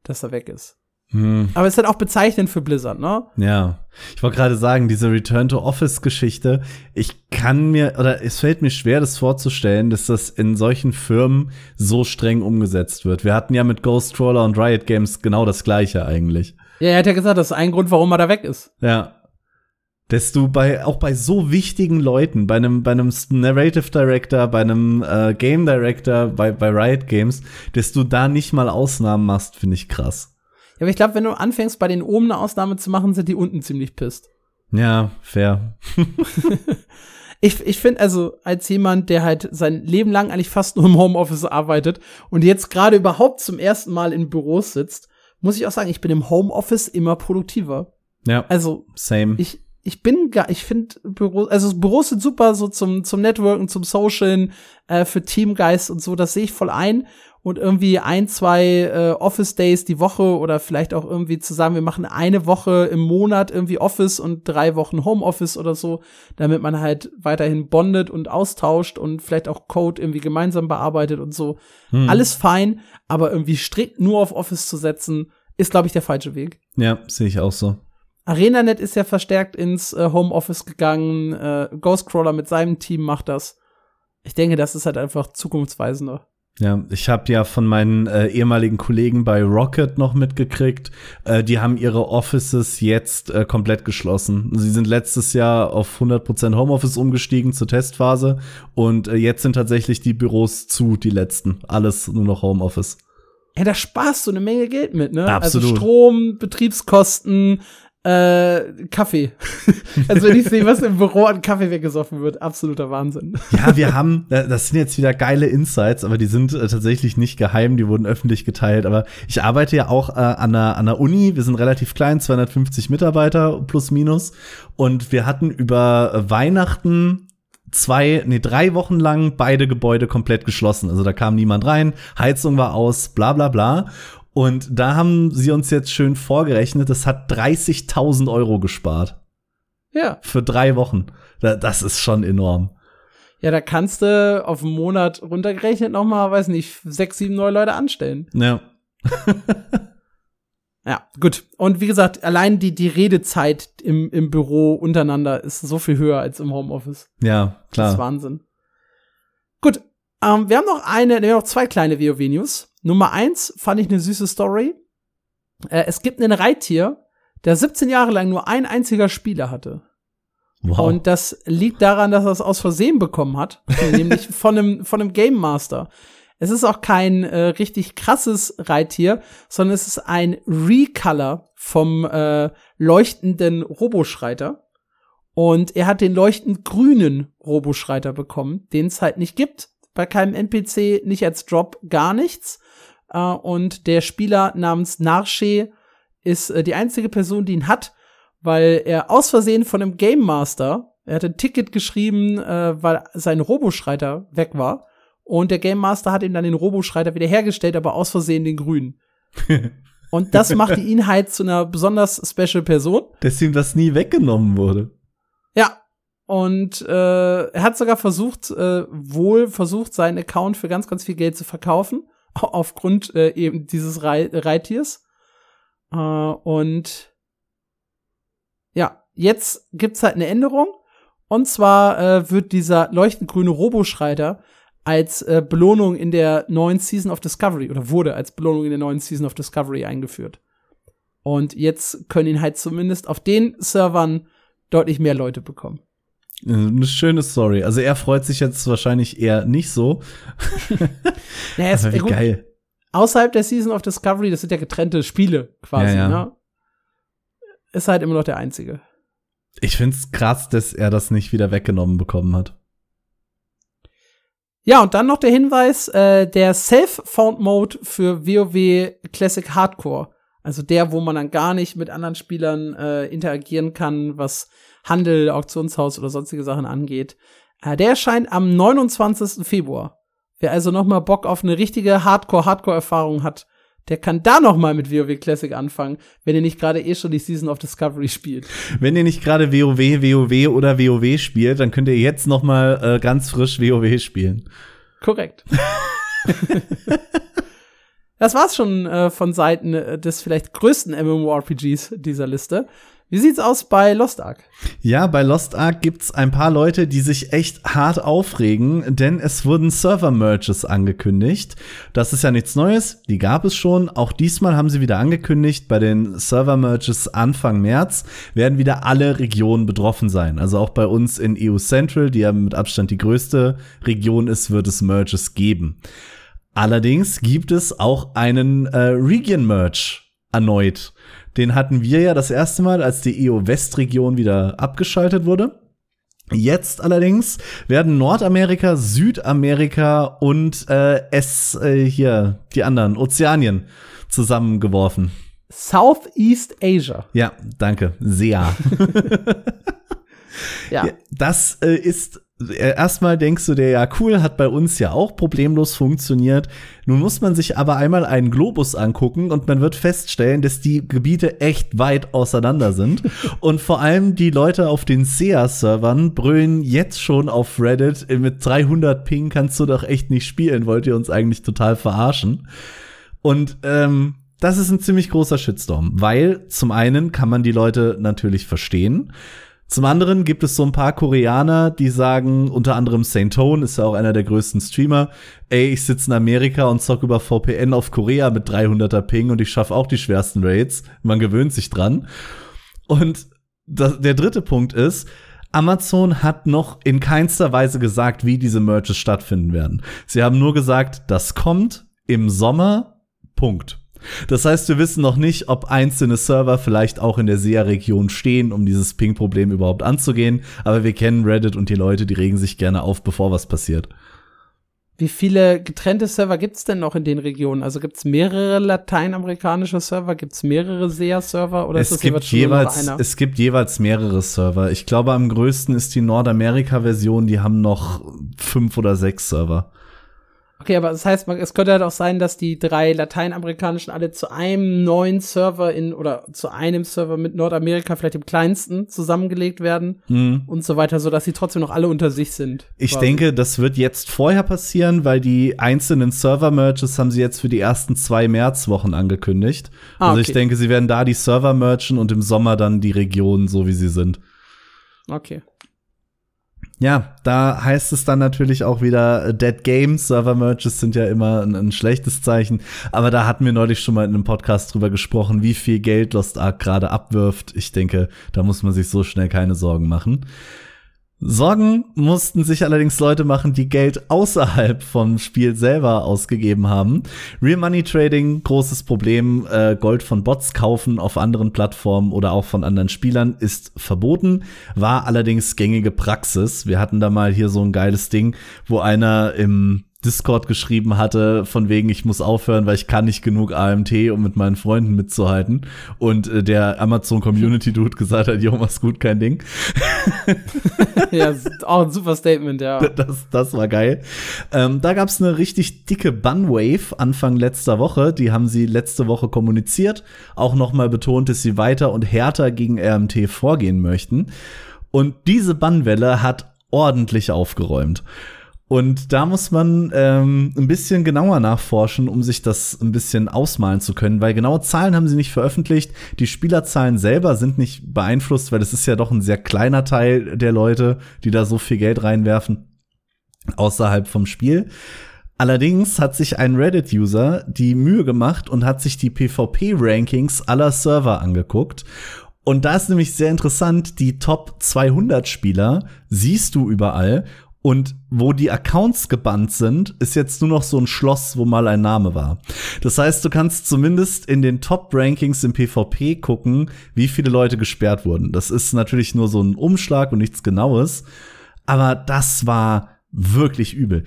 dass er weg ist. Hm. Aber es ist halt auch bezeichnend für Blizzard, ne? Ja, ich wollte gerade sagen, diese Return-to-Office-Geschichte, ich kann mir, oder es fällt mir schwer, das vorzustellen, dass das in solchen Firmen so streng umgesetzt wird. Wir hatten ja mit Ghost Crawler und Riot Games genau das Gleiche eigentlich. Ja, er hat ja gesagt, das ist ein Grund, warum er da weg ist. Ja. Dass du bei, auch bei so wichtigen Leuten, bei einem, bei einem Narrative Director, bei einem äh, Game Director, bei, bei Riot Games, dass du da nicht mal Ausnahmen machst, finde ich krass. Ja, aber ich glaube, wenn du anfängst, bei den oben eine Ausnahme zu machen, sind die unten ziemlich pisst. Ja, fair. Ich, ich finde also, als jemand, der halt sein Leben lang eigentlich fast nur im Homeoffice arbeitet und jetzt gerade überhaupt zum ersten Mal in Büros sitzt, muss ich auch sagen, ich bin im Homeoffice immer produktiver. Ja, Also, same. ich, ich bin gar, ich finde Büros, also Büros sind super so zum, zum Networken, zum Socialen, äh, für Teamgeist und so, das sehe ich voll ein. Und irgendwie ein, zwei äh, Office Days die Woche oder vielleicht auch irgendwie zu sagen, wir machen eine Woche im Monat irgendwie Office und drei Wochen Homeoffice oder so, damit man halt weiterhin bondet und austauscht und vielleicht auch Code irgendwie gemeinsam bearbeitet und so. Hm. Alles fein, aber irgendwie strikt nur auf Office zu setzen, ist, glaube ich, der falsche Weg. Ja, sehe ich auch so. ArenaNet ist ja verstärkt ins äh, Homeoffice gegangen. Äh, Ghostcrawler mit seinem Team macht das. Ich denke, das ist halt einfach zukunftsweisender. Ja, ich habe ja von meinen äh, ehemaligen Kollegen bei Rocket noch mitgekriegt, äh, die haben ihre Offices jetzt äh, komplett geschlossen. Sie sind letztes Jahr auf 100% Homeoffice umgestiegen zur Testphase und äh, jetzt sind tatsächlich die Büros zu, die letzten. Alles nur noch Homeoffice. Ja, da sparst du eine Menge Geld mit, ne? Absolut. Also Strom, Betriebskosten, Äh, Kaffee. also wenn ich sehe, was im Büro an Kaffee weggesoffen wird, absoluter Wahnsinn. Ja, wir haben, das sind jetzt wieder geile Insights, aber die sind äh, tatsächlich nicht geheim, die wurden öffentlich geteilt. Aber ich arbeite ja auch äh, an, der, an der Uni, wir sind relativ klein, 250 Mitarbeiter plus minus. Und wir hatten über Weihnachten zwei, nee, drei Wochen lang beide Gebäude komplett geschlossen. Also da kam niemand rein, Heizung war aus, bla bla bla. Und da haben sie uns jetzt schön vorgerechnet, das hat 30.000 Euro gespart. Ja. Für drei Wochen. Das ist schon enorm. Ja, da kannst du auf einen Monat runtergerechnet noch mal, weiß nicht, sechs, sieben neue Leute anstellen. Ja. ja, gut. Und wie gesagt, allein die, die Redezeit im, im Büro untereinander ist so viel höher als im Homeoffice. Ja, klar. Das ist Wahnsinn. Gut. Ähm, wir haben noch eine, wir haben noch zwei kleine WoW-News. Nummer eins fand ich eine süße Story. Äh, es gibt einen Reittier, der 17 Jahre lang nur ein einziger Spieler hatte. Wow. Und das liegt daran, dass er es aus Versehen bekommen hat, nämlich von einem, von einem Game Master. Es ist auch kein äh, richtig krasses Reittier, sondern es ist ein Recolor vom äh, leuchtenden Roboschreiter. Und er hat den leuchtend grünen Roboschreiter bekommen, den es halt nicht gibt. Bei keinem NPC, nicht als Drop, gar nichts. Äh, und der Spieler namens Narshe ist äh, die einzige Person, die ihn hat, weil er aus Versehen von einem Game Master, er hat ein Ticket geschrieben, äh, weil sein Roboschreiter weg war. Und der Game Master hat ihm dann den Roboschreiter wiederhergestellt, aber aus Versehen den grünen. Und das machte ihn halt zu einer besonders special Person. Dass ihm das nie weggenommen wurde. Und äh, er hat sogar versucht, äh, wohl versucht, seinen Account für ganz, ganz viel Geld zu verkaufen aufgrund äh, eben dieses Rei Reittiers. Äh, und ja, jetzt gibt's halt eine Änderung. Und zwar äh, wird dieser leuchtend grüne Roboschreiter als äh, Belohnung in der neuen Season of Discovery oder wurde als Belohnung in der neuen Season of Discovery eingeführt. Und jetzt können ihn halt zumindest auf den Servern deutlich mehr Leute bekommen. Eine schöne Story. Also er freut sich jetzt wahrscheinlich eher nicht so. naja, Aber wie gut, geil. Außerhalb der Season of Discovery, das sind ja getrennte Spiele quasi, ja, ja. ne? Ist halt immer noch der einzige. Ich find's krass, dass er das nicht wieder weggenommen bekommen hat. Ja, und dann noch der Hinweis, äh, der Self-Found-Mode für WoW Classic Hardcore. Also der, wo man dann gar nicht mit anderen Spielern äh, interagieren kann, was Handel, Auktionshaus oder sonstige Sachen angeht. Äh, der erscheint am 29. Februar. Wer also noch mal Bock auf eine richtige Hardcore-Hardcore-Erfahrung hat, der kann da noch mal mit WoW Classic anfangen, wenn ihr nicht gerade eh schon die Season of Discovery spielt. Wenn ihr nicht gerade WoW, WoW oder WoW spielt, dann könnt ihr jetzt noch mal äh, ganz frisch WoW spielen. Korrekt. das war's schon äh, von Seiten äh, des vielleicht größten MMORPGs dieser Liste. Wie sieht's aus bei Lost Ark? Ja, bei Lost Ark gibt's ein paar Leute, die sich echt hart aufregen, denn es wurden Server-Merges angekündigt. Das ist ja nichts Neues, die gab es schon. Auch diesmal haben sie wieder angekündigt, bei den Server-Merges Anfang März werden wieder alle Regionen betroffen sein. Also auch bei uns in EU Central, die ja mit Abstand die größte Region ist, wird es Merges geben. Allerdings gibt es auch einen äh, Region-Merge erneut. Den hatten wir ja das erste Mal, als die EO Westregion wieder abgeschaltet wurde. Jetzt allerdings werden Nordamerika, Südamerika und äh, es äh, hier die anderen Ozeanien zusammengeworfen. Southeast Asia. Ja, danke. Sehr. ja. Das äh, ist erstmal denkst du dir, ja, cool, hat bei uns ja auch problemlos funktioniert. Nun muss man sich aber einmal einen Globus angucken und man wird feststellen, dass die Gebiete echt weit auseinander sind. und vor allem die Leute auf den SEA-Servern brüllen jetzt schon auf Reddit, mit 300 Ping kannst du doch echt nicht spielen, wollt ihr uns eigentlich total verarschen. Und ähm, das ist ein ziemlich großer Shitstorm, weil zum einen kann man die Leute natürlich verstehen. Zum anderen gibt es so ein paar Koreaner, die sagen, unter anderem Saint Tone ist ja auch einer der größten Streamer, ey, ich sitze in Amerika und zock über VPN auf Korea mit 300er Ping und ich schaffe auch die schwersten Raids. Man gewöhnt sich dran. Und das, der dritte Punkt ist, Amazon hat noch in keinster Weise gesagt, wie diese Merges stattfinden werden. Sie haben nur gesagt, das kommt im Sommer. Punkt. Das heißt, wir wissen noch nicht, ob einzelne Server vielleicht auch in der SEA-Region stehen, um dieses Ping-Problem überhaupt anzugehen. Aber wir kennen Reddit und die Leute, die regen sich gerne auf, bevor was passiert. Wie viele getrennte Server gibt's denn noch in den Regionen? Also gibt's mehrere lateinamerikanische Server? Gibt's mehrere SEA-Server? Oder es ist das gibt jeweils, einer? es gibt jeweils mehrere Server. Ich glaube, am größten ist die Nordamerika-Version. Die haben noch fünf oder sechs Server. Okay, aber das heißt, es könnte halt auch sein, dass die drei lateinamerikanischen alle zu einem neuen Server in oder zu einem Server mit Nordamerika, vielleicht dem kleinsten, zusammengelegt werden Mhm. und so weiter, so dass sie trotzdem noch alle unter sich sind. Ich quasi. denke, das wird jetzt vorher passieren, weil die einzelnen Server-Merges haben sie jetzt für die ersten zwei Märzwochen angekündigt. Ah, Also ich okay. denke, sie werden da die Server merchen und im Sommer dann die Regionen, so wie sie sind. Okay. Ja, da heißt es dann natürlich auch wieder äh, Dead Games. Server Merges sind ja immer ein, ein schlechtes Zeichen. Aber da hatten wir neulich schon mal in einem Podcast drüber gesprochen, wie viel Geld Lost Ark gerade abwirft. Ich denke, da muss man sich so schnell keine Sorgen machen. Sorgen mussten sich allerdings Leute machen, die Geld außerhalb vom Spiel selber ausgegeben haben. Real Money Trading, großes Problem. Äh, Gold von Bots kaufen auf anderen Plattformen oder auch von anderen Spielern ist verboten, war allerdings gängige Praxis. Wir hatten da mal hier so ein geiles Ding, wo einer im Discord geschrieben hatte, von wegen, ich muss aufhören, weil ich kann nicht genug AMT, um mit meinen Freunden mitzuhalten. Und äh, der Amazon Community Dude gesagt hat, jo, mach's gut, kein Ding. ja, auch ein super Statement, ja. Das, das war geil. Ähm, da gab's eine richtig dicke Bunwave Anfang letzter Woche. Die haben sie letzte Woche kommuniziert. Auch nochmal betont, dass sie weiter und härter gegen RMT vorgehen möchten. Und diese Bannwelle hat ordentlich aufgeräumt. Und da muss man ähm, ein bisschen genauer nachforschen, um sich das ein bisschen ausmalen zu können, weil genaue Zahlen haben sie nicht veröffentlicht. Die Spielerzahlen selber sind nicht beeinflusst, weil es ist ja doch ein sehr kleiner Teil der Leute, die da so viel Geld reinwerfen außerhalb vom Spiel. Allerdings hat sich ein Reddit-User die Mühe gemacht und hat sich die PvP-Rankings aller Server angeguckt. Und da ist nämlich sehr interessant, die Top 200 Spieler siehst du überall. Und wo die Accounts gebannt sind, ist jetzt nur noch so ein Schloss, wo mal ein Name war. Das heißt, du kannst zumindest in den Top-Rankings im PvP gucken, wie viele Leute gesperrt wurden. Das ist natürlich nur so ein Umschlag und nichts Genaues. Aber das war wirklich übel.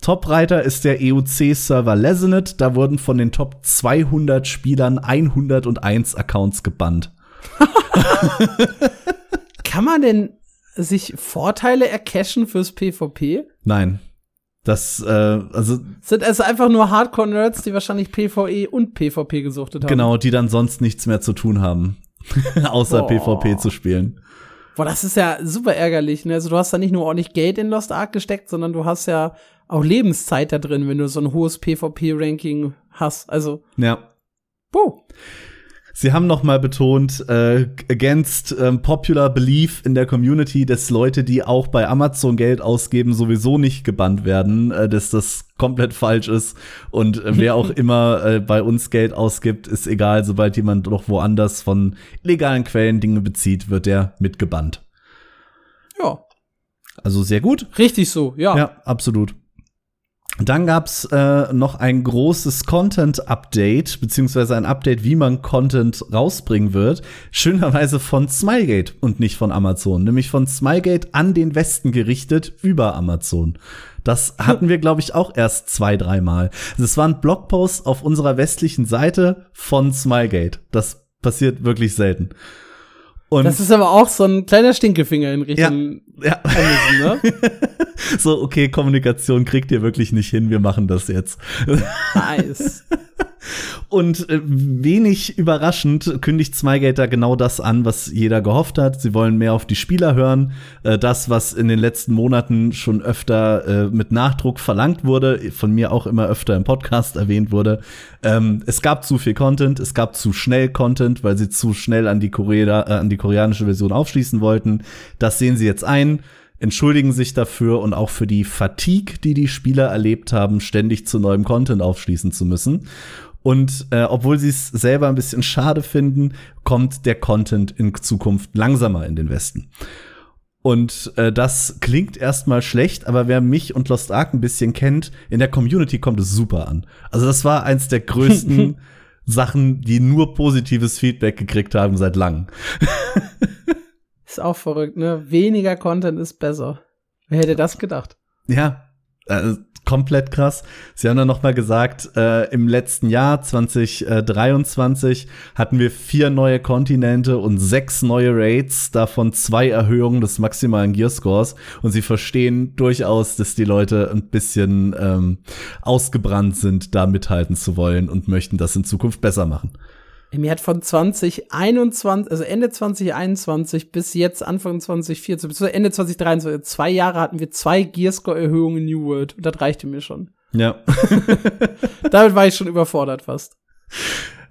Top-Reiter ist der EUC-Server Lesenet. Da wurden von den Top 200 Spielern 101 Accounts gebannt. Kann man denn sich Vorteile ercashen fürs PvP? Nein. Das, äh, also Sind es einfach nur Hardcore-Nerds, die wahrscheinlich PvE und PvP gesuchtet haben? genau, die dann sonst nichts mehr zu tun haben, außer Boah. PvP zu spielen. Boah, das ist ja super ärgerlich. Ne? Also du hast da nicht nur ordentlich Geld in Lost Ark gesteckt, sondern du hast ja auch Lebenszeit da drin, wenn du so ein hohes PvP-Ranking hast. Also, Ja. puh. Sie haben noch mal betont, äh, against ähm, popular belief in der Community, dass Leute, die auch bei Amazon Geld ausgeben, sowieso nicht gebannt werden, äh, dass das komplett falsch ist. Und äh, wer auch immer äh, bei uns Geld ausgibt, ist egal, sobald jemand noch woanders von illegalen Quellen Dinge bezieht, wird der mitgebannt. Ja, Also sehr gut. richtig so, ja. Ja, absolut. Dann gab's äh, noch ein großes Content-Update, beziehungsweise ein Update, wie man Content rausbringen wird. Schönerweise von Smilegate und nicht von Amazon. Nämlich von Smilegate an den Westen gerichtet über Amazon. Das hatten wir, glaube ich, auch erst zwei, dreimal. Es war ein Blogpost auf unserer westlichen Seite von Smilegate. Das passiert wirklich selten. Und Das ist aber auch so ein kleiner Stinkefinger in Richtung ja, Amazon, ne? so, okay, Kommunikation kriegt ihr wirklich nicht hin, wir machen das jetzt. Nice. Und äh, wenig überraschend kündigt Smygate da genau das an, was jeder gehofft hat. Sie wollen mehr auf die Spieler hören. Äh, das, was in den letzten Monaten schon öfter äh, mit Nachdruck verlangt wurde, von mir auch immer öfter im Podcast erwähnt wurde. Ähm, es gab zu viel Content, es gab zu schnell Content, weil sie zu schnell an die, Korea, äh, an die koreanische Version aufschließen wollten. Das sehen sie jetzt ein entschuldigen sich dafür und auch für die Fatigue, die die Spieler erlebt haben, ständig zu neuem Content aufschließen zu müssen. Und äh, obwohl sie es selber ein bisschen schade finden, kommt der Content in Zukunft langsamer in den Westen. Und äh, das klingt erstmal schlecht, aber wer mich und Lost Ark ein bisschen kennt, in der Community kommt es super an. Also das war eins der größten Sachen, die nur positives Feedback gekriegt haben seit langem. ist auch verrückt, ne? Weniger Content ist besser. Wer hätte das gedacht? Ja, also komplett krass. Sie haben dann noch mal gesagt, äh, im letzten Jahr 2023 hatten wir vier neue Kontinente und sechs neue Raids, davon zwei Erhöhungen des maximalen Gearscores. Und sie verstehen durchaus, dass die Leute ein bisschen ähm, ausgebrannt sind, da mithalten zu wollen und möchten das in Zukunft besser machen. Mir hat von 2021, also Ende 2021 bis jetzt Anfang 2024, bis Ende 2023, zwei Jahre hatten wir zwei Gearscore-Erhöhungen in New World. Und das reichte mir schon. Ja. Damit war ich schon überfordert fast.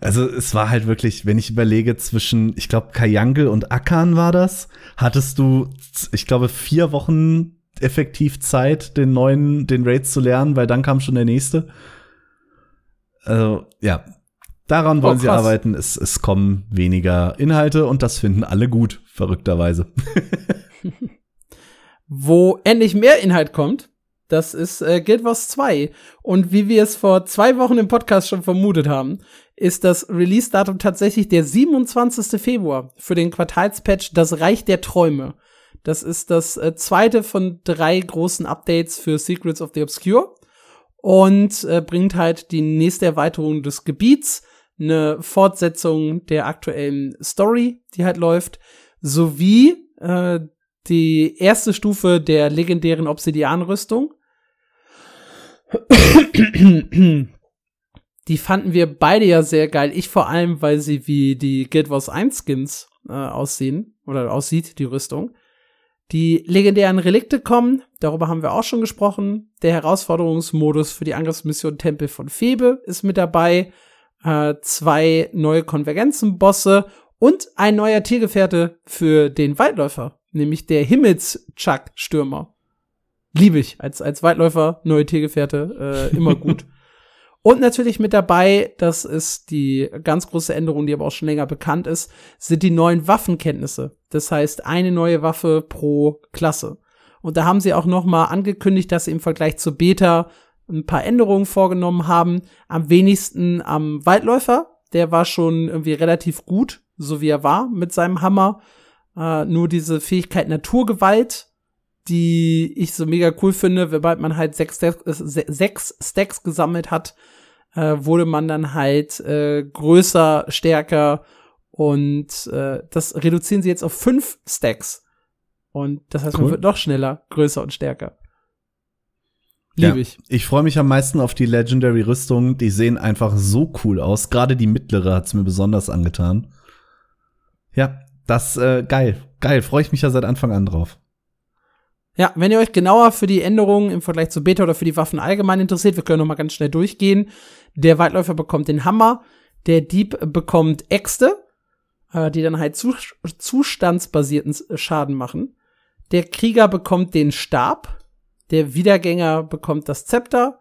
Also es war halt wirklich, wenn ich überlege, zwischen, ich glaube, Kajangel und Akan war das, hattest du, ich glaube, vier Wochen effektiv Zeit, den neuen, den Raids zu lernen, weil dann kam schon der nächste. Also, ja, Daran wollen oh, sie arbeiten. Es, es kommen weniger Inhalte und das finden alle gut, verrückterweise. Wo endlich mehr Inhalt kommt, das ist äh, Guild Wars 2. Und wie wir es vor zwei Wochen im Podcast schon vermutet haben, ist das Release-Datum tatsächlich der 27. Februar für den Quartalspatch Das Reich der Träume. Das ist das äh, zweite von drei großen Updates für Secrets of the Obscure und äh, bringt halt die nächste Erweiterung des Gebiets eine Fortsetzung der aktuellen Story, die halt läuft, sowie äh, die erste Stufe der legendären Obsidian-Rüstung. die fanden wir beide ja sehr geil. Ich vor allem, weil sie wie die Guild Wars 1 Skins äh, aussehen oder aussieht, die Rüstung. Die legendären Relikte kommen, darüber haben wir auch schon gesprochen. Der Herausforderungsmodus für die Angriffsmission Tempel von Febe ist mit dabei äh, zwei neue Konvergenzen-Bosse und ein neuer Tiergefährte für den Waldläufer, nämlich der Himmels-Chuck-Stürmer. Liebe ich als, als Waldläufer, neue Tiergefährte, äh, immer gut. Und natürlich mit dabei, das ist die ganz große Änderung, die aber auch schon länger bekannt ist, sind die neuen Waffenkenntnisse. Das heißt, eine neue Waffe pro Klasse. Und da haben sie auch noch mal angekündigt, dass sie im Vergleich zur Beta ein paar Änderungen vorgenommen haben. Am wenigsten am Waldläufer. Der war schon irgendwie relativ gut, so wie er war mit seinem Hammer. Äh, nur diese Fähigkeit Naturgewalt, die ich so mega cool finde, sobald man halt sechs, Stacks, äh, sechs Stacks gesammelt hat, äh, wurde man dann halt äh, größer, stärker und äh, das reduzieren sie jetzt auf fünf Stacks. Und das heißt, cool. man wird noch schneller, größer und stärker. Liebe ich. Ich freue mich am meisten auf die Legendary Rüstungen. Die sehen einfach so cool aus. Gerade die mittlere hat's mir besonders angetan. Ja, das äh, geil. Geil, freue ich mich ja seit Anfang an drauf. Ja, wenn ihr euch genauer für die Änderungen im Vergleich zu Beta oder für die Waffen allgemein interessiert, wir können noch mal ganz schnell durchgehen. Der Waldläufer bekommt den Hammer, der Dieb bekommt Äxte, äh, die dann halt zustandsbasierten Schaden machen. Der Krieger bekommt den Stab, der Wiedergänger bekommt das Zepter.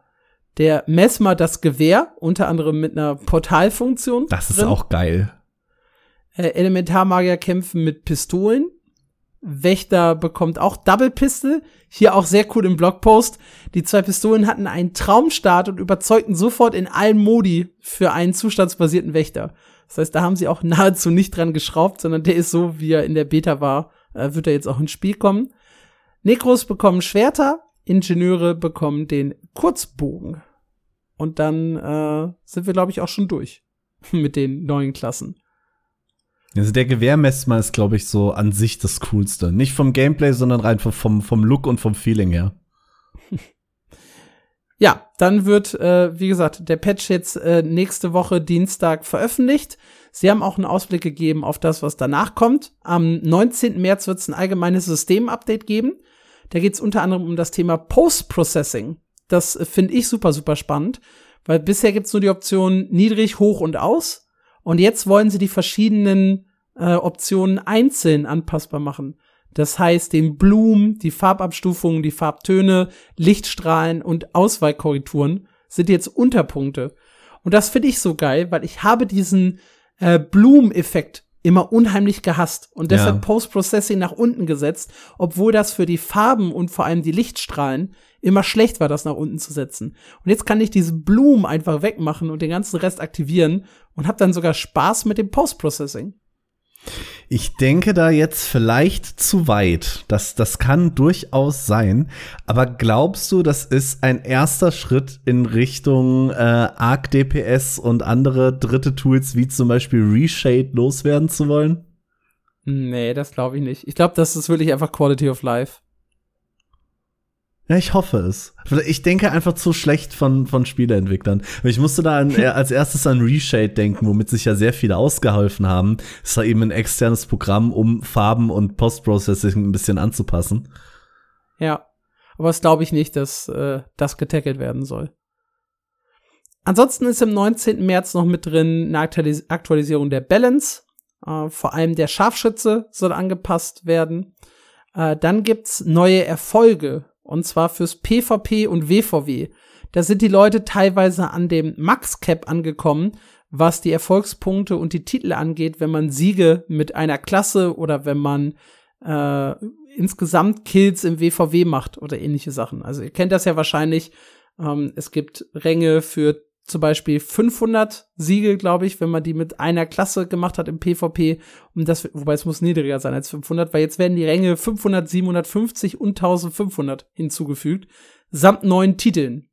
Der Mesmer das Gewehr, unter anderem mit einer Portalfunktion. Das ist drin. auch geil. Äh, Elementarmagier kämpfen mit Pistolen. Wächter bekommt auch Double Pistol. Hier auch sehr cool im Blogpost. Die zwei Pistolen hatten einen Traumstart und überzeugten sofort in allen Modi für einen zustandsbasierten Wächter. Das heißt, da haben sie auch nahezu nicht dran geschraubt, sondern der ist so, wie er in der Beta war, äh, wird er jetzt auch ins Spiel kommen. Nekros bekommen Schwerter, Ingenieure bekommen den Kurzbogen. Und dann äh, sind wir, glaube ich, auch schon durch mit den neuen Klassen. Also der Gewehrmessmer ist, glaube ich, so an sich das Coolste. Nicht vom Gameplay, sondern rein vom, vom Look und vom Feeling her. ja, dann wird, äh, wie gesagt, der Patch jetzt äh, nächste Woche Dienstag veröffentlicht. Sie haben auch einen Ausblick gegeben auf das, was danach kommt. Am 19. März wird es ein allgemeines System-Update geben. Da geht es unter anderem um das Thema Post-Processing. Das äh, finde ich super, super spannend, weil bisher gibt es nur die Option niedrig, hoch und aus. Und jetzt wollen sie die verschiedenen äh, Optionen einzeln anpassbar machen. Das heißt, den Blumen, die Farbabstufungen, die Farbtöne, Lichtstrahlen und Auswahlkorrekturen sind jetzt Unterpunkte. Und das finde ich so geil, weil ich habe diesen äh, Bloom-Effekt immer unheimlich gehasst und deshalb Ja. Post-Processing nach unten gesetzt, obwohl das für die Farben und vor allem die Lichtstrahlen immer schlecht war, das nach unten zu setzen. Und jetzt kann ich diese Blumen einfach wegmachen und den ganzen Rest aktivieren und habe dann sogar Spaß mit dem Post-Processing. Ich denke da jetzt vielleicht zu weit. Das, das kann durchaus sein. Aber glaubst du, das ist ein erster Schritt in Richtung äh, Arc DPS und andere dritte Tools wie zum Beispiel Reshade loswerden zu wollen? Nee, das glaube ich nicht. Ich glaube, das ist wirklich einfach Quality of Life. Ja, ich hoffe es. Ich denke einfach zu schlecht von, von Spieleentwicklern. Ich musste da an, als erstes an Reshade denken, womit sich ja sehr viele ausgeholfen haben. Es war eben ein externes Programm, um Farben und Post-Processing ein bisschen anzupassen. Ja. Aber das glaube ich nicht, dass äh, das getackelt werden soll. Ansonsten ist im 19. März noch mit drin eine Aktualis Aktualisierung der Balance. Äh, vor allem der Scharfschütze soll angepasst werden. Äh, dann gibt's neue Erfolge. Und zwar fürs PvP und WVW. Da sind die Leute teilweise an dem Max-Cap angekommen, was die Erfolgspunkte und die Titel angeht, wenn man Siege mit einer Klasse oder wenn man äh, insgesamt Kills im WVW macht oder ähnliche Sachen. Also ihr kennt das ja wahrscheinlich. Ähm, es gibt Ränge für zum Beispiel 500 Siege, glaube ich, wenn man die mit einer Klasse gemacht hat im PvP. Und das, wobei es muss niedriger sein als 500, weil jetzt werden die Ränge 500, 750 und 1500 hinzugefügt, samt neuen Titeln.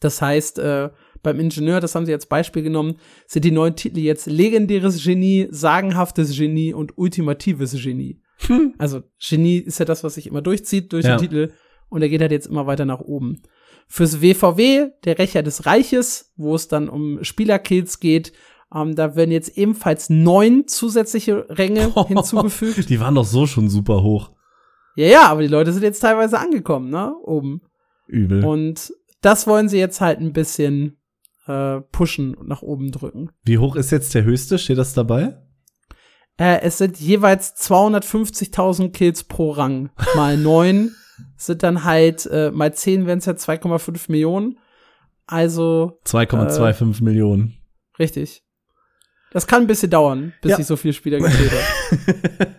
Das heißt, äh, beim Ingenieur, das haben sie als Beispiel genommen, sind die neuen Titel jetzt legendäres Genie, sagenhaftes Genie und ultimatives Genie. Hm. Also Genie ist ja das, was sich immer durchzieht durch Ja. den Titel und er geht halt jetzt immer weiter nach oben. Fürs WVW, der Rächer des Reiches, wo es dann um Spielerkills geht, ähm, da werden jetzt ebenfalls neun zusätzliche Ränge hinzugefügt. Die waren doch so schon super hoch. Ja, ja, aber die Leute sind jetzt teilweise angekommen, ne? Oben. Übel. Und das wollen sie jetzt halt ein bisschen äh, pushen und nach oben drücken. Wie hoch ist jetzt der höchste? Steht das dabei? Äh, es sind jeweils 250.000 Kills pro Rang. Mal neun sind dann halt, äh, mal zehn wären es ja 2,5 Millionen. Also, 2,25 Millionen. richtig. Das kann ein bisschen dauern, bis Ja. sich so viele Spieler gezählt haben.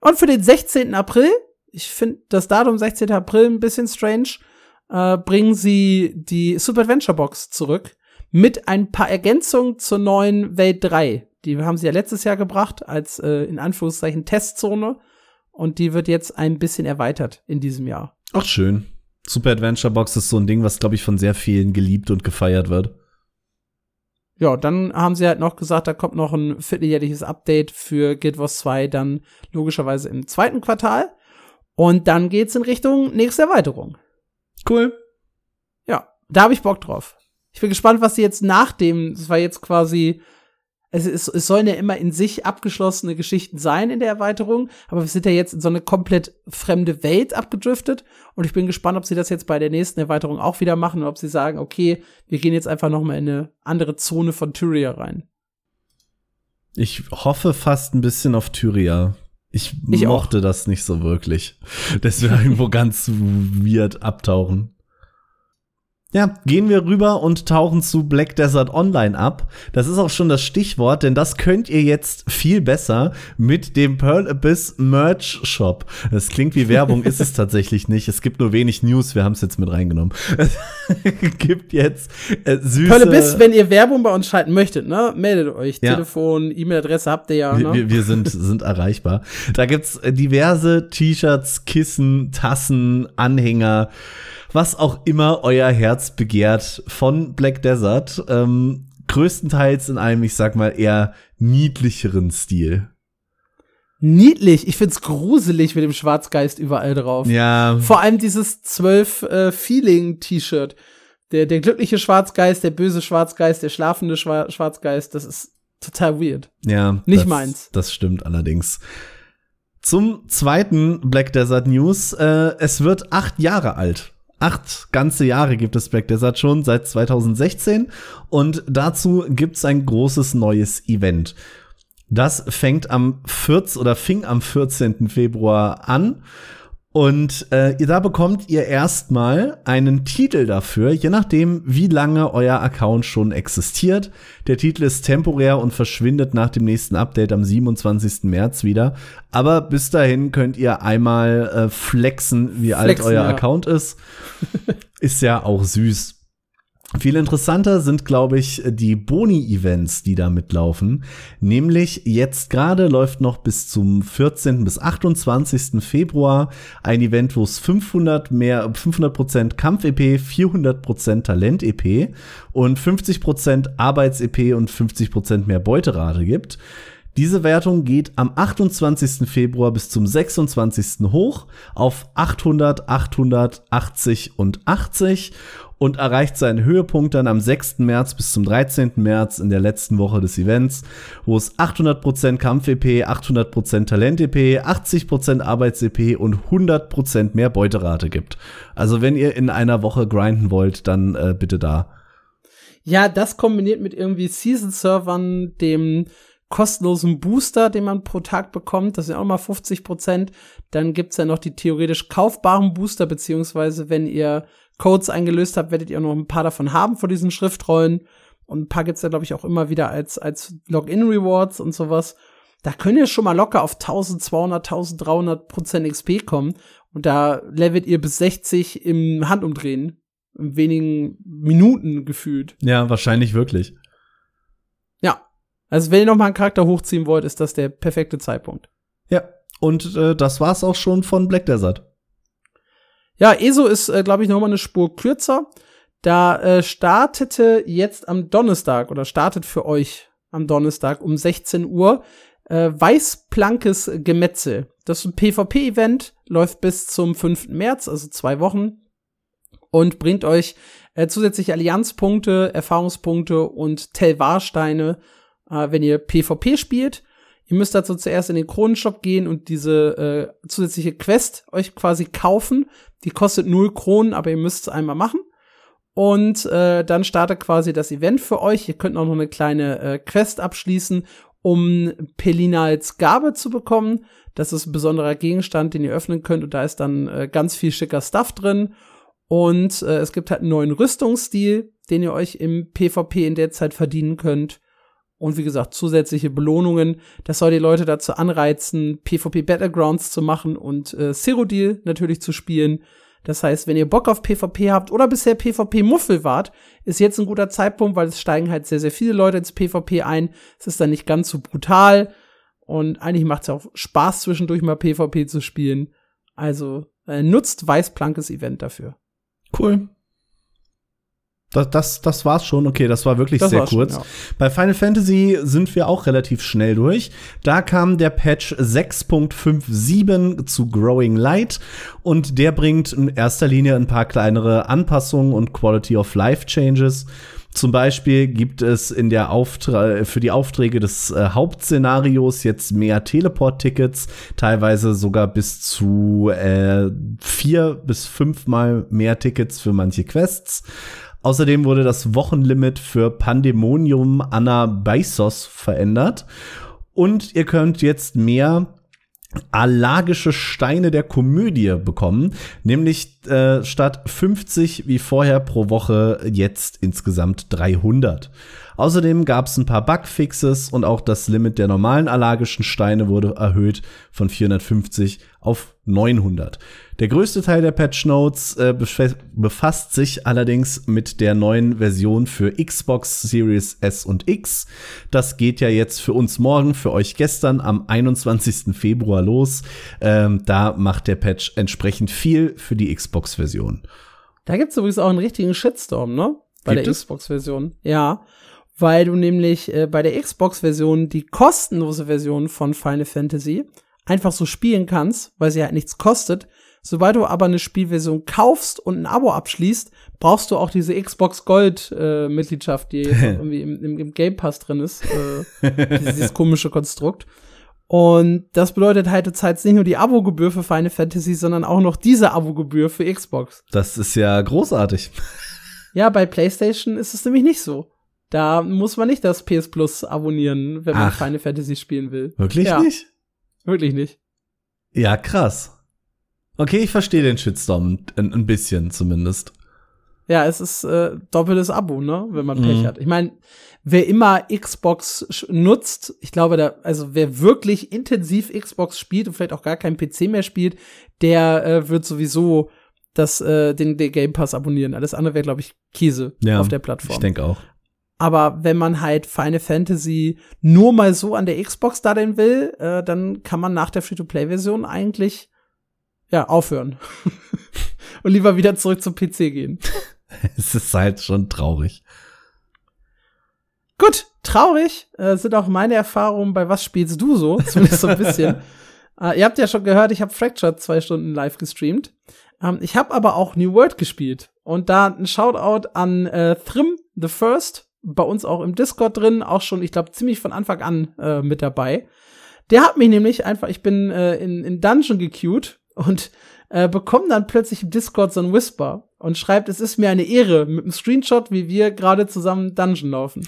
Und für den 16. April, ich finde das Datum 16. April ein bisschen strange, äh, bringen sie die Super Adventure Box zurück mit ein paar Ergänzungen zur neuen Welt 3. Die haben sie ja letztes Jahr gebracht als äh, in Anführungszeichen Testzone und die wird jetzt ein bisschen erweitert in diesem Jahr. Ach, schön. Super Adventure Box ist so ein Ding, was, glaube ich, von sehr vielen geliebt und gefeiert wird. Ja, dann haben sie halt noch gesagt, da kommt noch ein vierteljährliches Update für Guild Wars 2 dann logischerweise im zweiten Quartal. Und dann geht's in Richtung nächste Erweiterung. Cool. Ja, da habe ich Bock drauf. Ich bin gespannt, was sie jetzt nach dem, das war jetzt quasi, es, ist, es sollen ja immer in sich abgeschlossene Geschichten sein in der Erweiterung, aber wir sind ja jetzt in so eine komplett fremde Welt abgedriftet und ich bin gespannt, ob sie das jetzt bei der nächsten Erweiterung auch wieder machen oder ob sie sagen, okay, wir gehen jetzt einfach noch mal in eine andere Zone von Tyria rein. Ich hoffe fast ein bisschen auf Tyria. Ich, Ich auch. mochte das nicht so wirklich. Das wird irgendwo ganz weird abtauchen. Ja, gehen wir rüber und tauchen zu Black Desert Online ab. Das ist auch schon das Stichwort, denn das könnt ihr jetzt viel besser mit dem Pearl Abyss Merch Shop. Das klingt wie Werbung, ist es tatsächlich nicht. Es gibt nur wenig News, wir haben es jetzt mit reingenommen. Es gibt jetzt äh, süße Hölle bis, wenn ihr Werbung bei uns schalten möchtet, ne? Meldet euch. Ja. Telefon, E-Mail-Adresse habt ihr ja, Wir, ne? wir, wir sind, sind erreichbar. Da gibt's diverse T-Shirts, Kissen, Tassen, Anhänger, was auch immer euer Herz begehrt von Black Desert. Ähm, größtenteils in einem, ich sag mal, eher niedlicheren Stil. Niedlich. Ich find's gruselig mit dem Schwarzgeist überall drauf. Ja, Vor allem dieses zwölf äh, Feeling-T-Shirt. Der, der glückliche Schwarzgeist, der böse Schwarzgeist, der schlafende Schwa Schwarzgeist, das ist total weird. ja. Nicht das, meins. Das stimmt allerdings. Zum zweiten Black Desert News. Äh, es wird acht Jahre alt. Acht ganze Jahre gibt es Black Desert schon, seit 2016. Und dazu gibt's ein großes neues Event. Das fängt am 14. oder fing am 14. Februar an. Und äh, da bekommt ihr erstmal einen Titel dafür, je nachdem, wie lange euer Account schon existiert. Der Titel ist temporär und verschwindet nach dem nächsten Update am 27. März wieder. Aber bis dahin könnt ihr einmal äh, flexen, wie flexen, alt euer ja. Account ist. ist ja auch süß. Viel interessanter sind, glaube ich, die Boni-Events, die da mitlaufen. Nämlich jetzt gerade läuft noch bis zum 14. bis 28. Februar ein Event, wo es 500 mehr, 500 Kampf-EP, 400% Talent-EP und 50% Arbeits-EP und 50% mehr Beuterate gibt. Diese Wertung geht am 28. Februar bis zum 26. hoch auf 800, 880 und 80 und erreicht seinen Höhepunkt dann am 6. März bis zum 13. März in der letzten Woche des Events, wo es 800% Kampf-EP, 800% Talent-EP, 80% Arbeits-EP und 100% mehr Beuterate gibt. Also wenn ihr in einer Woche grinden wollt, dann äh, bitte da. Ja, das kombiniert mit irgendwie Season-Servern, dem kostenlosen Booster, den man pro Tag bekommt, das sind auch mal 50% Dann gibt's ja noch die theoretisch kaufbaren Booster, beziehungsweise wenn ihr Codes eingelöst habt, werdet ihr noch ein paar davon haben von diesen Schriftrollen. Und ein paar gibt's ja, glaube ich, auch immer wieder als, als Login-Rewards und sowas. Da könnt ihr schon mal locker auf 1200, 1300 Prozent XP kommen. Und da levelt ihr bis 60 im Handumdrehen. In wenigen Minuten gefühlt. Ja, wahrscheinlich wirklich. Ja. Also, wenn ihr noch mal einen Charakter hochziehen wollt, ist das der perfekte Zeitpunkt. Ja. Und äh, das war's auch schon von Black Desert. Ja, ESO ist, äh, glaube ich, noch mal eine Spur kürzer. Da äh, startete jetzt am Donnerstag oder startet für euch am Donnerstag um 16 Uhr äh, Weißplankes Gemetzel. Das ist ein PvP-Event, läuft bis zum 5. März, also zwei Wochen, und bringt euch äh, zusätzliche Allianzpunkte, Erfahrungspunkte und Telvarsteine, äh, wenn ihr PvP spielt. Ihr müsst dazu zuerst in den Kronenshop gehen und diese äh, zusätzliche Quest euch quasi kaufen. Die kostet null Kronen, aber ihr müsst es einmal machen. Und äh, dann startet quasi das Event für euch. Ihr könnt auch noch eine kleine äh, Quest abschließen, um Pelinals Gabe zu bekommen. Das ist ein besonderer Gegenstand, den ihr öffnen könnt. Und da ist dann äh, ganz viel schicker Stuff drin. Und äh, es gibt halt einen neuen Rüstungsstil, den ihr euch im PvP in der Zeit verdienen könnt. Und wie gesagt, zusätzliche Belohnungen. Das soll die Leute dazu anreizen, PvP Battlegrounds zu machen und äh, Cyrodiil natürlich zu spielen. Das heißt, wenn ihr Bock auf PvP habt oder bisher PvP-Muffel wart, ist jetzt ein guter Zeitpunkt, weil es steigen halt sehr, sehr viele Leute ins PvP ein. Es ist dann nicht ganz so brutal. Und eigentlich macht es auch Spaß, zwischendurch mal PvP zu spielen. Also äh, nutzt Weißplankes Event dafür. Cool. Das, das, das war's schon. Okay, das war wirklich das sehr kurz. Schon, ja. Bei Final Fantasy sind wir auch relativ schnell durch. Da kam der Patch 6.57 zu Growing Light und der bringt in erster Linie ein paar kleinere Anpassungen und Quality of Life Changes. Zum Beispiel gibt es in der Auftra für die Aufträge des äh, Hauptszenarios jetzt mehr Teleport-Tickets, teilweise sogar bis zu äh, vier bis fünfmal mehr Tickets für manche Quests. Außerdem wurde das Wochenlimit für Pandemonium Anabaisos verändert. Und ihr könnt jetzt mehr allergische Steine der Komödie bekommen, nämlich äh, statt 50 wie vorher pro Woche jetzt insgesamt 300. Außerdem gab es ein paar Bugfixes und auch das Limit der normalen allergischen Steine wurde erhöht von 450 auf 900. Der größte Teil der Patch Notes äh, befasst sich allerdings mit der neuen Version für Xbox Series S und X. Das geht ja jetzt für uns morgen, für euch gestern am 21. Februar los. Ähm, da macht der Patch entsprechend viel für die Xbox-Version. Da gibt's übrigens auch einen richtigen Shitstorm, ne? Bei Gibt der Xbox-Version. Ja weil du nämlich äh, bei der Xbox-Version die kostenlose Version von Final Fantasy einfach so spielen kannst, weil sie halt nichts kostet. Sobald du aber eine Spielversion kaufst und ein Abo abschließt, brauchst du auch diese Xbox Gold-Mitgliedschaft, äh, die jetzt irgendwie im, im, im, Game Pass drin ist. Äh, dieses komische Konstrukt. Und das bedeutet halt, du zahlst nicht nur die Abogebühr für Final Fantasy, sondern auch noch diese Abogebühr für Xbox. Das ist ja großartig. Ja, bei PlayStation ist es nämlich nicht so. Da muss man nicht das PS Plus abonnieren, wenn man Ach, Final Fantasy spielen will. Wirklich ja. nicht? Wirklich nicht. Ja, krass. Okay, ich verstehe den Shitstorm ein, ein, bisschen zumindest. Ja, es ist äh, doppeltes Abo, ne, wenn man Pech mhm. hat. Ich meine, wer immer Xbox nutzt, ich glaube, da, also wer wirklich intensiv Xbox spielt und vielleicht auch gar keinen PC mehr spielt, der äh, wird sowieso das, äh, den, den Game Pass abonnieren. Alles andere wäre, glaube ich, Käse ja, auf der Plattform. Ich denke auch. Aber wenn man halt Final Fantasy nur mal so an der Xbox da denn will, äh, dann kann man nach der Free-to-Play-Version eigentlich ja aufhören und lieber wieder zurück zum PC gehen. es ist halt schon traurig. Gut, traurig äh, sind auch meine Erfahrungen bei Was spielst du so? Zumindest so ein bisschen. äh, ihr habt ja schon gehört, ich habe Fractured zwei Stunden live gestreamt. Ähm, ich habe aber auch New World gespielt. Und da ein Shoutout an äh, Thrim the First, bei uns auch im Discord drin, auch schon, ich glaube, ziemlich von Anfang an äh, mit dabei. Der hat mich nämlich einfach, ich bin äh, in, in Dungeon gequeued und äh, bekomme dann plötzlich im Discord so ein Whisper und schreibt, es ist mir eine Ehre, mit einem Screenshot, wie wir gerade zusammen Dungeon laufen.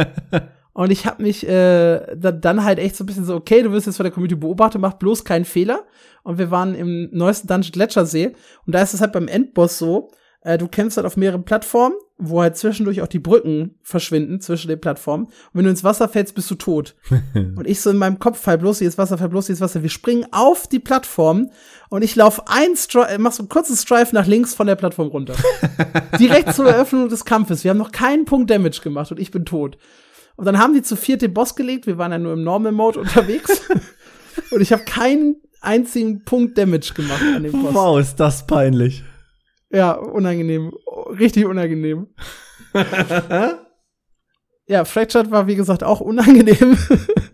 und ich habe mich äh, dann halt echt so ein bisschen so, okay, du wirst jetzt von der Community beobachtet, mach bloß keinen Fehler. Und wir waren im neuesten Dungeon Gletschersee und da ist es halt beim Endboss so, äh, du kämpfst halt auf mehreren Plattformen, wo halt zwischendurch auch die Brücken verschwinden zwischen den Plattformen. Und wenn du ins Wasser fällst, bist du tot. und ich so in meinem Kopf fall bloß ins Wasser, fall bloß ins Wasser. Wir springen auf die Plattform und ich laufe ein Stri äh, mach so einen kurzen Strife nach links von der Plattform runter. Direkt zur Eröffnung des Kampfes. Wir haben noch keinen Punkt Damage gemacht und ich bin tot. Und dann haben die zu viert den Boss gelegt. Wir waren ja nur im Normal Mode unterwegs. und ich habe keinen einzigen Punkt Damage gemacht an dem Boss. Wow, ist das peinlich. Ja, unangenehm. Richtig unangenehm. ja, Fractured war wie gesagt auch unangenehm.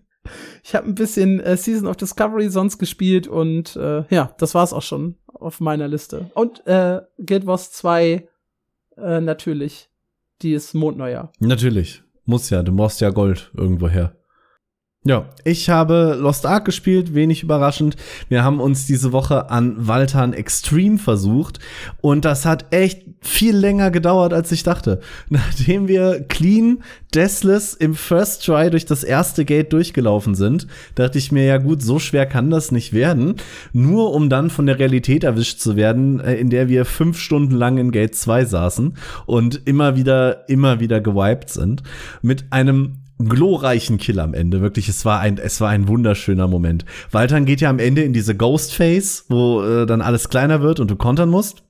ich habe ein bisschen äh, Season of Discovery sonst gespielt und äh, ja, das war's auch schon auf meiner Liste. Und äh, Guild Wars 2 äh, natürlich. Die ist Mondneujahr. Natürlich. Muss ja, du brauchst ja Gold irgendwoher. Ja, ich habe Lost Ark gespielt, wenig überraschend. Wir haben uns diese Woche an Valtan Extreme versucht und das hat echt viel länger gedauert, als ich dachte. Nachdem wir clean, deathless im First Try durch das erste Gate durchgelaufen sind, dachte ich mir, ja gut, so schwer kann das nicht werden. Nur um dann von der Realität erwischt zu werden, äh, in der wir fünf Stunden lang in Gate 2 saßen und immer wieder, immer wieder gewiped sind. Mit einem glorreichen Kill am Ende. Wirklich, es war ein, es war ein wunderschöner Moment. Waltern geht ja am Ende in diese Ghost Phase, wo äh, dann alles kleiner wird und du kontern musst.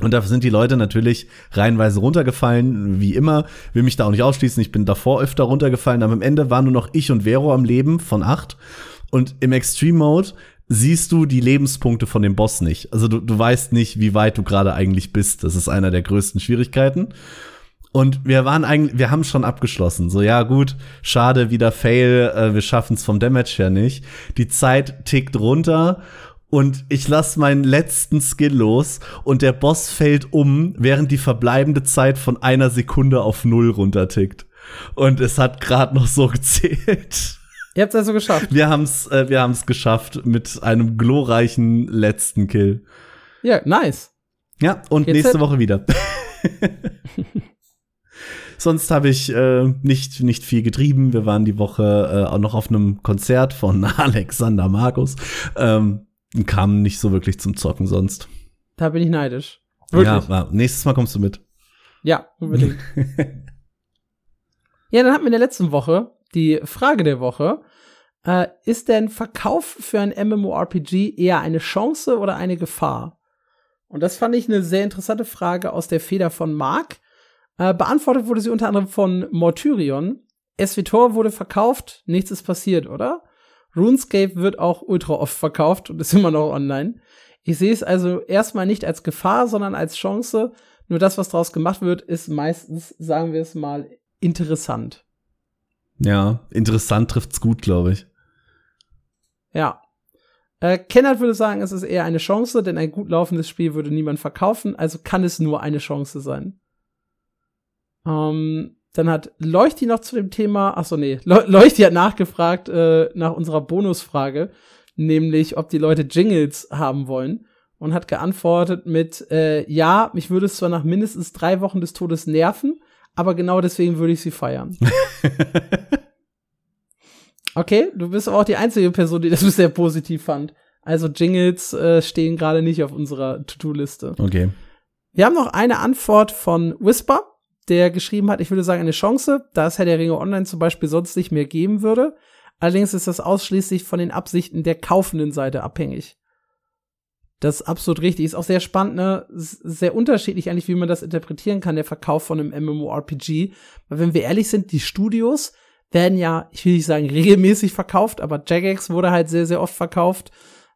Und da sind die Leute natürlich reihenweise runtergefallen, wie immer. Will mich da auch nicht ausschließen. Ich bin davor öfter runtergefallen, aber am Ende waren nur noch ich und Vero am Leben von acht. Und im Extreme Mode siehst du die Lebenspunkte von dem Boss nicht. Also du, du weißt nicht, wie weit du gerade eigentlich bist. Das ist einer der größten Schwierigkeiten. Und wir waren eigentlich, wir haben schon abgeschlossen. So, ja, gut, schade, wieder Fail, äh, wir schaffen es vom Damage her nicht. Die Zeit tickt runter und ich lass meinen letzten Skill los und der Boss fällt um, während die verbleibende Zeit von einer Sekunde auf null runtertickt. Und es hat gerade noch so gezählt. Ihr habt's also geschafft. Wir haben's, äh, wir haben's geschafft mit einem glorreichen letzten Kill. Ja, nice. Ja, und Jetzt nächste Woche wieder. Sonst habe ich äh, nicht, nicht viel getrieben. Wir waren die Woche äh, auch noch auf einem Konzert von Alexander Markus. Ähm, kamen nicht so wirklich zum Zocken sonst. Da bin ich neidisch. Wirklich. Ja, nächstes Mal kommst du mit. Ja, unbedingt. ja, dann hatten wir in der letzten Woche die Frage der Woche. Äh, ist denn Verkauf für ein MMORPG eher eine Chance oder eine Gefahr? Und das fand ich eine sehr interessante Frage aus der Feder von Mark. Äh, beantwortet wurde sie unter anderem von Mortyrion. SWTOR wurde verkauft, nichts ist passiert, oder? RuneScape wird auch ultra oft verkauft und ist immer noch online. Ich sehe es also erstmal nicht als Gefahr, sondern als Chance. Nur das, was daraus gemacht wird, ist meistens, sagen wir es mal, interessant. Ja, interessant trifft's gut, glaube ich. Ja. Äh, Kenneth würde sagen, es ist eher eine Chance, denn ein gut laufendes Spiel würde niemand verkaufen, also kann es nur eine Chance sein. Ähm, dann hat Leuchti noch zu dem Thema, ach so nee, Le Leuchti hat nachgefragt äh, nach unserer Bonusfrage, nämlich ob die Leute Jingles haben wollen und hat geantwortet mit äh, ja, mich würde es zwar nach mindestens drei Wochen des Todes nerven, aber genau deswegen würde ich sie feiern. okay, du bist aber auch die einzige Person, die das bisher positiv fand. Also Jingles äh, stehen gerade nicht auf unserer To-Do-Liste. Okay. Wir haben noch eine Antwort von Whisper, der geschrieben hat, ich würde sagen, eine Chance, da es Herr der Ringe Online zum Beispiel sonst nicht mehr geben würde. Allerdings ist das ausschließlich von den Absichten der kaufenden Seite abhängig. Das ist absolut richtig. Ist auch sehr spannend, ne? Sehr unterschiedlich eigentlich, wie man das interpretieren kann, der Verkauf von einem MMORPG. Weil wenn wir ehrlich sind, die Studios werden ja, ich will nicht sagen regelmäßig verkauft, aber Jagex wurde halt sehr, sehr oft verkauft.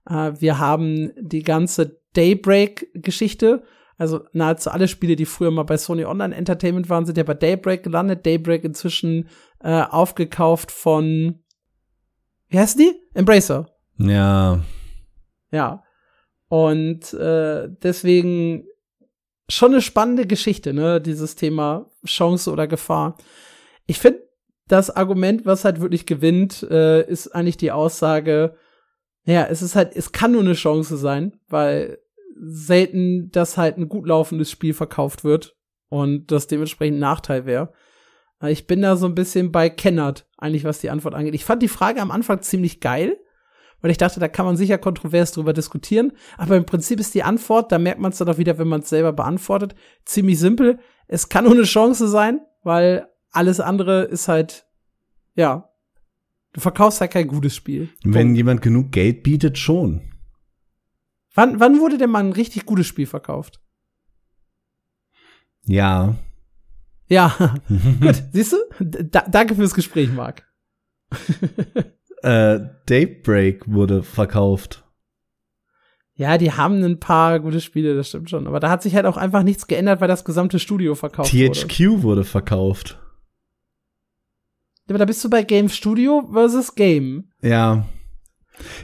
Äh, wir haben die ganze Daybreak-Geschichte. Also nahezu alle Spiele, die früher mal bei Sony Online Entertainment waren, sind ja bei Daybreak gelandet. Daybreak inzwischen äh, aufgekauft von, wie heißt die? Embracer. Ja. Ja. Und äh, deswegen schon eine spannende Geschichte, ne? Dieses Thema Chance oder Gefahr. Ich finde, das Argument, was halt wirklich gewinnt, äh, ist eigentlich die Aussage, ja, es ist halt, es kann nur eine Chance sein, weil selten, dass halt ein gut laufendes Spiel verkauft wird und das dementsprechend ein Nachteil wäre. Äh, ich bin da so ein bisschen bei Kennert, eigentlich was die Antwort angeht. Ich fand die Frage am Anfang ziemlich geil, weil ich dachte, da kann man sicher kontrovers drüber diskutieren. Aber im Prinzip ist die Antwort, da merkt man es dann auch wieder, wenn man es selber beantwortet, ziemlich simpel. Es kann nur eine Chance sein, weil alles andere ist halt, ja, du verkaufst halt kein gutes Spiel. Wenn Punkt. jemand genug Geld bietet, schon. Wann, wann wurde denn mal ein richtig gutes Spiel verkauft? Ja. Ja, gut, siehst du? Da, danke fürs Gespräch, Marc. äh, Daybreak wurde verkauft. Ja, die haben ein paar gute Spiele, das stimmt schon. Aber da hat sich halt auch einfach nichts geändert, weil das gesamte Studio verkauft THQ wurde. THQ wurde verkauft. Aber da bist du bei Game Studio versus Game. Ja.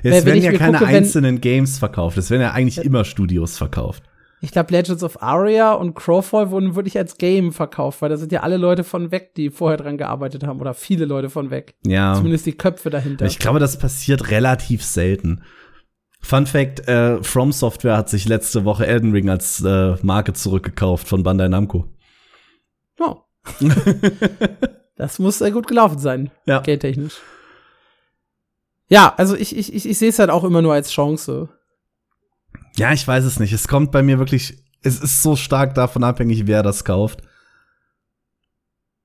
Es werden ja keine gucke, einzelnen Games verkauft. Es werden ja eigentlich ja. immer Studios verkauft. Ich glaube, Legends of Aria und Crowfall wurden wirklich als Game verkauft, weil da sind ja alle Leute von weg, die vorher dran gearbeitet haben oder viele Leute von weg. Ja. Zumindest die Köpfe dahinter. Ich glaube, das passiert relativ selten. Fun Fact: äh, From Software hat sich letzte Woche Elden Ring als äh, Marke zurückgekauft von Bandai Namco. Oh. das muss äh, gut gelaufen sein, ja. geldtechnisch. Ja, also ich, ich, ich, ich sehe es halt auch immer nur als Chance. Ja, ich weiß es nicht. Es kommt bei mir wirklich, es ist so stark davon abhängig, wer das kauft.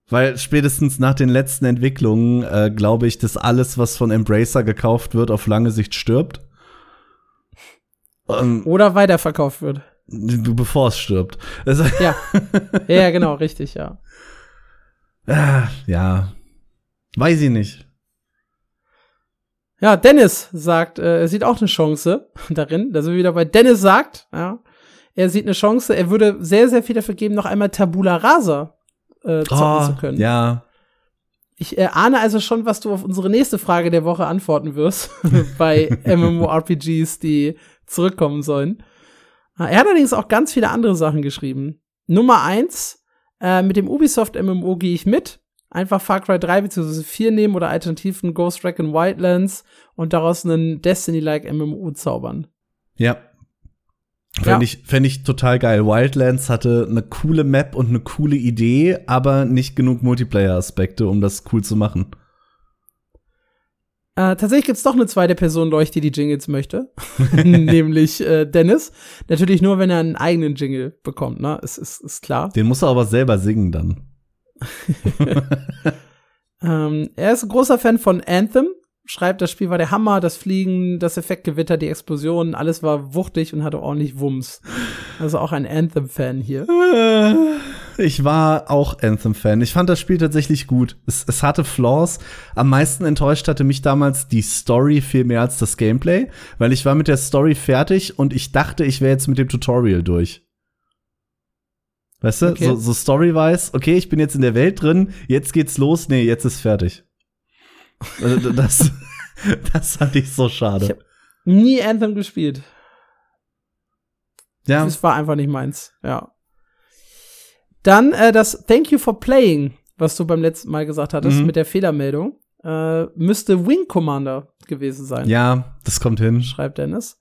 Weil spätestens nach den letzten Entwicklungen äh, glaube ich, dass alles, was von Embracer gekauft wird, auf lange Sicht stirbt. Um, Oder weiterverkauft wird. Bevor es stirbt. ja. ja, genau, richtig, ja. Ah, ja. Weiß ich nicht. Ja, Dennis sagt, äh, er sieht auch eine Chance darin. Da sind wir wieder bei Dennis sagt, ja, er sieht eine Chance. Er würde sehr, sehr viel dafür geben, noch einmal Tabula Rasa äh, zocken oh, zu können. Ja. Ich äh, ahne also schon, was du auf unsere nächste Frage der Woche antworten wirst bei MMORPGs, die zurückkommen sollen. Ah, er hat allerdings auch ganz viele andere Sachen geschrieben. Nummer eins, äh, mit dem Ubisoft MMO gehe ich mit einfach Far Cry 3 bzw. 4 nehmen oder alternativ ein Ghost Recon Wildlands und daraus einen Destiny-like MMO zaubern. Ja. Fände ja. ich, fänd ich total geil. Wildlands hatte eine coole Map und eine coole Idee, aber nicht genug Multiplayer-Aspekte, um das cool zu machen. Äh, tatsächlich gibt's doch eine zweite Person, Leuch, die die Jingles möchte. Nämlich äh, Dennis. Natürlich nur, wenn er einen eigenen Jingle bekommt, ne? Ist, ist, ist klar. Den muss er aber selber singen dann. ähm, er ist ein großer Fan von Anthem. Schreibt, das Spiel war der Hammer, das Fliegen, das Effektgewitter, die Explosionen, alles war wuchtig und hatte ordentlich Wumms. Also auch ein Anthem-Fan hier. Ich war auch Anthem-Fan. Ich fand das Spiel tatsächlich gut. Es, es, hatte Flaws. Am meisten enttäuscht hatte mich damals die Story viel mehr als das Gameplay, weil ich war mit der Story fertig und ich dachte, ich wäre jetzt mit dem Tutorial durch. Weißt du, okay. so, so story-wise, okay, ich bin jetzt in der Welt drin, jetzt geht's los, nee, jetzt ist fertig. Also, das, das fand ich so schade. Ich hab nie Anthem gespielt. Ja. Das war einfach nicht meins, ja. Dann äh, das Thank you for playing, was du beim letzten Mal gesagt hattest, mhm. mit der Fehlermeldung, äh, müsste Wing Commander gewesen sein. Ja, das kommt hin. Schreibt Dennis.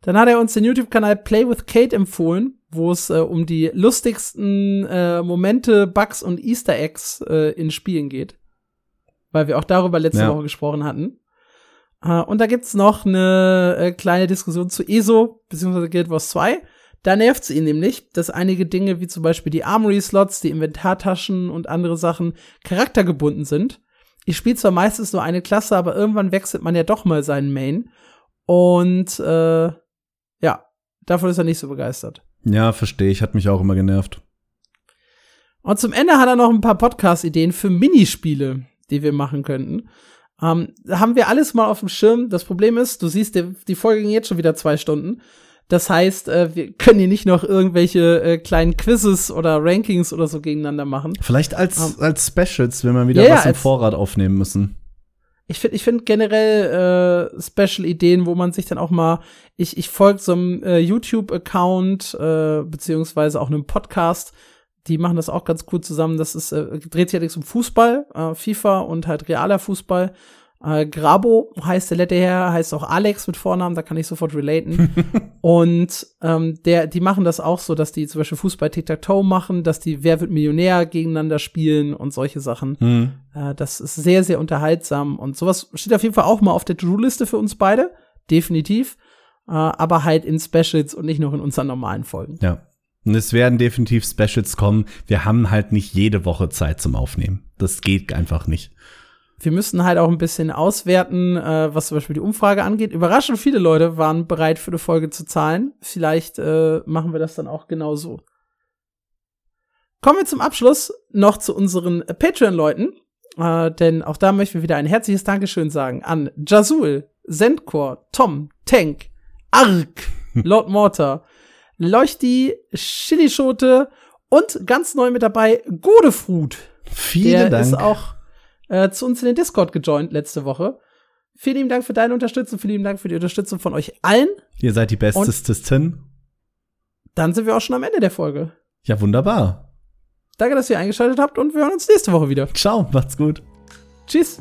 Dann hat er uns den YouTube-Kanal Play with Kate empfohlen, wo es äh, um die lustigsten äh, Momente, Bugs und Easter Eggs äh, in Spielen geht. Weil wir auch darüber letzte ja. Woche gesprochen hatten. Äh, und da gibt's noch eine äh, kleine Diskussion zu ESO, beziehungsweise Guild Wars 2. Da nervt es ihn nämlich, dass einige Dinge wie zum Beispiel die Armory-Slots, die Inventartaschen und andere Sachen charaktergebunden sind. Ich spiele zwar meistens nur eine Klasse, aber irgendwann wechselt man ja doch mal seinen Main. Und äh, ja, davon ist er nicht so begeistert. Ja, verstehe ich, hat mich auch immer genervt. Und zum Ende hat er noch ein paar Podcast-Ideen für Minispiele, die wir machen könnten. Ähm, haben wir alles mal auf dem Schirm. Das Problem ist, du siehst, die, die Folge ging jetzt schon wieder zwei Stunden. Das heißt, äh, wir können hier nicht noch irgendwelche äh, kleinen Quizzes oder Rankings oder so gegeneinander machen. Vielleicht als, um, ähm, als Specials, wenn wir wieder ja, was im Vorrat aufnehmen müssen. Ich finde ich finde generell äh, Special-Ideen, wo man sich dann auch mal, ich, ich folge so einem äh, YouTube-Account, äh, beziehungsweise auch einem Podcast, die machen das auch ganz cool zusammen. Das ist, äh, dreht sich allerdings um Fußball, äh, FIFA und halt realer Fußball. Äh, Grabo heißt der Lette her, heißt auch Alex mit Vornamen, da kann ich sofort relaten. und ähm, der, die machen das auch so, dass die zum Beispiel Fußball Tic-Tac-Toe machen, dass die Wer wird Millionär gegeneinander spielen und solche Sachen. Mhm. Äh, das ist sehr, sehr unterhaltsam und sowas steht auf jeden Fall auch mal auf der To-Do-Liste für uns beide, definitiv. Äh, aber halt in Specials und nicht noch in unseren normalen Folgen. Ja. Und es werden definitiv Specials kommen. Wir haben halt nicht jede Woche Zeit zum Aufnehmen. Das geht einfach nicht wir müssen halt auch ein bisschen auswerten, äh, was zum Beispiel die Umfrage angeht. Überraschend viele Leute waren bereit, für eine Folge zu zahlen. Vielleicht äh, machen wir das dann auch genau so. Kommen wir zum Abschluss noch zu unseren Patreon-Leuten. Äh, denn auch da möchten wir wieder ein herzliches Dankeschön sagen an Jazul, Zendcore, Tom, Tank, Ark, Lord Mortar, Leuchti, Chilischote und ganz neu mit dabei Godefrut. Vielen Der Dank. ist auch äh, zu uns in den Discord gejoint letzte Woche. Vielen lieben Dank für deine Unterstützung, vielen lieben Dank für die Unterstützung von euch allen. Ihr seid die Bestesten. Dann sind wir auch schon am Ende der Folge. Ja, wunderbar. Danke, dass ihr eingeschaltet habt und wir hören uns nächste Woche wieder. Ciao, macht's gut. Tschüss.